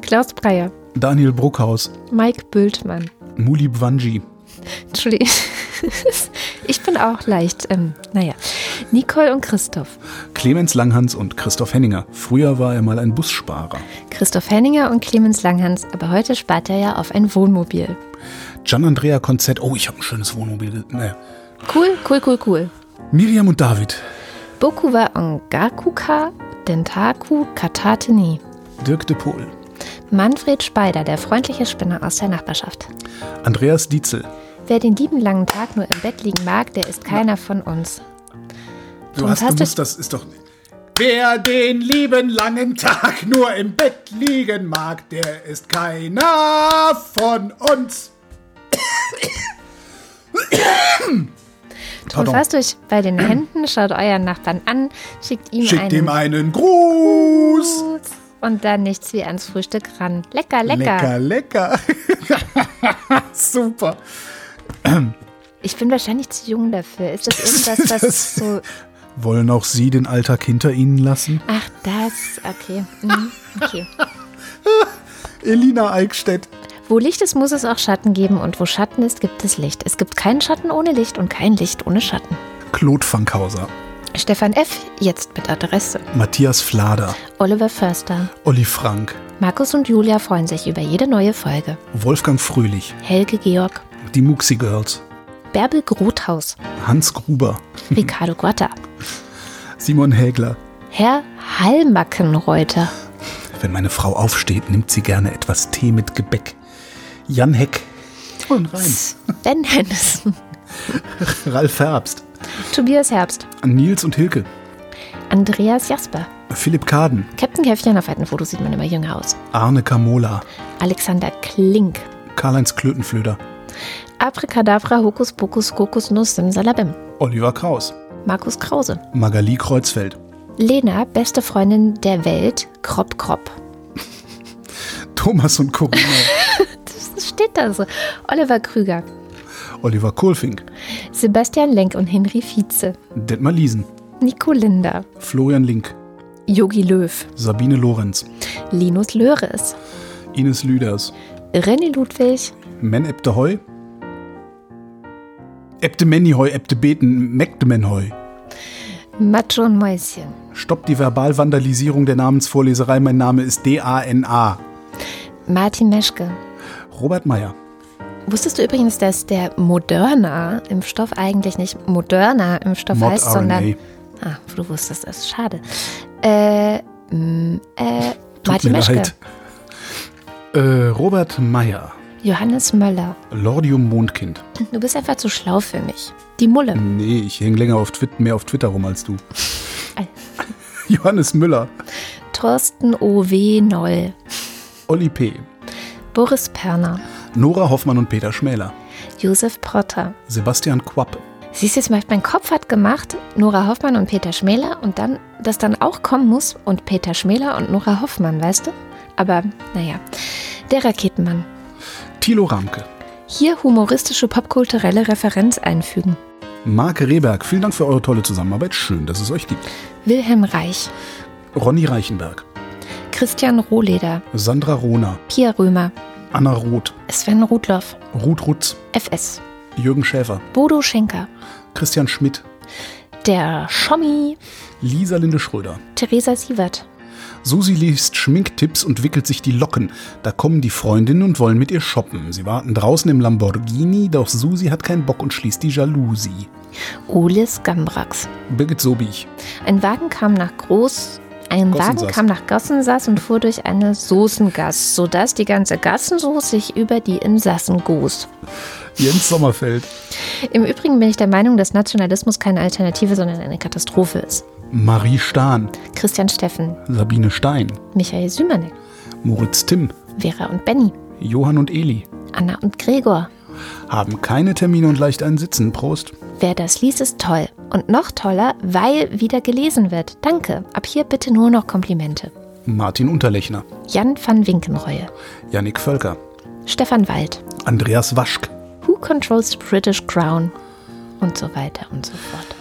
Klaus Breyer, Daniel Bruckhaus. Mike Bültmann. Muli Bwanji. Entschuldigung. Ich bin auch leicht, ähm, naja. Nicole und Christoph. Clemens Langhans und Christoph Henninger. Früher war er mal ein Bussparer. Christoph Henninger und Clemens Langhans, aber heute spart er ja auf ein Wohnmobil. Gian Andrea Konzett. Oh, ich habe ein schönes Wohnmobil. Naja. Cool, cool, cool, cool. Miriam und David. Boku wa Ongakuka, Dentaku Katateni. Dirk de Pohl. Manfred Speider, der freundliche Spinner aus der Nachbarschaft. Andreas Dietzel. Wer den lieben langen Tag nur im Bett liegen mag, der ist keiner von uns. Du Thomas, hast gewusst, das ist doch. Wer den lieben langen Tag nur im Bett liegen mag, der ist keiner von uns. Tut fast euch bei den Händen, schaut euren Nachbarn an, schickt ihm Schickt einen ihm einen Gruß. Gruß und dann nichts wie ans Frühstück ran. Lecker, lecker. Lecker, lecker. Super. Ich bin wahrscheinlich zu jung dafür. Ist das irgendwas, was Das- so Wollen auch Sie den Alltag hinter Ihnen lassen? Ach, das, okay. Mhm, okay. Elina Eickstedt. Wo Licht ist, muss es auch Schatten geben und wo Schatten ist, gibt es Licht. Es gibt keinen Schatten ohne Licht und kein Licht ohne Schatten. Claude Fankhauser. Stefan F., jetzt mit Adresse. Matthias Flader. Oliver Förster. Olli Frank. Markus und Julia freuen sich über jede neue Folge. Wolfgang Fröhlich. Helge Georg. Die Muxi Girls. Bärbel Grothaus. Hans Gruber. Ricardo Guatta. Simon Hägler. Herr Hallmackenreuter. Wenn meine Frau aufsteht, nimmt sie gerne etwas Tee mit Gebäck. Jan Heck. Und rein. Sven Hennissen. Ralf Herbst. Tobias Herbst. Nils und Hilke. Andreas Jasper. Philipp Kaden. Captain Käffchen auf alten Fotos sieht man immer jünger aus. Arne Kamola. Alexander Klink. Karl-Heinz Klötenflöder. Abracadabra, Hokus Pokus, Kokosnuss, Simsalabim. Oliver Kraus. Markus Krause. Magali Kreuzfeld. Lena, beste Freundin der Welt, Krop Krop. Thomas und Corinna. Das steht da so. Oliver Krüger. Oliver Kohlfink. Sebastian Lenk und Henry Vize. Detmar Liesen. Nico Linder. Florian Link. Yogi Löw. Sabine Lorenz. Linus Löres. Ines Lüders. René Ludwig. Men Ebte Heu. Ebte Meniheu, Ebte Beten, Mekte Menheu. Macho und Mäuschen. Stopp die Verbalvandalisierung der Namensvorleserei. Mein Name ist D-A-N-A. Martin Meschke. Robert Meyer. Wusstest du übrigens, dass der Moderna-Impfstoff eigentlich nicht Moderna-Impfstoff Mod heißt, RNA. sondern. Ah, du wusstest das. Schade. Äh, äh, Tut Martin Meschke. leid. Äh, Robert Meyer. Johannes Möller. Lordium Mondkind. Du bist einfach zu schlau für mich. Die Mulle. Nee, ich hänge länger auf Twitter, mehr auf Twitter rum als du. Johannes Müller. Thorsten O.W. Noll. Olli P. Boris Perner. Nora Hoffmann und Peter Schmäler. Josef Protter. Sebastian Quapp. Siehst du, jetzt mal, mein Kopf hat gemacht, Nora Hoffmann und Peter Schmäler und dann, dass dann auch kommen muss und Peter Schmäler und Nora Hoffmann, weißt du? Aber naja, der Raketenmann. Thilo Ramke. Hier humoristische popkulturelle Referenz einfügen. Marc Rehberg, vielen Dank für eure tolle Zusammenarbeit. Schön, dass es euch gibt. Wilhelm Reich. Ronny Reichenberg. Christian Rohleder. Sandra Rohner. Pia Römer. Anna Roth. Sven Rudloff. Ruth Rutz. FS. Jürgen Schäfer. Bodo Schenker. Christian Schmidt. Der Schommi. Lisa Linde Schröder. Theresa Sievert. Susi liest Schminktipps und wickelt sich die Locken. Da kommen die Freundinnen und wollen mit ihr shoppen. Sie warten draußen im Lamborghini, doch Susi hat keinen Bock und schließt die Jalousie. Olis Gambrax. Birgit Sobich. Ein Wagen kam nach Groß. Ein Wagen Gossensass. kam nach Gossensass und fuhr durch eine Soßengasse, sodass die ganze Gassensoße sich über die Insassen goss. Jens Sommerfeld. Im Übrigen bin ich der Meinung, dass Nationalismus keine Alternative, sondern eine Katastrophe ist. Marie Stahn. Christian Steffen, Sabine Stein. Michael Sümanek, Moritz Timm. Vera und Benny, Johann und Eli. Anna und Gregor. Haben keine Termine und leicht einen Sitzen. Prost. Wer das liest, ist toll. Und noch toller, weil wieder gelesen wird. Danke. Ab hier bitte nur noch Komplimente. Martin Unterlechner. Jan van Winkenreue. Yannick Völker. Stefan Wald. Andreas Waschk. Who controls the British Crown? Und so weiter und so fort.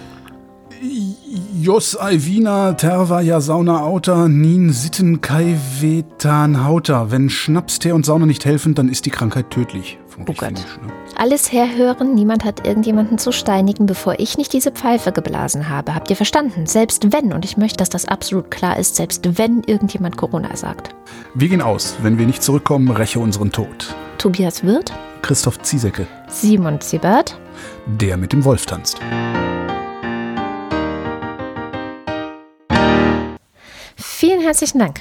Jos Alvina Terva ja Sauna Auta Nin Sitten Kai Vetan Hauta. Wenn Schnaps, Tee und Sauna nicht helfen, dann ist die Krankheit tödlich. Oh Gott. Finnisch, ne? Alles herhören, niemand hat irgendjemanden zu steinigen, bevor ich nicht diese Pfeife geblasen habe. Habt ihr verstanden? Selbst wenn, und ich möchte, dass das absolut klar ist, selbst wenn irgendjemand Corona sagt. Wir gehen aus. Wenn wir nicht zurückkommen, räche unseren Tod. Tobias Wirth, Christoph Ziesecke. Simon Ziebert, Der mit dem Wolf tanzt. Vielen herzlichen Dank.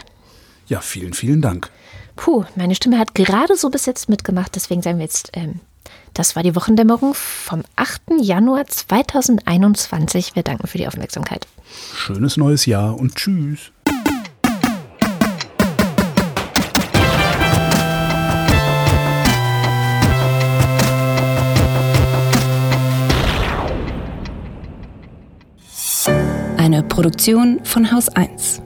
Ja, vielen, vielen Dank. Puh, meine Stimme hat gerade so bis jetzt mitgemacht, deswegen sagen wir jetzt, ähm, das war die Wochendämmerung vom 8. Januar 2021. Wir danken für die Aufmerksamkeit. Schönes neues Jahr und tschüss. Eine Produktion von Haus 1.